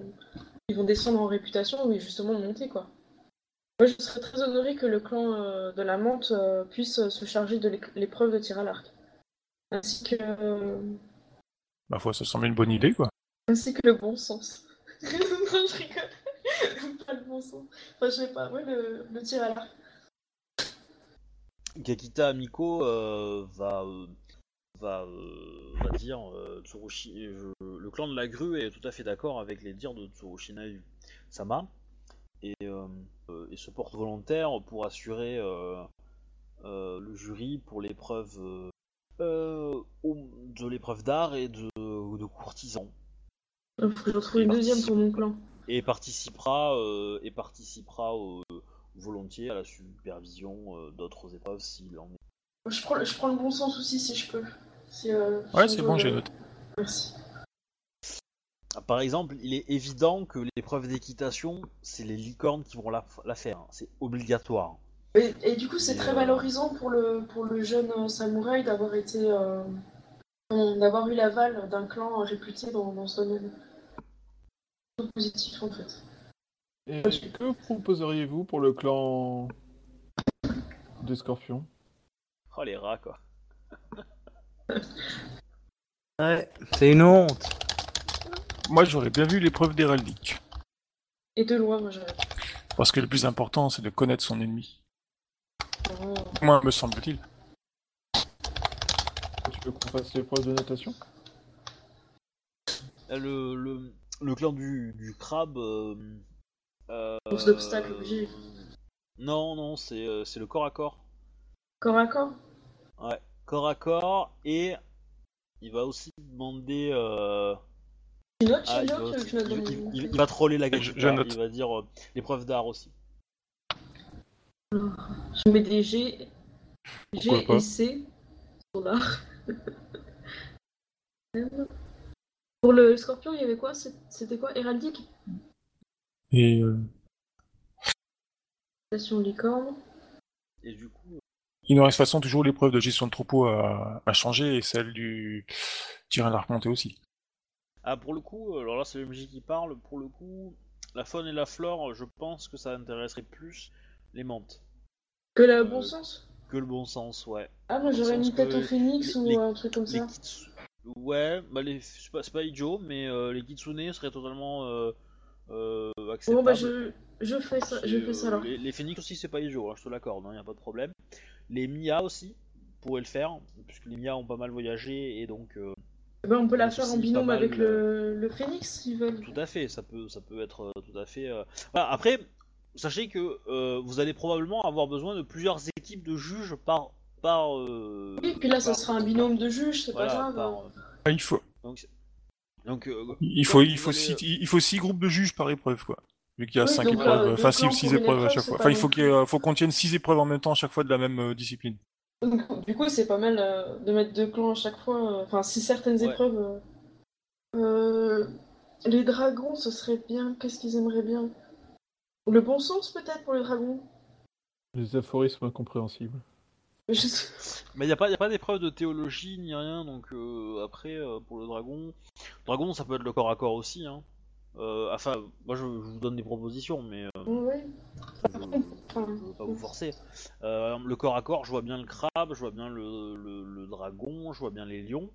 ils vont descendre en réputation et justement monter, quoi. Moi, je serais très honorée que le clan euh, de la menthe euh, puisse se charger de l'épreuve de tir à l'arc. Ainsi que, euh, Bah, foi, ça semble une bonne idée, quoi. ainsi que le bon sens. [laughs] non, je rigole. Pas le bon sens. Enfin, je sais pas, ouais, le, le tir à l'arc. Kakita Amiko euh, va, euh, va, euh, va dire euh, Tsurushi, je- le clan de la grue est tout à fait d'accord avec les dires de Tsurushi Sama et, et se porte volontaire pour assurer euh, euh, le jury pour l'épreuve de l'épreuve d'art et de, de courtisan Il faut que je retrouve une deuxième pour mon clan. Et participera euh, et participera euh, volontiers à la supervision euh, d'autres épreuves s'il en est. Je prends, le- je prends le bon sens aussi si je peux. Si, euh, Ouais, c'est bon, j'ai noté. Merci. Ah, Par exemple, il est évident que l'épreuve d'équitation, c'est les licornes qui vont la, la faire. hein. C'est obligatoire. Et, et du coup, c'est très euh, valorisant pour le, pour le jeune samouraï d'avoir été. euh, d'avoir eu l'aval d'un clan réputé dans, dans ce domaine. Positif en fait. Et que proposeriez-vous pour le clan des scorpions? Oh les rats quoi. [laughs] Ouais, c'est une honte. Moi, j'aurais bien vu l'épreuve d'héraldique. Et de loi, moi j'aurais. Parce que le plus important, c'est de connaître son ennemi. Oh. Moi, me semble-t-il. Tu veux qu'on fasse l'épreuve de natation? Euh, Le, le, le clan du, du crabe. Euh, euh, Course d'obstacles obligé. Non, non, c'est euh, c'est le corps à corps. Corps à corps? Ouais, corps à corps et il va aussi demander. Euh... Tu notes, ah, tu il, va notes, aussi- tu notes dans il- les- il- il va troller la gueule. je note. Il va dire euh, l'épreuve d'art aussi. Je mets des G, G et C sur l'art. [laughs] Pour le scorpion, il y avait quoi? C'était quoi? Héraldique? Et euh, Station licorne. Et du coup, il nous reste de toute façon toujours l'épreuve de gestion de troupeau à, à changer et celle du tir à l'arc monté aussi. ah pour le coup, alors là c'est le MJ qui parle. Pour le coup, la faune et la flore, je pense que ça intéresserait plus les menthes Que le Euh, bon sens? que le bon sens, ouais. Ah, moi j'aurais mis peut-être au phénix les- ou les- un truc comme Les ça. Ouais, bah les... c'est pas, c'est pas idiot, mais euh, les kitsune seraient totalement euh, euh, acceptables. Bon, bah je, je fais ça, je fais ça euh, alors. Les, les phénix aussi, c'est pas idiot, hein, je te l'accorde, il y a pas de problème. Les Mia aussi pourraient le faire, puisque les Mia ont pas mal voyagé et donc euh, ben, on peut la faire en binôme mal, avec le, le phénix s'ils veulent. tout à fait, ça peut, ça peut être euh, tout à fait. euh, Voilà, après, sachez que euh, vous allez probablement avoir besoin de plusieurs équipes de juges par. Par euh, Oui, puis là, ça par- sera un binôme de juges, c'est voilà, pas grave. par, euh, Ah, il faut, donc, euh, il faut, il six, il faut six groupes de juges par épreuve, quoi. Vu qu'il y a Oui, cinq donc, épreuves, euh, enfin six, épreuves à chaque fois. Enfin, il faut qu'on tienne six épreuves en même temps à chaque fois de la même euh, discipline. Donc, du coup, c'est pas mal euh, de mettre deux clans à chaque fois. euh, Enfin, si certaines Ouais. épreuves. euh, euh, les dragons, ce serait bien. Qu'est-ce qu'ils aimeraient bien? Le bon sens, peut-être, pour les dragons? Les aphorismes incompréhensibles. Je Mais il n'y a pas, y a pas d'épreuve de théologie ni rien, donc euh, après, euh, pour le dragon. Dragon, ça peut être le corps à corps aussi. Hein. Euh, enfin, moi je, je vous donne des propositions, mais euh, Ouais. je, je veux pas vous forcer. Euh, le corps à corps, je vois bien le crabe, je vois bien le, le, le dragon, je vois bien les lions.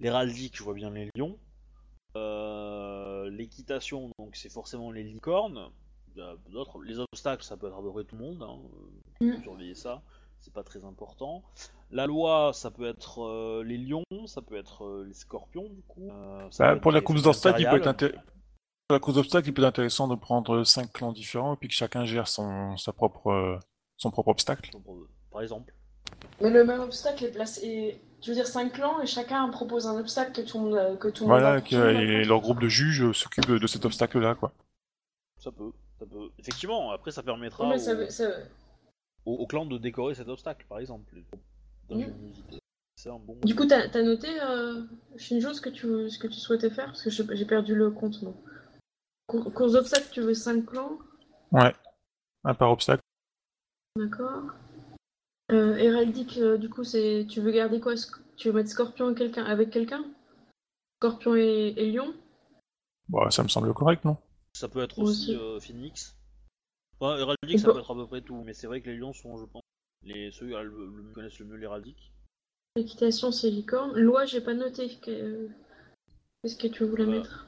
L'héraldique, je vois bien les lions. L'équitation, donc c'est forcément les licornes. D'autres. Les obstacles, ça peut être à peu près tout le monde. Hein. Euh, Mm. Surveiller ça, c'est pas très important. La loi, ça peut être euh, les lions, ça peut être euh, les scorpions du coup. Euh, Bah, pour la course d'obstacles, il peut être impériales. inté- pour la course d'obstacles, il peut être intéressant de prendre cinq clans différents et puis que chacun gère son, sa propre, son propre obstacle. Par exemple. Mais le même obstacle est placé. Tu veux dire 5 clans et chacun propose un obstacle que tout le monde, que tout le monde Voilà, a- que, tout le monde et leur groupe de juges s'occupe de cet obstacle-là, quoi. Ça peut, ça peut. Effectivement, après ça permettra Oui, mais au, ça veut- ça- au- au clan de décorer cet obstacle, par exemple. Un bon. Du coup, t'as as noté, euh, Shinjo, ce que, tu, ce que tu souhaitais faire? Parce que j'ai perdu le compte, moi. Cour- Course d'obstacle, tu veux 5 clans? Ouais. Un par obstacle. D'accord. Euh, héraldique, euh, du coup, c'est tu veux garder quoi? Tu veux mettre Scorpion quelqu'un avec quelqu'un? Scorpion et, et Lion? Bah, ça me semble correct, non? Ça peut être aussi. euh, Phoenix. Enfin, héraldique, ça peut être à peu près tout, mais c'est vrai que les lions sont, je pense, les ceux qui le, le- connaissent le mieux l'héraldique. Équitation, c'est licorne. Loi, j'ai pas noté. Que- Qu'est-ce que tu voulais Euh, mettre?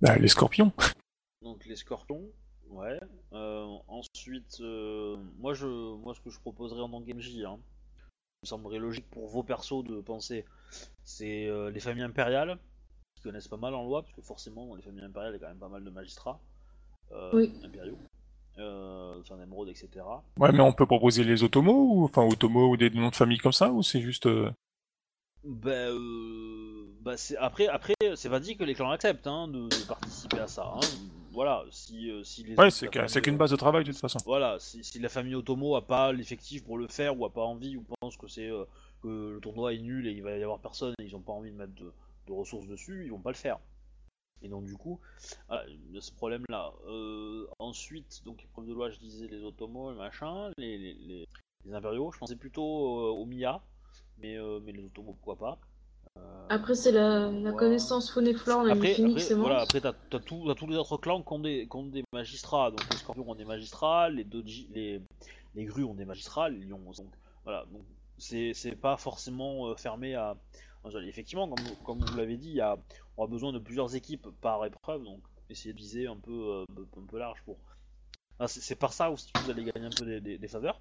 Bah, les scorpions. [laughs] Donc les scorpions, ouais. Euh, ensuite, euh, moi, je, moi, ce que je proposerais en tant que MJ, hein, il me semblerait logique pour vos persos de penser, c'est euh, les familles impériales, qui connaissent pas mal en loi, parce que forcément, dans les familles impériales, il y a quand même pas mal de magistrats euh, Oui. impériaux, euh, enfin d'émeraude, etc. Ouais, mais on peut proposer les Otomos, ou enfin Otomos ou des noms de famille comme ça, ou c'est juste. euh, Ben, euh, bah, c'est après, après, c'est pas dit que les clans acceptent hein, de, de participer à ça. hein. Voilà, si, euh, si les Ouais, c'est famille, qu'une base de travail de toute façon. Voilà, si, si la famille Otomo a pas l'effectif pour le faire ou a pas envie ou pense que c'est euh, que le tournoi est nul et il va y avoir personne et ils ont pas envie de mettre de, de ressources dessus, ils vont pas le faire. Et donc du coup, voilà, il y a ce problème-là. Euh, ensuite, donc épreuve de loi, je disais les Otomo, le machin, les, les, les, les impériaux. Je pensais plutôt euh, aux Mia, mais euh, mais les Otomo pourquoi pas. Après, c'est la, connaissance faune et flore, les après, Phoenix après, et voilà, après t'as, t'as tout- t'as tous les autres clans qui ont des, qui ont des magistrats. Donc les scorpions ont des magistrats, les doji, les, les grues ont des magistrats, les lions. Donc voilà, donc c'est c'est pas forcément fermé à. Effectivement, comme, vous l'avez dit, y a, on a besoin de plusieurs équipes par épreuve, donc essayer de viser un peu, euh, un peu large pour. C'est par ça aussi que vous allez gagner un peu des, faveurs.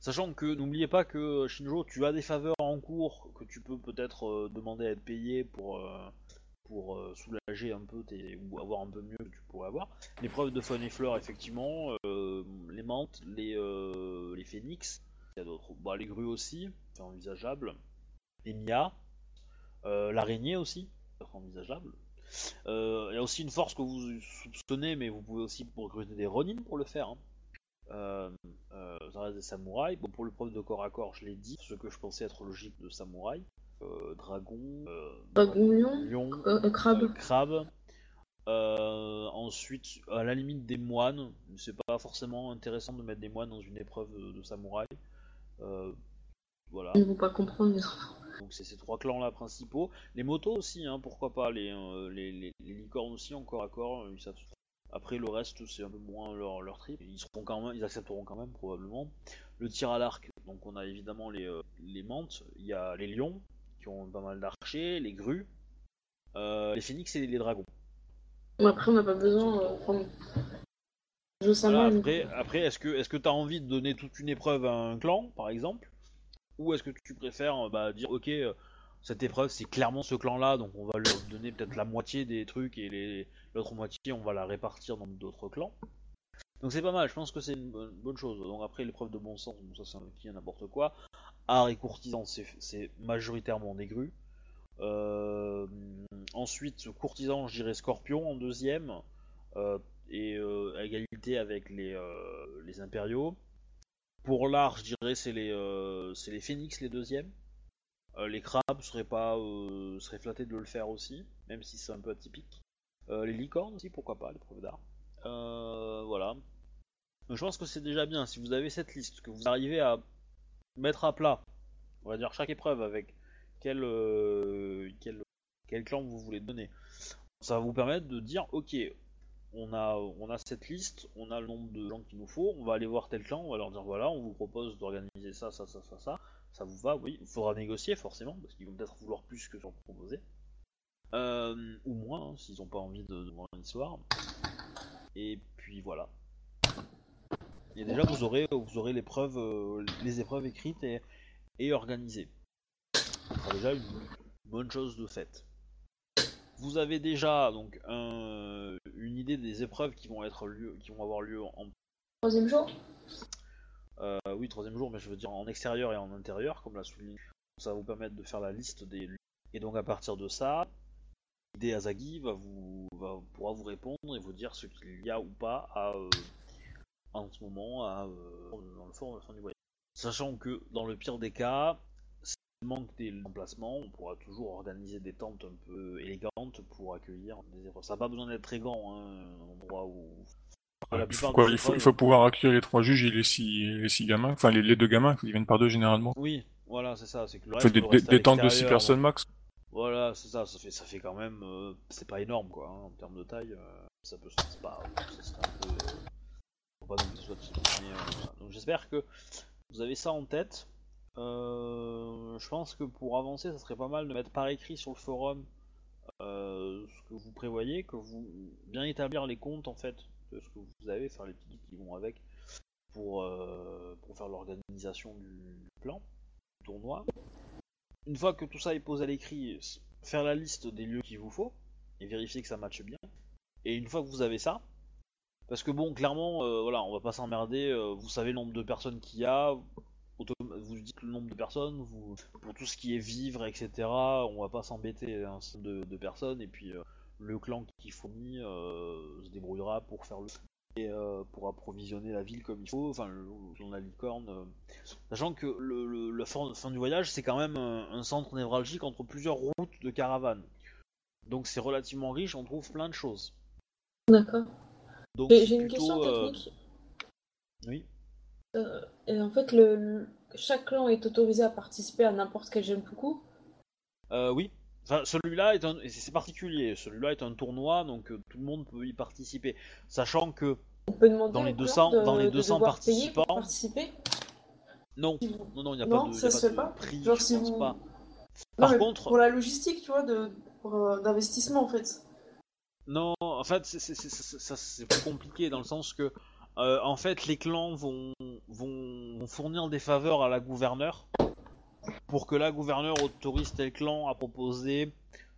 Sachant que n'oubliez pas que Shinjo, tu as des faveurs en cours que tu peux peut-être euh, demander à être payé pour, euh, pour soulager un peu tes, ou avoir un peu mieux que tu pourrais avoir. L'épreuve de faune et fleurs, effectivement, les menthes, les, les phénix, il y a d'autres. Bah, les grues aussi, c'est envisageable. Les euh, l'araignée aussi, c'est envisageable. Euh, Il y a aussi une force que vous soupçonnez, mais vous pouvez aussi recruter des ronin pour le faire. hein. Euh, euh, ça reste des samouraïs. Bon, pour le preuve de corps à corps, je l'ai dit, ce que je pensais être logique de samouraï. Euh, dragon, euh, Dragon lion, euh, euh, crabe. euh, crabe. Euh, ensuite, à la limite des moines, c'est pas forcément intéressant de mettre des moines dans une épreuve de, de samouraï. Euh, voilà. Ils vont pas comprendre. Donc c'est ces trois clans là principaux. Les motos aussi, hein, pourquoi pas. Les, euh, les, les, les licornes aussi, encore à corps. Ils savent... Après le reste, c'est un peu moins leur, leur trip. Ils seront quand même, ils accepteront quand même probablement. Le tir à l'arc, donc on a évidemment les, euh, les mantes, il y a les lions qui ont pas mal d'archers, les grues, euh, les phénix et les dragons. Mais après, on n'a pas besoin. Euh. Je Voilà, après, après est-ce que est-ce que t'as envie de donner toute une épreuve à un clan, par exemple, ou est-ce que tu préfères bah, dire ok euh, cette épreuve c'est clairement ce clan-là, donc on va leur donner peut-être la moitié des trucs et l'autre moitié on va la répartir dans d'autres clans. Donc c'est pas mal, je pense que c'est une bonne, chose. Donc après l'épreuve de bon sens, bon, ça c'est un qui n'importe quoi. Art et courtisan c'est majoritairement des grues. Euh, ensuite courtisan je dirais scorpion en deuxième. Euh, et euh, à égalité avec euh, les impériaux. Pour l'art, je dirais c'est les euh, c'est les phénix les deuxièmes. Euh, les crabes seraient pas euh, seraient flattés de le faire aussi, même si c'est un peu atypique. Les licornes aussi, pourquoi pas, l'épreuve d'art. Euh, voilà. Je pense que c'est déjà bien si vous avez cette liste, que vous arrivez à mettre à plat, on va dire chaque épreuve avec quel quel, quel clan vous voulez donner. Ça va vous permettre de dire ok, on a, cette liste, on a le nombre de gens qu'il nous faut, on va aller voir tel clan, on va leur dire voilà, on vous propose d'organiser ça, ça, ça, ça, ça, ça vous va, oui, il faudra négocier forcément, parce qu'ils vont peut-être vouloir plus que ce qu'on proposait. Euh, ou moins, hein, s'ils n'ont pas envie de, de voir une histoire. Et puis voilà. Et déjà vous aurez, vous aurez l'épreuve, euh, les épreuves écrites et, organisées. Ce déjà une bonne chose de faite. Vous avez déjà donc un- une idée des épreuves qui vont être lieu, qui vont avoir lieu en Troisième jour? Euh, oui troisième jour, mais je veux dire en extérieur et en intérieur, comme l'a souligné. Ça va vous permettre de faire la liste des lieux. Et donc à partir de ça, l'idée Azagi va vous va, pourra vous répondre et vous dire ce qu'il y a ou pas à, euh, en ce moment à, euh, dans le fort de la fin du voyage. Sachant que dans le pire des cas, manque des emplacements, on pourra toujours organiser des tentes un peu élégantes pour accueillir des épreuves. Ça n'a pas besoin d'être très grand, hein, un endroit où la Il faut, quoi, des il, faut, il épreuves- faut pouvoir accueillir les trois juges et les six, les six gamins, enfin les, les deux gamins, ils viennent par deux généralement. Oui, voilà, c'est ça. C'est que le reste des, des- tentes de six personnes max. Voilà, c'est ça. Ça fait, ça fait quand même. euh, c'est pas énorme, quoi. hein, en termes de taille, euh, ça peut. C'est pas. Ça serait un peu. euh, faut pas non plus soit mais, euh. Donc j'espère que vous avez ça en tête. Euh, je pense que pour avancer, ça serait pas mal de mettre par écrit sur le forum euh, ce que vous prévoyez, que vous bien établir les comptes en fait de ce que vous avez, faire les petits guides qui vont avec pour, euh, pour faire l'organisation du, plan, du tournoi. Une fois que tout ça est posé à l'écrit, faire la liste des lieux qu'il vous faut et vérifier que ça matche bien. Et une fois que vous avez ça, parce que bon, clairement, voilà, on va pas s'emmerder. vous savez le nombre de personnes qu'il y a. Vous dites le nombre de personnes, vous, pour tout ce qui est vivre, etc. On va pas s'embêter un de, de personnes et puis euh, le clan qui fournit euh, se débrouillera pour faire le et euh, pour approvisionner la ville comme il faut. Enfin, de la licorne. Sachant que le, le- la fin, fin du voyage, c'est quand même un, un centre névralgique entre plusieurs routes de caravanes. Donc c'est relativement riche, on trouve plein de choses. D'accord. Donc J'ai une question technique. Oui. Euh, et en fait, le, le- chaque clan est autorisé à participer à n'importe quel Genpuku. Euh, oui. Enfin, celui-là est un, c'est particulier. Celui-là est un tournoi, donc euh, tout le monde peut y participer. Sachant que On peut demander Dans les clan 200 de, dans les de 200 devoir payer pour participants. participer. Non, non, non, il n'y a Non, pas de, ça y a se pas fait de pas prix, Genre je si pense vous- pas. Non, Par mais contre, pour la logistique, tu vois, de euh, d'investissement en fait. Non, en fait, c'est- c'est- c'est- c'est- ça c'est plus compliqué dans le sens que, euh, en fait, les clans vont, vont, vont fournir des faveurs à la gouverneure pour que la gouverneure autorise tel clan à proposer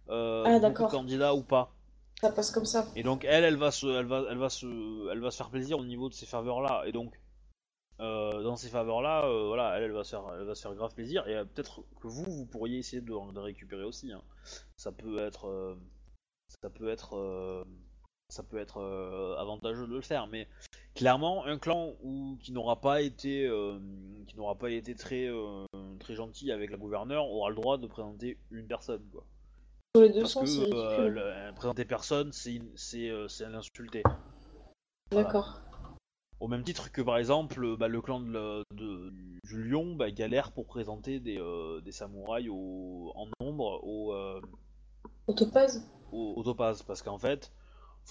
euh, Ah, d'accord. candidats ou pas. Ça passe comme ça. Et donc elle, elle va se, elle va, elle va se, elle va se faire plaisir au niveau de ces faveurs-là. Et donc euh, dans ces faveurs-là, euh, voilà, elle, elle va se faire, elle va se faire grave plaisir. Et euh, peut-être que vous, vous pourriez essayer de, de récupérer aussi. hein. Ça peut être, ça peut être, ça peut être avantageux de le faire. Mais clairement, un clan où qui n'aura pas été, euh, qui n'aura pas été très, euh, très gentil avec la gouverneure aura le droit de présenter une personne, quoi. Sur les deux Parce sens, que euh, le- présenter personne, c'est c'est c'est l'insulter. voilà. D'accord. Au même titre que par exemple, bah, le clan de, la- de- du lion bah, galère pour présenter des, des samouraïs au- en nombre au, euh, Autopase au, au topaz. Parce qu'en fait,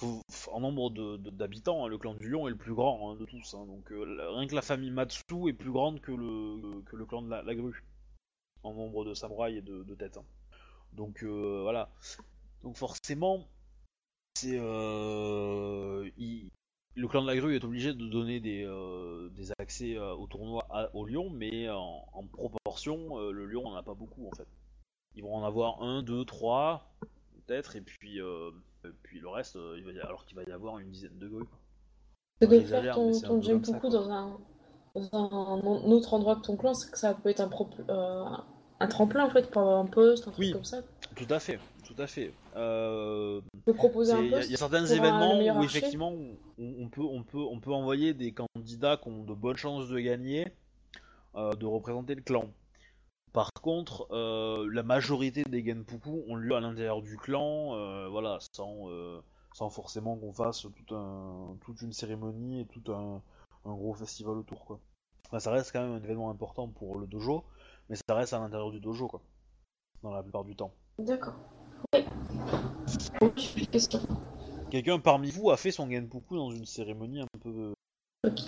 en nombre d'habitants, hein, le clan du lion est le plus grand hein, de tous. hein. donc euh, rien que la famille Matsu est plus grande que le, clan de la, grue. En nombre de samouraïs et de, têtes. Donc euh, voilà. Donc forcément, c'est euh, le clan de la grue est obligé de donner des, des accès au tournoi au lion, mais en, proportion, le lion en a pas beaucoup en fait. Ils vont en avoir un, deux, trois, peut-être, et puis, puis le reste, euh, il va y- alors qu'il va y avoir une dizaine de grues. Que de faire ton, c'est ton quoi. dans un, dans un autre endroit que ton clan, c'est que ça peut être un, pro- euh, un tremplin en fait pour avoir un poste, un truc Oui. comme ça. Tout à fait, tout à fait. Euh, proposer C'est- un Il y, a- poste. il y a certains événements où effectivement on, on peut, on, peut, on peut envoyer des candidats qui ont de bonnes chances de gagner, euh, de représenter le clan. Par contre, euh, la majorité des Genpuku ont lieu à l'intérieur du clan, euh, voilà, sans, euh, sans forcément qu'on fasse tout un, toute une cérémonie et tout un, un gros festival autour. Quoi. Enfin, ça reste quand même un événement important pour le dojo, mais ça reste à l'intérieur du dojo, quoi, dans la plupart du temps. D'accord. Autre question. Quelqu'un parmi vous a fait son Genpuku dans une cérémonie un peu. Ok.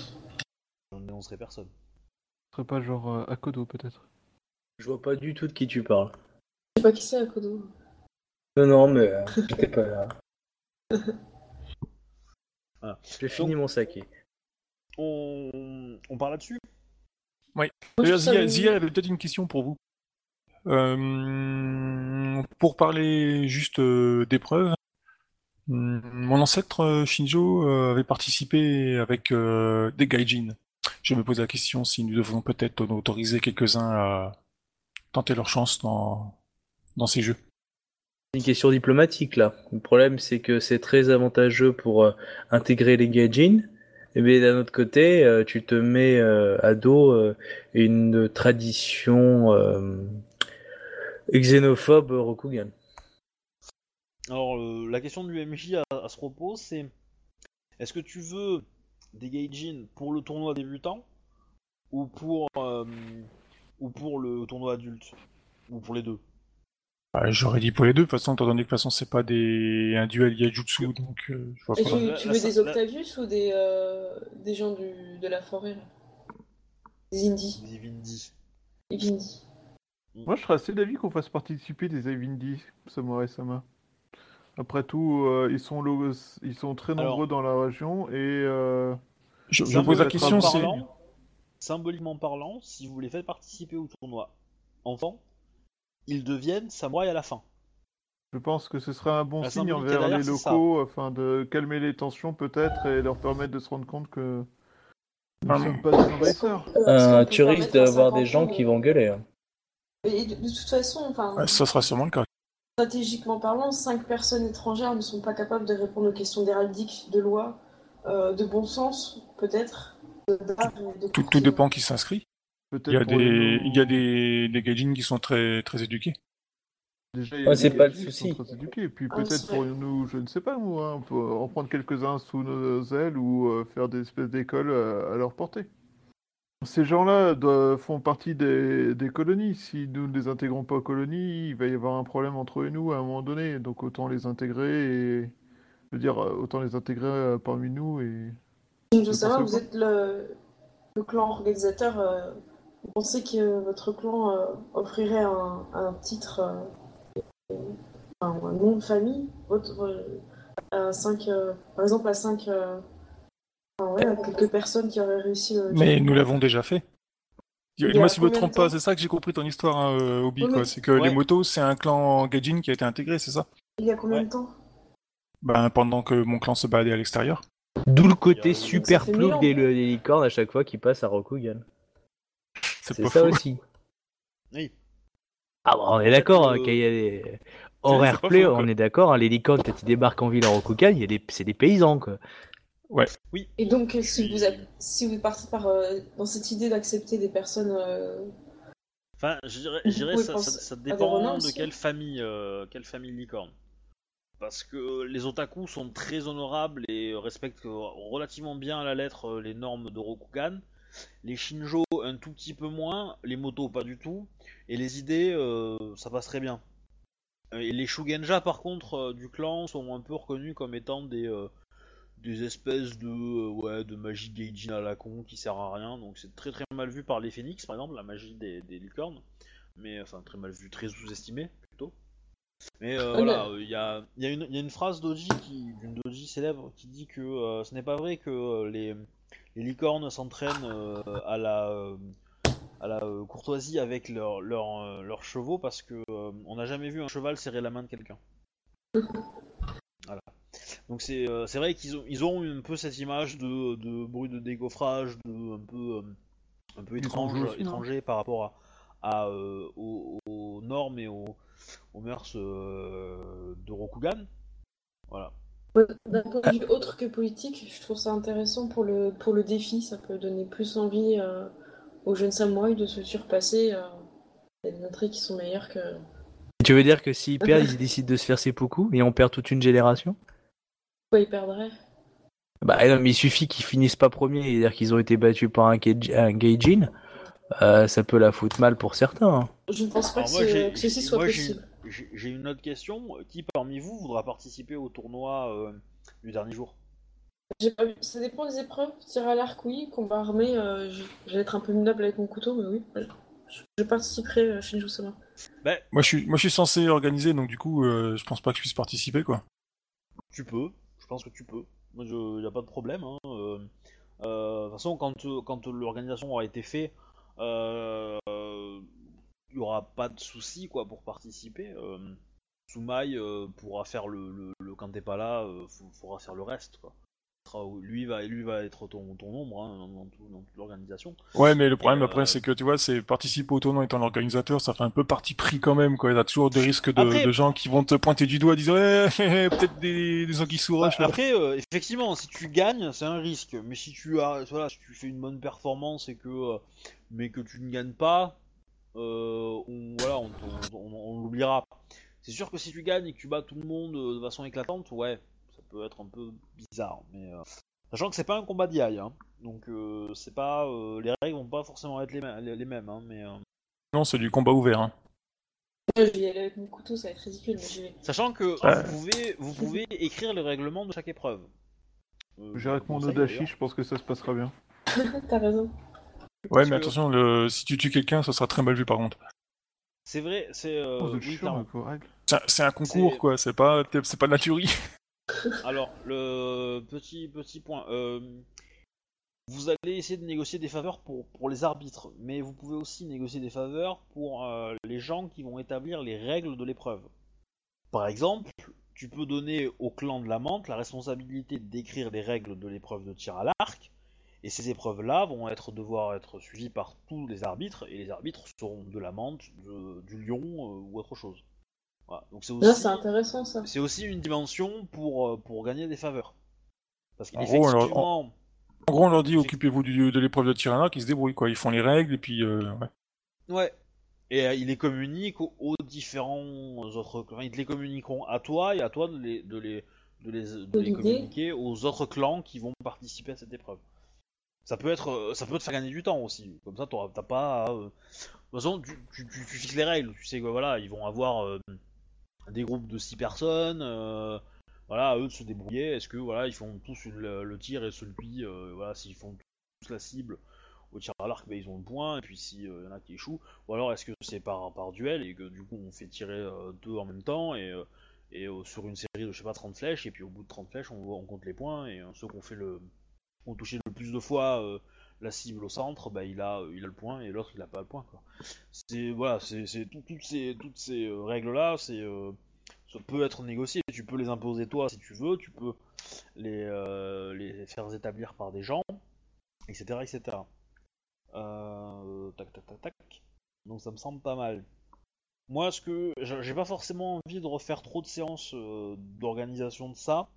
Je ne dénoncerai personne. Ce serait pas genre euh, Akodo peut-être Je vois pas du tout de qui tu parles. Je sais pas qui c'est, Akodo. Non, non, mais euh, [laughs] j'étais pas là. [laughs] Voilà. J'ai fini mon saké. On, on parle là-dessus? Moi, D'ailleurs, je trouve ça Zia, mignon. Zia avait peut-être une question pour vous. Euh, pour parler juste euh, d'épreuves, hum, mon ancêtre euh, Shinjo euh, avait participé avec euh, des gaijin. Je me pose la question si nous devons peut-être en autoriser quelques-uns à tenter leur chance dans, dans ces jeux. C'est une question diplomatique là. Le problème c'est que c'est très avantageux pour euh, intégrer les gaijin. Mais d'un autre côté, euh, tu te mets euh, à dos euh, une tradition euh, xénophobe Rokugan. Alors, euh, la question du MJ à, à ce propos, c'est est-ce que tu veux des gaijin pour le tournoi débutant ou pour, euh, ou pour le tournoi adulte Ou pour les deux. Ah, J'aurais dit pour les deux, de toute façon, étant donné que de toute façon c'est pas des un duel Yajutsu, donc euh, je vois Et tu, veux des la- Octavius ou des, euh, des gens du, de la forêt là? Des Indies. Des Vindi. Des Indies. Moi, je serais assez d'avis qu'on fasse participer des Avindi, Samurai Sama. Après tout, euh, ils, sont ils sont très Alors- nombreux dans la région et euh, Je, je pose la question, c'est parlant, symboliquement parlant, si vous les faites participer au tournoi enfant, ils deviennent samouraïs à la fin. je pense que ce serait un bon La signe envers les locaux afin de calmer les tensions peut-être et leur permettre de se rendre compte que nous ne sommes pas des envahisseurs. Euh, Euh, tu risques d'avoir 50 des gens qui vont gueuler. hein. Et de, de toute façon, enfin, Ouais, ça sera sûrement le cas. stratégiquement parlant, cinq personnes étrangères ne sont pas capables de répondre aux questions d'héraldique, de loi, euh, de bon sens, peut-être. De- Tout, dépend qui s'inscrit. Il y a des, les- il y a des, des gaijins qui sont très, très éduqués. Déjà, Ouais, c'est pas le souci. sont très éduqués. Et puis Ah, peut-être c'est pour vrai. nous, je ne sais pas, nous, hein, en prendre quelques-uns sous nos ailes ou euh, faire des espèces d'écoles euh, à leur portée. Ces gens-là font partie des, des colonies. Si nous ne les intégrons pas aux colonies, il va y avoir un problème entre eux et nous à un moment donné. Donc autant les intégrer et je veux dire, euh, autant les intégrer parmi nous et Je veux savoir, vous êtes le, le clan organisateur euh, vous pensez que votre clan euh, offrirait un, un titre, euh, un, un nom de famille, votre, euh, à cinq, euh, par exemple à 5 ouais, à quelques personnes qui auraient réussi le Mais nous l'avons déjà fait. Il y a Moi, si je me combien de trompe pas, c'est ça que j'ai compris ton histoire, hein, Obi, Oui, quoi. mais- C'est que Ouais. les motos, c'est un clan Gaijin qui a été intégré, c'est ça? Il y a combien Ouais. de temps? Ben, pendant que mon clan se baladait à l'extérieur. D'où le côté super ans. des, des licornes à chaque fois qu'ils passent à Rokugan. C'est ça aussi. Oui. Ah bah, on est d'accord, hein, qu'il y a des horaires play, on est d'accord, hein, les licornes quand ils débarquent en ville à Rokugan, il y a des, c'est des paysans quoi. Et donc, euh, si vous, si vous partez par, euh, dans cette idée d'accepter des personnes. euh, Enfin, je dirais, ça, ça, ça dépend de quelle famille, euh, quelle famille licorne. Parce que les otaku sont très honorables et respectent relativement bien à la lettre euh, les normes de Rokugan. Les shinjo un tout petit peu moins, les motos pas du tout, et les idées euh, ça passe très bien. Euh, Et les shugenja par contre du clan sont un peu reconnus comme étant des des espèces de ouais de magie gaijin à la con qui sert à rien, donc c'est très très mal vu par les phénix par exemple la magie des, des licornes, mais enfin très mal vu, très sous-estimé. Mais euh, voilà, il y, a, y, a une- y a une phrase d'Oji qui, d'une Doji célèbre qui dit que euh, ce n'est pas vrai que euh, les, les licornes s'entraînent euh, à la, euh, à la euh, courtoisie avec leurs euh, leurs chevaux parce que euh, on n'a jamais vu un cheval serrer la main de quelqu'un. [laughs] Voilà. Donc c'est euh, vrai qu'ils ont, ils ont un peu cette image de, de bruit de décoffrage, de un peu, euh, un peu Ils étrange, étranger par rapport à, à, euh, aux, aux normes et aux, aux mœurs euh, de Rokugan. Voilà. D'un point de vue autre que politique, je trouve ça intéressant pour le, pour le défi. Ça peut donner plus envie euh, aux jeunes samouraïs de se surpasser. euh, Il y a des intrigues qui sont meilleures que. Tu veux dire que s'ils perdent, ils décident de se faire seppuku et on perd toute une génération? Pourquoi ils perdraient Bah non, mais il suffit qu'ils finissent pas premiers, c'est-à-dire qu'ils ont été battus par un, un Gaijin, euh, ça peut la foutre mal pour certains. hein. Je ne pense pas Alors que, moi, ceci soit moi, possible. J'ai une autre question. Qui parmi vous voudra participer au tournoi euh, du dernier jour? Pas Ça dépend des épreuves. Tir à l'arc, oui. Combat armé, euh, je vais être un peu minable avec mon couteau, mais oui. Je, je participerai euh, Shinju Sama. Moi, je suis, moi, je suis censé organiser, donc du coup, euh, je pense pas que je puisse participer, quoi. Tu peux. Je pense que tu peux. Moi, il n'y a pas de problème. hein, euh, euh, de toute façon, quand, quand l'organisation aura été faite, il n'y aura pas de souci quoi pour participer. Euh, Soumaï euh, pourra faire le, le, le- quand t'es pas là, euh, faudra faire le reste. Quoi. Lui va, lui va être ton, ton ombre hein, dans, dans tout- dans toute l'organisation. Ouais, mais le problème euh, après, c'est que tu vois, c'est participer au tournoi étant l'organisateur, ça fait un peu parti pris quand même, quoi. Il y a toujours des risques de, Après- de gens qui vont te pointer du doigt, disant, eh, peut-être des, des anguilles sous Bah, après, euh, effectivement, si tu gagnes, c'est un risque. Mais si tu as, voilà, si tu fais une bonne performance et que, euh, mais que tu ne gagnes pas, euh, on, voilà, on, on- on- on l'oubliera. C'est sûr que si tu gagnes et que tu bats tout le monde euh, de façon éclatante, ouais, ça peut être un peu bizarre. Mais euh, sachant que c'est pas un combat d'IA, hein, donc euh, c'est pas, euh, les règles vont pas forcément être les, mêmes- les, les mêmes, hein, mais. euh, Non, c'est du combat ouvert, hein. Je vais y aller avec mon couteau, ça va être ridicule, mais j'y vais. Sachant que Ouais. vous pouvez, vous pouvez écrire les règlements de chaque épreuve. Euh, J'irai avec mon Odashi, je pense que ça se passera bien. [laughs] T'as raison. Ouais, mais que- attention, le... si tu tues quelqu'un, ça sera très mal vu, par contre. C'est vrai, c'est. euh, Oh, oui. C'est un- concours, quoi. C'est pas, c'est pas Naturi. [laughs] Alors, le petit petit point. euh, vous allez essayer de négocier des faveurs pour, pour les arbitres, mais vous pouvez aussi négocier des faveurs pour euh, les gens qui vont établir les règles de l'épreuve. Par exemple, tu peux donner au clan de la menthe la responsabilité d'écrire les règles de l'épreuve de tir à l'arc, et ces épreuves-là vont être devoir être suivies par tous les arbitres, et les arbitres seront de la menthe, de- du lion euh, ou autre chose. Voilà. Donc c'est aussi c'est intéressant ça. c'est aussi une dimension pour, euh, pour gagner des faveurs. Parce En gros, alors, qu'effectivement, En gros, on leur dit, occupez-vous du- de l'épreuve de Tirana, qui se débrouillent, quoi. Ils font les règles, et puis, euh, ouais. ouais. Et euh, ils les communiquent aux, aux différents autres clans. Ils te les communiqueront à toi et à toi de les, de les, de les, de les communiquer aux autres clans qui vont participer à cette épreuve. Ça peut être, euh, ça peut te faire gagner du temps aussi. Comme ça, t'as pas. euh, De toute façon, tu, tu, tu- tu fixes les règles. Tu sais que voilà, ils vont avoir euh, des groupes de 6 personnes. voilà, à eux de se débrouiller. Est-ce que voilà, ils font tous le, tir et celui, euh, voilà, s'ils font tous la cible, au tir à l'arc, bah, ils ont le point, et puis s'il y en a qui échouent, ou alors est-ce que c'est par, par duel, et que du coup on fait tirer deux en même temps, et, et sur une série de, je sais pas, 30 flèches, et puis au bout de 30 flèches, on, on compte les points, et ceux qui ont fait le... ont touché le plus de fois euh, la cible au centre, bah, il, a, il a le point, et l'autre il a pas le point. C'est, voilà, c'est, c'est tout- toutes ces, toutes ces euh, règles-là, c'est... euh, ça peut être négocié, tu peux les imposer toi si tu veux, tu peux les, euh, les faire établir par des gens, etc. etc. Euh, tac tac tac. Donc ça me semble pas mal. Moi, ce que j'ai pas forcément envie de refaire trop de séances euh, d'organisation de ça,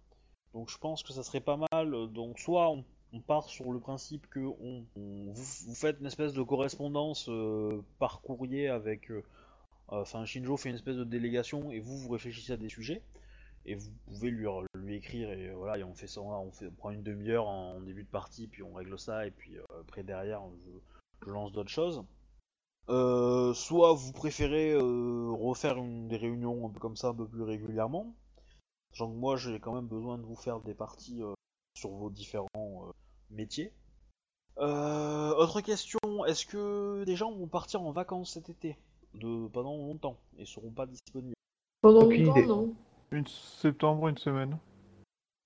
donc je pense que ça serait pas mal. Donc soit on part sur le principe que vous, faites une espèce de correspondance euh, par courrier avec, euh, enfin Shinjo fait une espèce de délégation et vous vous réfléchissez à des sujets et vous pouvez lui, écrire et euh, voilà et on fait ça on, prend une demi-heure en, début de partie puis on règle ça et puis euh, après derrière je, lance d'autres choses. Euh, soit vous préférez euh, refaire des réunions un peu comme ça un peu plus régulièrement que moi j'ai quand même besoin de vous faire des parties euh, sur vos différents euh, métiers Euh, autre question est-ce que des gens vont partir en vacances cet été? De pendant longtemps et seront pas disponibles Pendant Aucune longtemps, idée. non Une septembre, une semaine.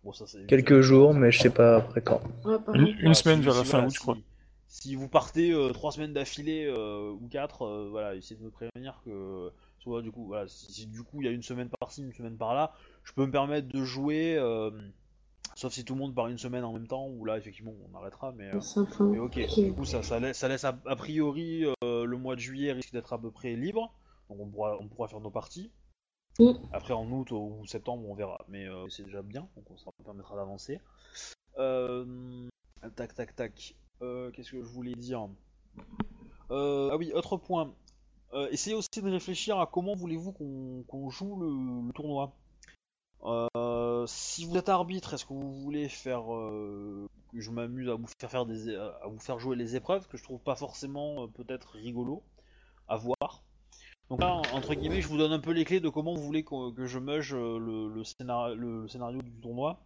Bon, ça, c'est- Quelques jours, mais je sais pas après quand. Ouais. Une, semaine si- vers la si, fin voilà, août, je crois. si- Si vous partez euh, trois semaines d'affilée euh, ou quatre, euh, voilà, essayez de me prévenir que soit du coup, voilà, si, si du coup il y a une semaine par-ci, une semaine par-là, je peux me permettre de jouer, euh, sauf si tout le monde part une semaine en même temps, ou là effectivement on arrêtera, mais, euh, mais ok. Du coup ça, ça laisse, ça laisse a, a priori euh, le mois de juillet risque d'être à peu près libre, donc on pourra, on pourra faire nos parties. Après en août ou septembre on verra, mais euh, c'est déjà bien, donc ça permettra d'avancer. Euh, tac tac tac. Euh, Qu'est-ce que je voulais dire? Euh, Ah oui, autre point. Essayez aussi de réfléchir à comment voulez-vous qu'on joue le, le tournoi? Euh, si vous êtes arbitre, est-ce que vous voulez faire euh, que je m'amuse à vous faire des à vous faire jouer les épreuves que je trouve pas forcément euh, peut-être rigolo à voir. Donc là, entre guillemets, je vous donne un peu les clés de comment vous voulez que, je meuge euh, le, scénario, du tournoi.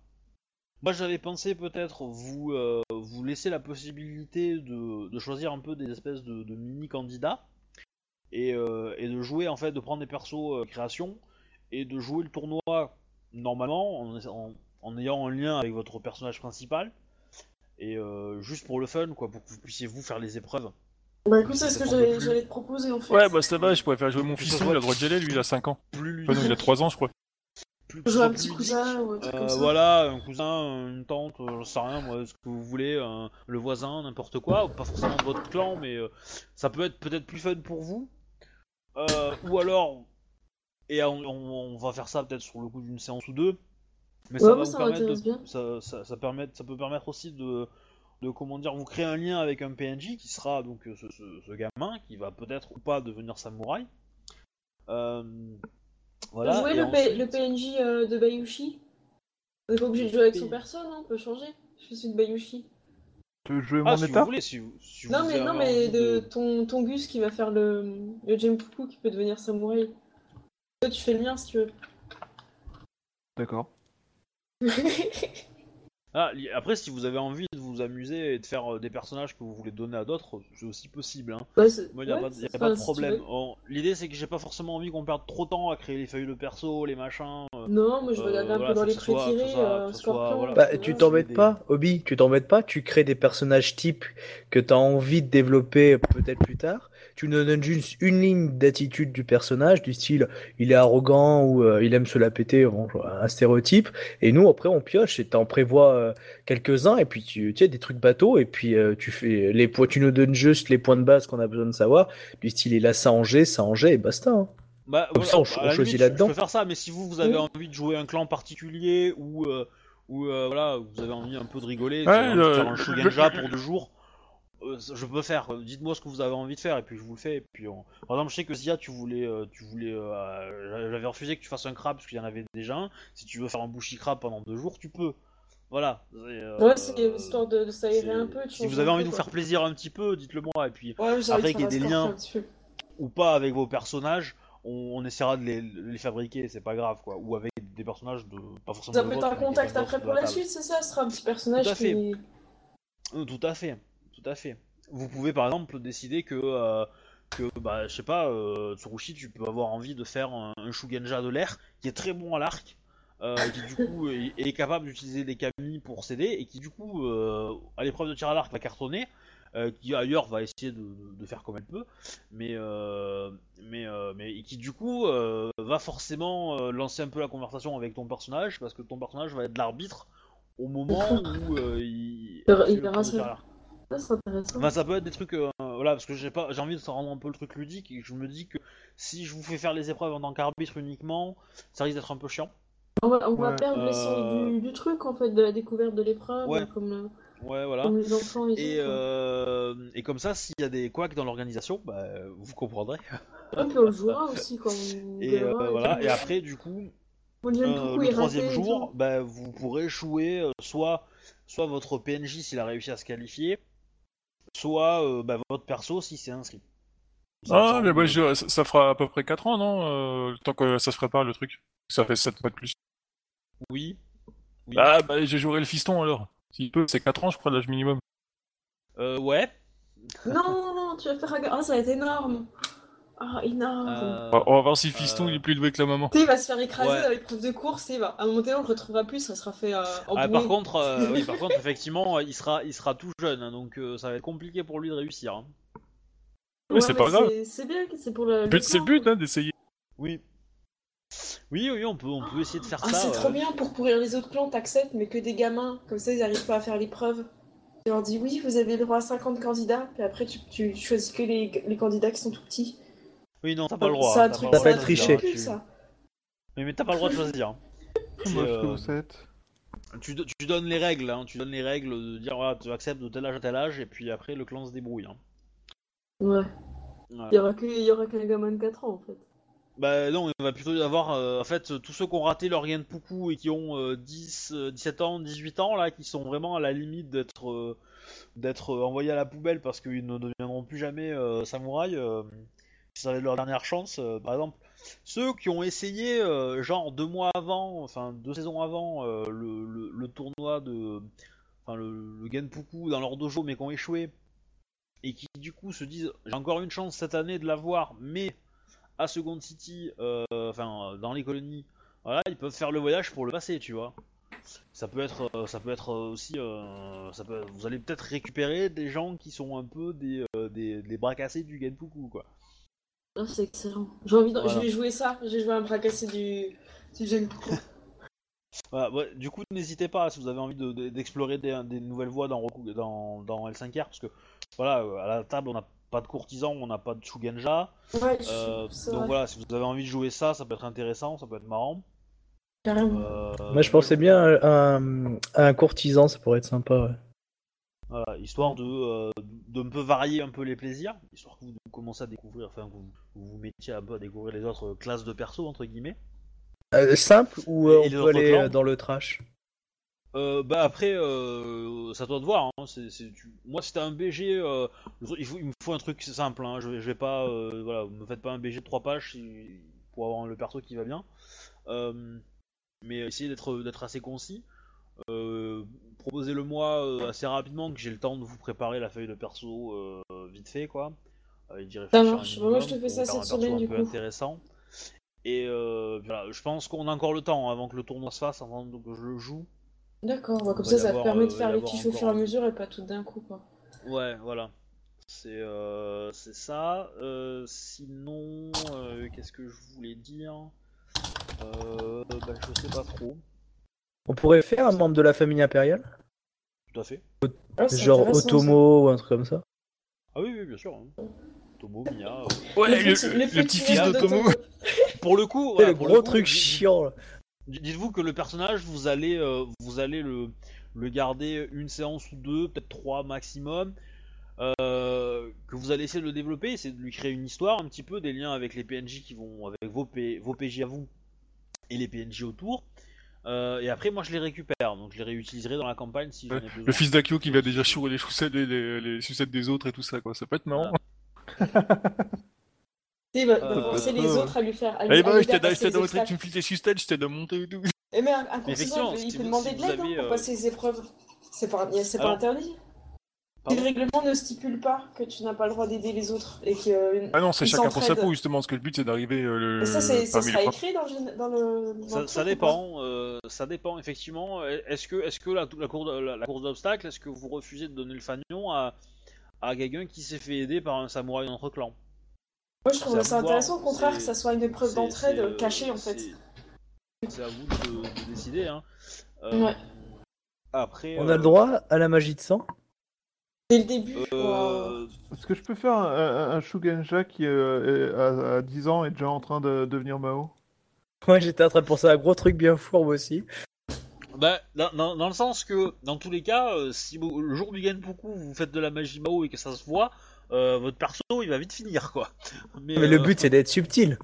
Moi, j'avais pensé peut-être vous euh, laisser la possibilité de, choisir un peu des espèces de, mini candidats et, euh, et de jouer en fait, de prendre des persos euh, création et de jouer le tournoi normalement en, en- en ayant un lien avec votre personnage principal et euh, juste pour le fun quoi, pour que vous puissiez vous faire les épreuves. Bah écoute, c'est ce que j'allais plus- te proposer en fait. Ouais, bah ça va, je pourrais faire jouer mon fils, il a le droit de geler, lui il a 5 ans. Plus Enfin, non, il a 3 ans, je crois. plus, Jouer un petit plus cousin ou un truc Euh, comme ça. voilà, un cousin, une tante, euh, j'en sais rien, moi, ce que vous voulez, un- le voisin, n'importe quoi, pas forcément de votre clan, mais euh, ça peut être peut-être plus fun pour vous. Euh, ou alors, et on, on- on va faire ça peut-être sur le coup d'une séance ou deux, mais ça Ouais, va moi, vous ça permettre m'intéresse de, bien. ça, ça, ça permet, ça peut permettre aussi de, de comment dire, vous créer un lien avec un PNJ qui sera donc euh, ce, ce- ce gamin qui va peut-être ou pas devenir samouraï. Euh, voilà. jouer le, P- ensuite- le PNJ euh, de Bayushi? On n'est pas obligé de jouer avec son Et- perso, non? On peut changer. Je suis de Bayushi. Tu veux jouer Ah, mon si état? vous voulez, si vous, si Non vous mais, non, mais envie de ton, ton Gus qui va faire le, le Jempuku qui peut devenir samouraï. Toi, tu fais le mien si tu veux. D'accord. [laughs] Ah, après, si vous avez envie de vous amuser et de faire euh, des personnages que vous voulez donner à d'autres, c'est aussi possible. Hein. Moi, il n'y a, ouais, pas, de- y a c'est- pas de enfin, si tu problème. L'idée, c'est que j'ai pas forcément envie qu'on perde trop de temps à créer les feuilles de perso, les machins. euh. Non, moi je vais Euh, regarder un voilà, peu dans les ça- euh, Scorpion. voilà. Bah, tu t'embêtes pas, Obi, tu t'embêtes pas, tu crées des personnages types que t'as envie de développer peut-être plus tard. Tu nous donnes juste une ligne d'attitude du personnage, du style il est arrogant ou euh, il aime se la péter, bon, un stéréotype. Et nous, après, on pioche et t'en prévois euh, quelques-uns et puis tu, tu sais, des trucs bateaux et puis euh, tu fais les points, tu nous donnes juste les points de base qu'on a besoin de savoir, du style il a ça en G, ça en G et basta. hein. Bah, Comme voilà, ça, on choisit là-dedans. Je peux faire ça, mais si vous, vous avez Oui. envie de jouer un clan particulier ou, euh, ou euh, voilà, vous avez envie un peu de rigoler, Ouais, faire un Shugenja pour deux jours, je peux faire. Dites-moi ce que vous avez envie de faire et puis je vous le fais. Et puis on- Par exemple, je sais que Zia, tu voulais, euh, tu voulais, euh, j'avais refusé que tu fasses un crabe parce qu'il y en avait déjà un. Si tu veux faire un bushi crabe pendant deux jours, tu peux. Voilà. euh, Ouais, c'est histoire de, de s'aérer un peu. Si vous avez envie de vous faire plaisir un petit peu, dites-le moi. Et puis Ouais, Après qu'il y ait des liens. Ou pas avec vos personnages, on, on essaiera de les, fabriquer, c'est pas grave quoi. Ou avec des personnages de pas forcément. Ça peut être un contact après pour la suite, c'est ça Ce sera un petit personnage Tout à fait. qui. Euh, Tout à fait, tout à fait. vous pouvez par exemple décider que, euh, que bah, je sais pas, euh, Tsurushi, tu peux avoir envie de faire un, un Shugenja de l'air qui est très bon à l'arc, euh, qui du coup est, est capable d'utiliser des kami pour s'aider et qui du coup euh, à l'épreuve de tir à l'arc va cartonner. qui ailleurs va essayer de, de faire comme elle peut, mais mais mais et qui du coup va forcément lancer un peu la conversation avec ton personnage parce que ton personnage va être l'arbitre au moment où il, Il verra le ça. Ça, c'est intéressant. Enfin, ça peut être des trucs, euh, voilà, parce que j'ai pas, j'ai envie de rendre un peu le truc ludique et je me dis que si je vous fais faire les épreuves en tant qu'arbitre uniquement, ça risque d'être un peu chiant. On va, on va Ouais. perdre l'essence Euh, du, du truc, en fait, de la découverte de l'épreuve, Ouais. comme, le- Ouais, voilà. comme les enfants et, Et, quoi. euh, et comme ça, s'il y a des couacs dans l'organisation, bah, vous comprendrez. Et puis on le jouera aussi quand on [laughs] Et verra, euh, voilà. tout. Et après, du coup, euh, le troisième et jour, tout. bah, vous pourrez échouer euh, soit, soit votre PNJ s'il a réussi à se qualifier, soit euh, bah, votre perso si c'est inscrit. Ça Ah, mais bah, je- ça, ça fera à peu près 4 ans, non euh, Le temps que ça se prépare, le truc. Ça fait 7 mois de plus. Oui. Oui. Ah, bah, j'ai joué le fiston, alors. S'il peut, c'est 4 ans, je crois, l'âge minimum. Euh, ouais. Non, non, non, tu vas faire un... Ah, ça va être énorme Ah, énorme Euh, On va- on va voir si le fiston, euh, il est plus élevé que la maman. Tu sais, il va se faire écraser Ouais. dans l'épreuve de course, et il va... à un moment donné, on le retrouvera plus, ça sera fait euh, en Ah, par contre, euh, [laughs] oui, par contre, effectivement, il sera, il sera tout jeune, hein, donc euh, ça va être compliqué pour lui de réussir. hein. Oui, c'est pas grave. c'est- bien, c'est pour le... Le but- C'est le but, hein, d'essayer. Oui. Oui, oui, on peut, on peut essayer de faire Ah, ça. c'est trop bien pour pourrir les autres clans, t'acceptes, mais que des gamins, comme ça ils arrivent pas à faire l'épreuve. Tu leur dis oui, vous avez le droit à 50 candidats, puis après tu, tu choisis que les, les candidats qui sont tout petits. Oui, non, t'as pas le droit. C'est un truc, t'as pas le triché. Mais, mais t'as pas le droit de choisir. Moi, je euh, tu, tu donnes les règles, hein, tu donnes les règles de dire voilà, tu acceptes de tel âge à tel âge, et puis après le clan se débrouille. hein. Ouais. Voilà. Il y aura que- il y aura qu'un gamin de 4 ans en fait. Bah non, il va plutôt y avoir, euh, en fait, tous ceux qui ont raté leur gain de poucou et qui ont euh, 10, euh, 17 ans, 18 ans, là, qui sont vraiment à la limite d'être euh, d'être envoyés à la poubelle parce qu'ils ne deviendront plus jamais euh, samouraïs, si ça va être leur dernière chance, euh, par exemple. Ceux qui ont essayé, euh, genre deux mois avant, enfin deux saisons avant, euh, le, tournoi de... Enfin, le, le Genpuku dans leur dojo, mais qui ont échoué, et qui du coup se disent j'ai encore une chance cette année de l'avoir, mais à Second City, enfin dans les colonies, voilà, ils peuvent faire le voyage pour le passer, tu vois. Ça peut être, ça peut être aussi, ça peut, vous allez peut-être récupérer des gens qui sont un peu des, des, des bras cassés du Genpuku, quoi. Ah, c'est excellent. J'ai envie de... Voilà. Je vais jouer ça, j'ai joué un bras cassé du, du jeune. [laughs] Voilà, ouais, du coup, n'hésitez pas si vous avez envie de- de- d'explorer des, des nouvelles voies dans, Roku- dans, dans L5R, parce que voilà, euh, à la table, on n'a pas de courtisan, on n'a pas de Shugenja. Ouais, je- Euh, donc vrai. voilà, si vous avez envie de jouer ça, ça peut être intéressant, ça peut être marrant. Carrément. Euh, Moi, je pensais bien à un, à un courtisan, ça pourrait être sympa. Ouais. Voilà, histoire de, euh, de un peu varier un peu les plaisirs, histoire que vous commencez à découvrir, enfin que vous vous, vous mettiez un peu à découvrir les autres classes de perso entre guillemets. Euh, simple ou euh, on peut aller clans dans le trash? Bah après, ça doit te voir. Hein, c'est, c'est- tu- Moi, si t'as un BG, il, faut, il me faut un truc simple. Hein, je, vais- je vais pas, euh, voilà, me faites pas un BG de 3 pages pour avoir le perso qui va bien. Mais essayez d'être, d'être assez concis. Euh, proposez-le moi euh, assez rapidement que j'ai le temps de vous préparer la feuille de perso euh, vite fait quoi. Euh, un marche. Moi, je te fais ça cette semaine, un du peu coup. intéressant. Et euh, voilà, je pense qu'on a encore le temps hein, avant que le tournoi se fasse, avant que je le joue. D'accord, ouais, comme ça, ça te permet de faire les kiffs au fur et à mesure et pas tout d'un coup, quoi. Ouais, voilà. C'est euh, c'est ça. Euh, sinon, euh, qu'est-ce que je voulais dire? Euh, bah, Je sais pas trop. On pourrait faire un membre de la famille impériale? Tout à fait. Ah, Genre. Otomo ou un truc comme ça Ah oui, oui, bien sûr. hein. Tomo, Mia. euh. Ouais, le, petit- le petit-fils d'Otomo. [laughs] Pour le coup, le pour gros coup, truc dites- chiant là. Dites-vous que le personnage, vous allez, euh, vous allez le, le garder une séance ou deux, peut-être trois maximum. euh, que vous allez essayer de le développer, c'est de lui créer une histoire, un petit peu des liens avec les PNJ qui vont avec vos, P- vos PJ à vous et les PNJ autour. Euh, et après, moi, je les récupère, donc je les réutiliserai dans la campagne si j'en ai besoin. Le fils d'Akio qui va déjà chourer les chaussettes, les, les, les sucettes des autres et tout ça, quoi. Ça peut être marrant. Il va, va Euh, forcer les euh, autres à lui faire. À lui, à bah, lui je t'aide à montrer, tu me files tes sucettes, je t'aide à monter et tout. Et mais un, un effectivement, il peut demander de l'aide hein, pour euh, passer les épreuves. C'est pas, interdit. Si le règlement ne stipule pas que tu n'as pas le droit d'aider les autres et que. euh, Ah non, c'est chacun pour sa peau, justement, parce que le but c'est d'arriver euh, le... Mais ça, c'est- ça sera écrit dans le. Dans dans Ça, dépend, euh, ça dépend effectivement. Est-ce que, est-ce que la, la, cour- la- la course d'obstacles, est-ce que vous refusez de donner le fanion à, à quelqu'un qui s'est fait aider par un samouraï de notre clan Moi, je C'est ça voir, intéressant, au contraire, que ça soit une épreuve d'entraide euh, cachée, en fait. c'est- à vous de, de décider. Hein. Euh, Ouais. Après. On a le droit à la magie de sang? Dès le début. euh, Est-ce que je peux faire un, un, un Shugenja qui euh, est à, à 10 ans est déjà en train de devenir Mao? Ouais, j'étais en train de penser à un gros truc bien fourbe aussi. Bah, dans, dans- dans le sens que, dans tous les cas, euh, si vous- le jour du Genpuku vous faites de la magie Mao et que ça se voit, euh, votre perso il va vite finir quoi. Mais, Mais le but c'est d'être subtil.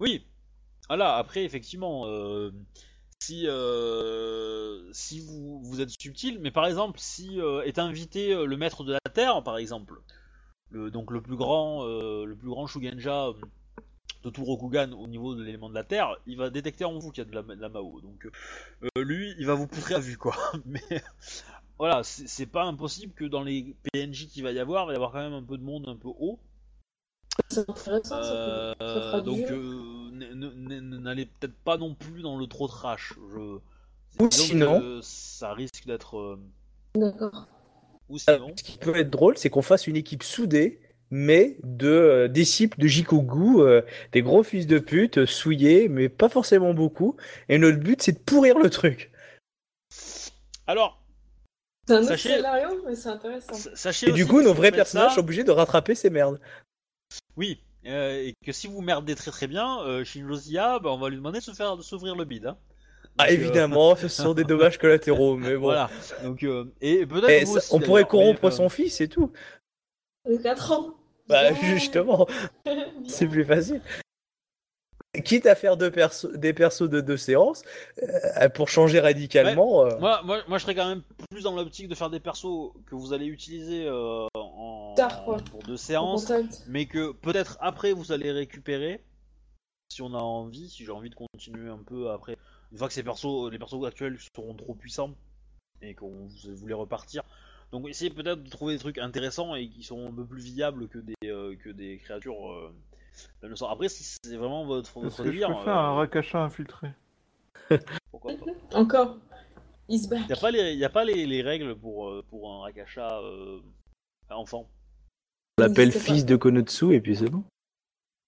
Oui. Voilà, après, effectivement, euh, si, euh, vous, êtes subtil, mais par exemple, si euh, est invité euh, le maître de la Terre, par exemple, le, donc le plus grand, le plus grand Shugenja de tout Rokugan au niveau de l'élément de la Terre, il va détecter en vous qu'il y a de la, de Mao. Donc, lui, il va vous poutrer à vue, quoi. [laughs] Mais voilà, c'est pas impossible que dans les PNJ qu'il va y avoir, il va y avoir quand même un peu de monde un peu haut. C'est intéressant, ça, peut- ça Euh, fera donc euh, n'allez peut-être pas non plus dans le trop trash. Je... Ou que sinon- ça risque d'être. euh, D'accord. Ou sinon. Ce qui peut être drôle, c'est qu'on fasse une équipe soudée, mais de euh, disciples de Jikogu, euh, des gros fils de pute, euh, souillés, mais pas forcément beaucoup. Et notre but, c'est de pourrir le truc. Alors, C'est un autre Sachez- scénario, mais c'est intéressant. sa- sachez Et du coup, nos vrais personnages ça- sont obligés de rattraper ces merdes. Oui, euh, et que si vous merdez très très bien, euh, bah, on va lui demander de se faire de s'ouvrir le bide. Hein. Ah, euh, évidemment, ce sont des dommages [laughs] collatéraux, mais bon. Voilà. Donc, euh, et peut-être Et vous ça- aussi, on pourrait corrompre mais, euh, son fils et tout. De 4 ans. Bah, justement, [laughs] c'est plus facile. Quitte à faire deux des persos de deux séances, euh, pour changer radicalement. euh, Moi, moi, moi, je serais quand même plus dans l'optique de faire des persos que vous allez utiliser euh, en, Tard, quoi. pour deux séances, mais que peut-être après vous allez récupérer si on a envie, si j'ai envie de continuer un peu après. Une fois que ces persos, les persos actuels seront trop puissants et qu'on vous voulez repartir. Donc essayez peut-être de trouver des trucs intéressants et qui sont un peu plus viables que des euh, que des créatures. Sort. Après, si c'est vraiment votre, Est-ce votre que je délire, peux faire un euh, Rakasha infiltré [laughs] pourquoi pas. Encore. Il n'y a pas, les, y a pas les, les règles pour, euh, pour un Rakasha euh, enfant. on l'appelle pas. fils de Konotsu et puis c'est bon.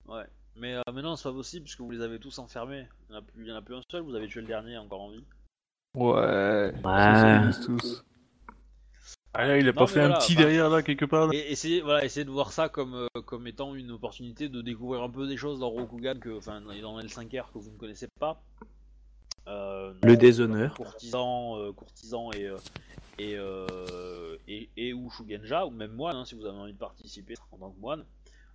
Ouais. Mais euh, maintenant, c'est pas possible puisque vous les avez tous enfermés. Il n'y en, a plus- il y en a plus un seul, vous avez tué le dernier encore en vie. Ouais. Ouais. Tous. Ah là, il a Non, pas fait voilà, un petit derrière là, quelque part là. Et essayez, voilà, essayez de voir ça comme, euh, comme étant une opportunité de découvrir un peu des choses dans Rokugan, que, enfin dans dans L5R que vous ne connaissez pas. Euh, Le déshonneur. Courtisan, euh, courtisan et, euh, et, euh, et, et ou Shugenja, ou même moine, hein, si vous avez envie de participer en tant que moine.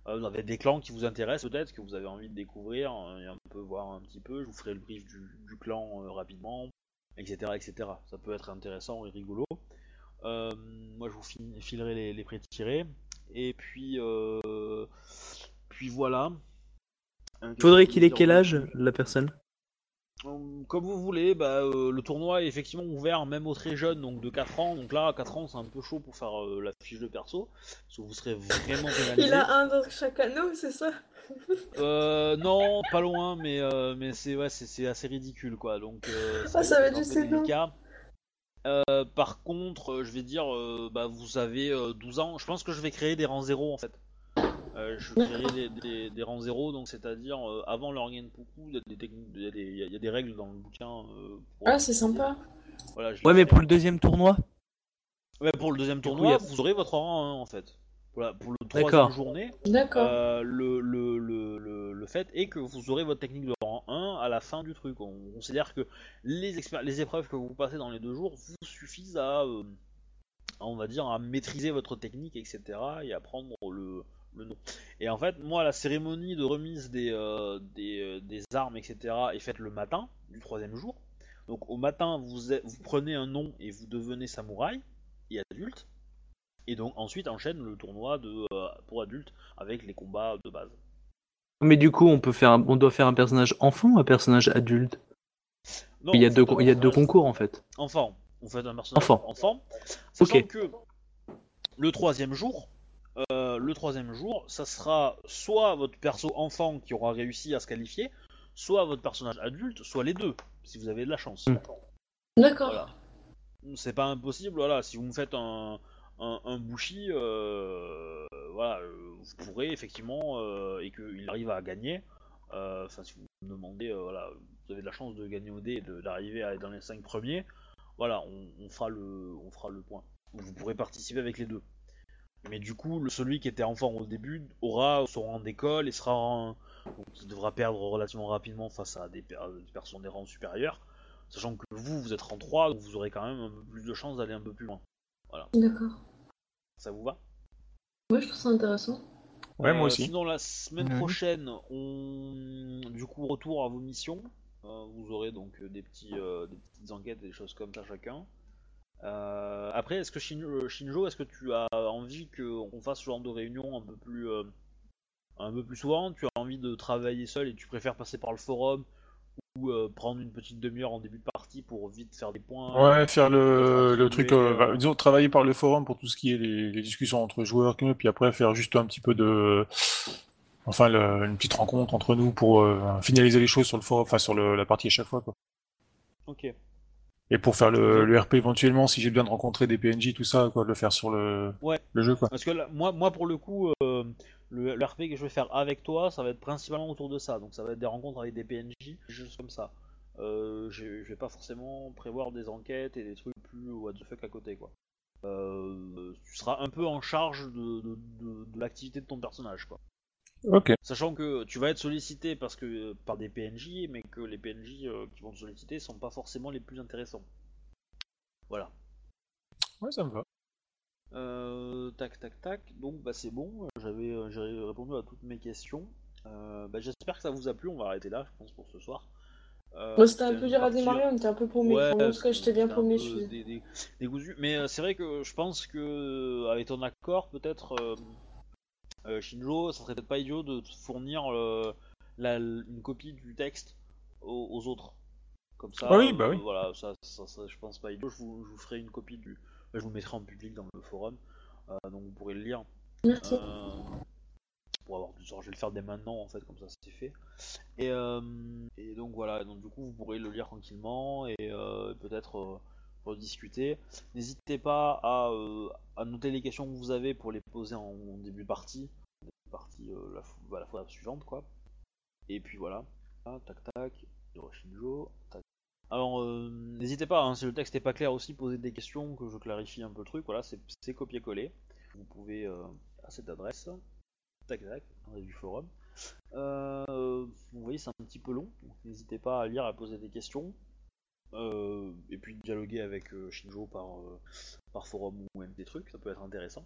Euh, vous avez des clans qui vous intéressent peut-être, que vous avez envie de découvrir, euh, et un peu voir un petit peu. Je vous ferai le brief du, du clan euh, rapidement, etc., etc. Ça peut être intéressant et rigolo. Euh, moi, je vous fi- filerai les, les pré-tirés. Et puis, euh, puis voilà. Faudrait qu'il ait quel âge, la personne? Euh, Comme vous voulez, bah, euh, le tournoi est effectivement ouvert même aux très jeunes, donc de 4 ans. Donc là, à 4 ans, c'est un peu chaud pour faire euh, la fiche de perso, parce que vous serez vraiment pénalisé. Il a un dans chaque anneau, c'est ça? Euh, non, pas loin, mais, euh, mais c'est ouais, assez ridicule, quoi. Donc, euh, Ah, ça va être délicat. Euh, par contre, euh, je vais dire, euh, bah, vous avez euh, 12 ans. Je pense que je vais créer des rangs zéro en fait. Euh, je créerai des, des, des rangs zéro, donc c'est-à-dire euh, avant leur Genpuku, il y a des il y y y a règles dans le bouquin. euh, pour- Ah, c'est sympa. Voilà, je Ouais, mais pour le deuxième tournoi Ouais, pour le deuxième tournoi, a- vous aurez votre rang 1 en fait. Voilà, pour le troisième D'accord. journée, D'accord. euh, le, le, le, le, le fait est que vous aurez votre technique de rang 1 à la fin du truc. On considère que les, épreuves que vous passez dans les deux jours vous suffisent à, euh, on va dire, à maîtriser votre technique, etc. et à prendre le, nom. Et en fait, moi, la cérémonie de remise des, euh, euh, armes, etc. est faite le matin du troisième jour. Donc au matin, vous, prenez un nom et vous devenez samouraï et adulte. Et donc ensuite enchaîne le tournoi pour adultes avec les combats de base. Mais du coup, on peut faire, un- on doit faire un personnage enfant ou un personnage adulte? Non, Il y a deux, il y a deux concours en fait. Enfant. On fait un personnage Enfant. enfant. Sachant Ok. que le troisième jour, euh, le troisième jour, ça sera soit votre perso enfant qui aura réussi à se qualifier, soit votre personnage adulte, soit les deux, si vous avez de la chance. Mm. D'accord. Voilà. C'est pas impossible, voilà. Si vous me faites un, un, un euh, voilà, euh, vous pourrez effectivement, euh, et qu'il arrive à gagner, enfin, si vous me demandez, vous avez de la chance de gagner au dé et d'arriver à être dans les 5 premiers, voilà, on, fera le, on fera le point. Vous pourrez participer avec les deux. Mais du coup, celui qui était enfant au début aura son rang d'école et sera il devra perdre relativement rapidement face à des, per- des personnes des rangs supérieurs. Sachant que vous, vous êtes rang 3, donc vous aurez quand même un peu plus de chances d'aller un peu plus loin. D'accord. Ça vous va Ouais, je trouve ça intéressant. Ouais, moi Euh, aussi. Sinon, la semaine prochaine, on du coup retour à vos missions. Euh, vous aurez donc euh, des petits, euh, des petites enquêtes, des choses comme ça chacun. Euh, après, est-ce que Shin- Shinjo, est-ce que tu as envie qu'on fasse ce genre de réunion un peu plus, euh, un peu plus souvent? Tu as envie de travailler seul et tu préfères passer par le forum ou euh, prendre une petite demi-heure en début de partie pour vite faire des points Ouais, faire le, le truc, euh, euh, bah, disons, travailler par le forum pour tout ce qui est les, les discussions entre joueurs, puis après faire juste un petit peu de, enfin, le- une petite rencontre entre nous pour euh, finaliser les choses sur le forum, enfin sur le- la partie à chaque fois, quoi. Ok. Et pour faire le, le RP éventuellement, si j'ai besoin de rencontrer des PNJ, tout ça, quoi, de le faire sur le, Ouais. le jeu, quoi. Parce que là, moi, moi, pour le coup, euh, le, le RP que je vais faire avec toi, ça va être principalement autour de ça. Donc ça va être des rencontres avec des PNJ, juste comme ça. Euh, je, je vais pas forcément prévoir des enquêtes et des trucs plus what the fuck à côté, quoi. Euh, tu seras un peu en charge de, de, de- de l'activité de ton personnage, quoi. Ok. Sachant que tu vas être sollicité parce que par des PNJ, mais que les PNJ euh, qui vont te solliciter sont pas forcément les plus intéressants. Voilà. Ouais, ça me va. Euh, tac tac tac, donc bah c'est bon, j'avais euh, j'ai répondu à toutes mes questions. Euh, bah, J'espère que ça vous a plu, on va arrêter là je pense pour ce soir. Euh, Moi, c'était un peu dur à démarrer, on était un peu paumé. Ouais, en tout cas, j'étais bien paumé. Je dé- dé- décousu. Mais euh, c'est vrai que je pense que avec ton accord, peut-être euh, euh, Shinjo, ça serait peut-être pas idiot de te fournir euh, la- une copie du texte aux, aux autres. Comme ça, Ah oui, bah euh, oui. voilà, ça, ça, ça, je pense pas idiot. Je vous, je vous ferai une copie du, je vous le mettrai en public dans le forum, euh, donc vous pourrez le lire. Merci. Euh, pour avoir du sort, je vais le faire dès maintenant en fait, comme ça c'est fait. Et, euh, et donc voilà, donc du coup vous pourrez le lire tranquillement et peut-être rediscuter. N'hésitez pas à, euh, à noter les questions que vous avez pour les poser en, en début de partie, début de partie euh, la, bah, la fois suivante quoi. Et puis voilà, Ah, tac tac, Shinjo, tac. Alors euh, n'hésitez pas, hein, si le texte n'est pas clair aussi, posez des questions que je clarifie un peu le truc. Voilà, c'est c'est copier-coller. Vous pouvez euh, à cette adresse. Tac tac, du forum. Euh, vous voyez, c'est un petit peu long, donc n'hésitez pas à lire, à poser des questions. Et puis dialoguer avec Shinjo par, par forum ou même des trucs, ça peut être intéressant.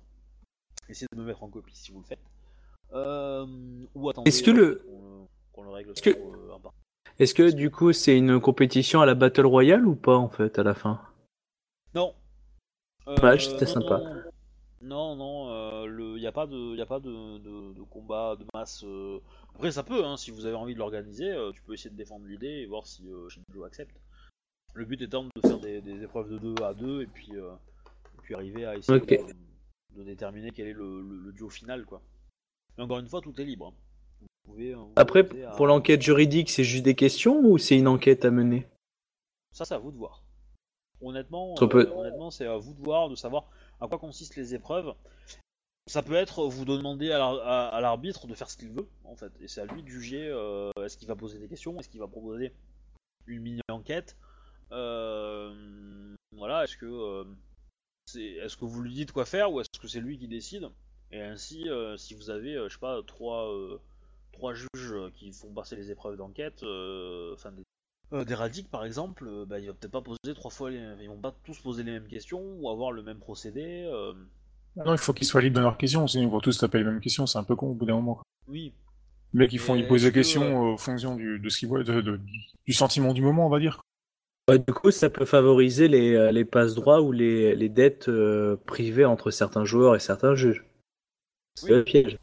Essayez de me mettre en copie si vous le faites. Ou attendez Est-ce que le- qu'on qu'on le règle Est-ce sur que- un par- Est-ce que du coup c'est une compétition à la Battle Royale ou pas en fait à la fin? Non. Euh, Dommage, c'était sympa. Non, non, non, euh, le, y a pas de, y a pas de, de, de combat de masse. euh. Après, ça peut, hein, si vous avez envie de l'organiser, euh, tu peux essayer de défendre l'idée et voir si euh, Shinjo accepte. Le but étant de faire des, des épreuves de 2 à 2 et puis, euh, et puis arriver à essayer de, de déterminer quel est le, le- le duo final, quoi. Mais encore une fois, tout est libre. hein. Après, pour l'enquête juridique, c'est juste des questions ou c'est une enquête à mener? Ça, c'est à vous de voir. Honnêtement, Ça peut- euh, honnêtement, c'est à vous de voir, de savoir à quoi consistent les épreuves. Ça peut être vous demander à l'ar- à à l'arbitre de faire ce qu'il veut, en fait, et c'est à lui de juger. euh, est-ce qu'il va poser des questions, est-ce qu'il va proposer une mini enquête. Euh, voilà, est-ce que est-ce que vous lui dites quoi faire ou est-ce que c'est lui qui décide? Et ainsi, si vous avez, je sais pas, trois trois juges qui font passer les épreuves d'enquête, euh, enfin des euh, des par exemple, euh, bah, il va peut-être pas poser trois fois les... Ils vont pas tous poser les mêmes questions ou avoir le même procédé. euh, Non, il faut qu'ils soient libres de leurs questions, sinon ils vont tous taper les mêmes questions, c'est un peu con au bout d'un moment. quoi. Oui, Les mecs, ils font, Mais ils posent des questions euh, en fonction du, de ce qu'ils voient, de, de- du sentiment du moment, on va dire. Bah, Du coup, ça peut favoriser les, euh, les passes droits ou les, les dettes euh, privées entre certains joueurs et certains juges. C'est Oui. le piège.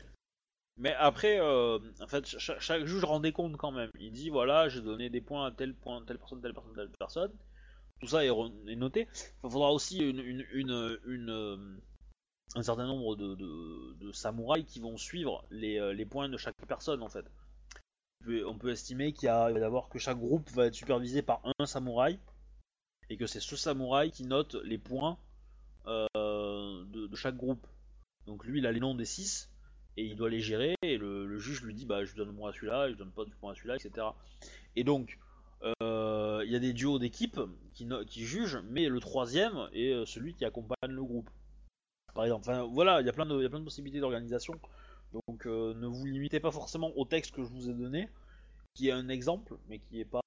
Mais après, euh, en fait, cha- chaque juge rend des comptes quand même. Il dit voilà, j'ai donné des points à tel point, telle personne, telle personne, telle personne. Tout ça est, noté. Il faudra aussi euh, un certain nombre de, samouraïs qui vont suivre les, euh, les points de chaque personne en fait. On peut, estimer qu'il va y que chaque groupe va être supervisé par un samouraï et que c'est ce samouraï qui note les points de, de chaque groupe. Donc lui, il a les noms des 6 et il doit les gérer et le, juge lui dit bah je donne moi à celui-là, je donne pas du point à celui-là, etc. Et donc euh, il y a des duos d'équipes qui, jugent, mais le troisième est euh, celui qui accompagne le groupe. Par exemple, voilà, il y a plein de, possibilités d'organisation. Donc euh, ne vous limitez pas forcément au texte que je vous ai donné, qui est un exemple, mais qui est pas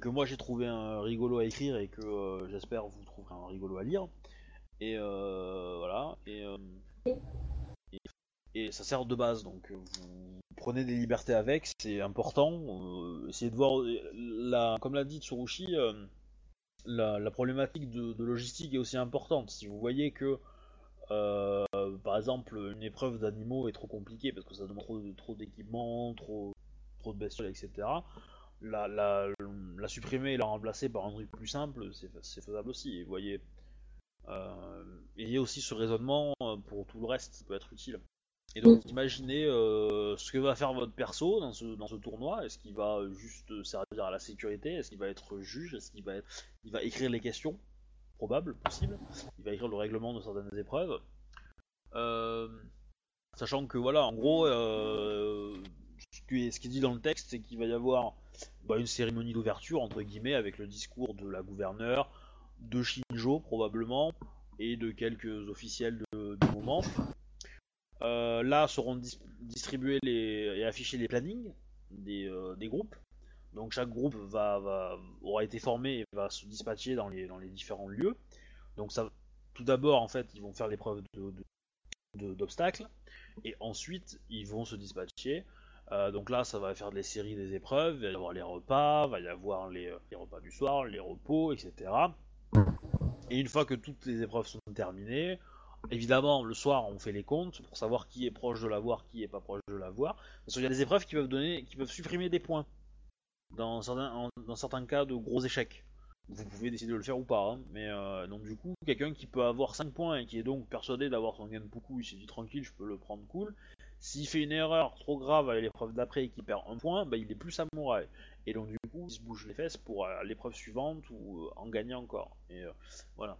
que moi j'ai trouvé un rigolo à écrire et que j'espère vous trouverez un rigolo à lire. Et voilà. Et, et, ça sert de base, donc euh, vous prenez des libertés avec, c'est important. Euh, essayez de voir, euh, comme l'a dit Tsurushi, la, problématique de, logistique est aussi importante. Si vous voyez que par exemple, une épreuve d'animaux est trop compliquée parce que ça demande trop, trop d'équipement, trop, de bestioles, etc. La, la, supprimer et la remplacer par un truc plus simple, c'est faisable aussi. Et voyez, ayez aussi ce raisonnement pour tout le reste, ça peut être utile. Et donc, imaginez euh, ce que va faire votre perso dans ce, dans ce tournoi. Est-ce qu'il va juste servir à la sécurité? Est-ce qu'il va être juge? Est-ce qu'il va, être... il va écrire les questions? Probable, possible. Il va écrire le règlement de certaines épreuves. Euh, sachant que voilà, en gros, euh, ce, qui est, dit dans le texte, c'est qu'il va y avoir bah, une cérémonie d'ouverture entre guillemets avec le discours de la gouverneure, de Shinjo probablement, et de quelques officiels de- du moment. Euh, là seront dis- distribués et affichés les plannings des, euh, groupes. Donc chaque groupe va, aura été formé et va se dispatcher dans les, différents lieux. Donc tout d'abord en fait ils vont faire l'épreuve d'obstacles et ensuite ils vont se dispatcher. Euh, donc là ça va faire des séries des épreuves, il va y avoir les repas, va y avoir les, les repas du soir, les repos, etc. Et une fois que toutes les épreuves sont terminées, évidemment le soir on fait les comptes pour savoir qui est proche de l'avoir, qui est pas proche de l'avoir. Parce qu'il y a des épreuves qui peuvent donner, qui peuvent supprimer des points dans certains, cas de gros échecs. Vous pouvez décider de le faire ou pas, hein. mais euh, donc du coup, quelqu'un qui peut avoir 5 points et qui est donc persuadé d'avoir son Genpuku, il s'est dit tranquille, je peux le prendre cool. S'il fait une erreur trop grave à l'épreuve d'après et qu'il perd un point, bah, il est plus samouraï. Et donc du coup, il se bouge les fesses pour euh, l'épreuve suivante ou euh, en gagner encore. Et voilà.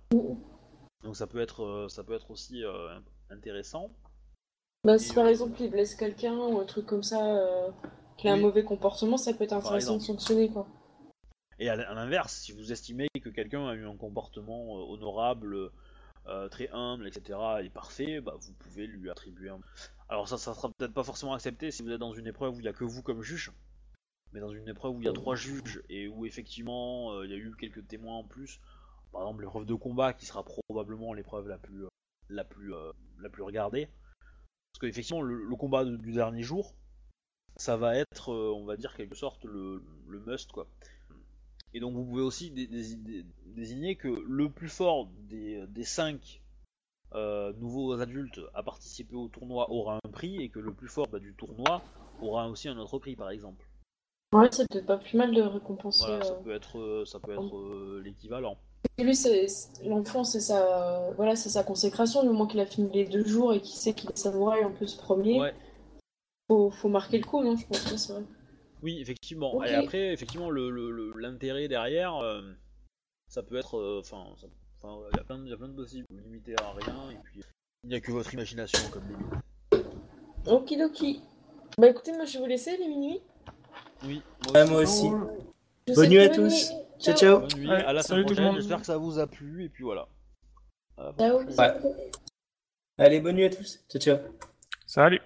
Donc ça peut être, euh, ça peut être aussi euh, intéressant. Bah, si par exemple il blesse quelqu'un ou un truc comme ça, euh, qui a un mauvais comportement, ça peut être intéressant de sanctionner quoi. Et à l'inverse, si vous estimez que quelqu'un a eu un comportement honorable, euh, très humble, etc., et parfait, bah, vous pouvez lui attribuer un. Alors ça, ça sera peut-être pas forcément accepté si vous êtes dans une épreuve où il y a que vous comme juge, mais dans une épreuve où il y a trois juges et où effectivement euh, il y a eu quelques témoins en plus, par exemple l'épreuve de combat qui sera probablement l'épreuve la plus, euh, la plus, euh, la plus regardée, parce que effectivement le, le combat de- du dernier jour, ça va être, euh, on va dire quelque sorte le, le must quoi. Et donc vous pouvez aussi dé- dé- dé- désigner que le plus fort des, des cinq euh, nouveaux adultes à participer au tournoi aura un prix et que le plus fort bah, du tournoi aura aussi un autre prix par exemple. Ouais, c'est peut-être pas plus mal de récompenser. Voilà, ça peut être, ça peut être l'équivalent. Lui, l'enfant, c'est sa, voilà, c'est sa consécration. Du moment qu'il a fini les deux jours et qu'il sait qu'il est samouraï en plus premier, Ouais. faut, faut marquer le coup, non Je pense que c'est vrai. Oui, effectivement. Et après, effectivement, le, le- le- l'intérêt derrière, euh, ça peut être, euh, enfin, il y a plein, de- il y a plein de possibles. Vous limitez à rien et puis il n'y a que votre imagination comme limite. Okidoki. Bah écoutez, moi je vais vous laisser, les minuit. Oui. Ouais, moi aussi. Je vous Bonne nuit à tous. Ciao, ciao. Bonne nuit, Ouais, à la salut semaine tout le prochaine. monde. J'espère que ça vous a plu et puis voilà. Ciao. Ouais. Allez, bonne nuit à tous. Ciao, ciao. Salut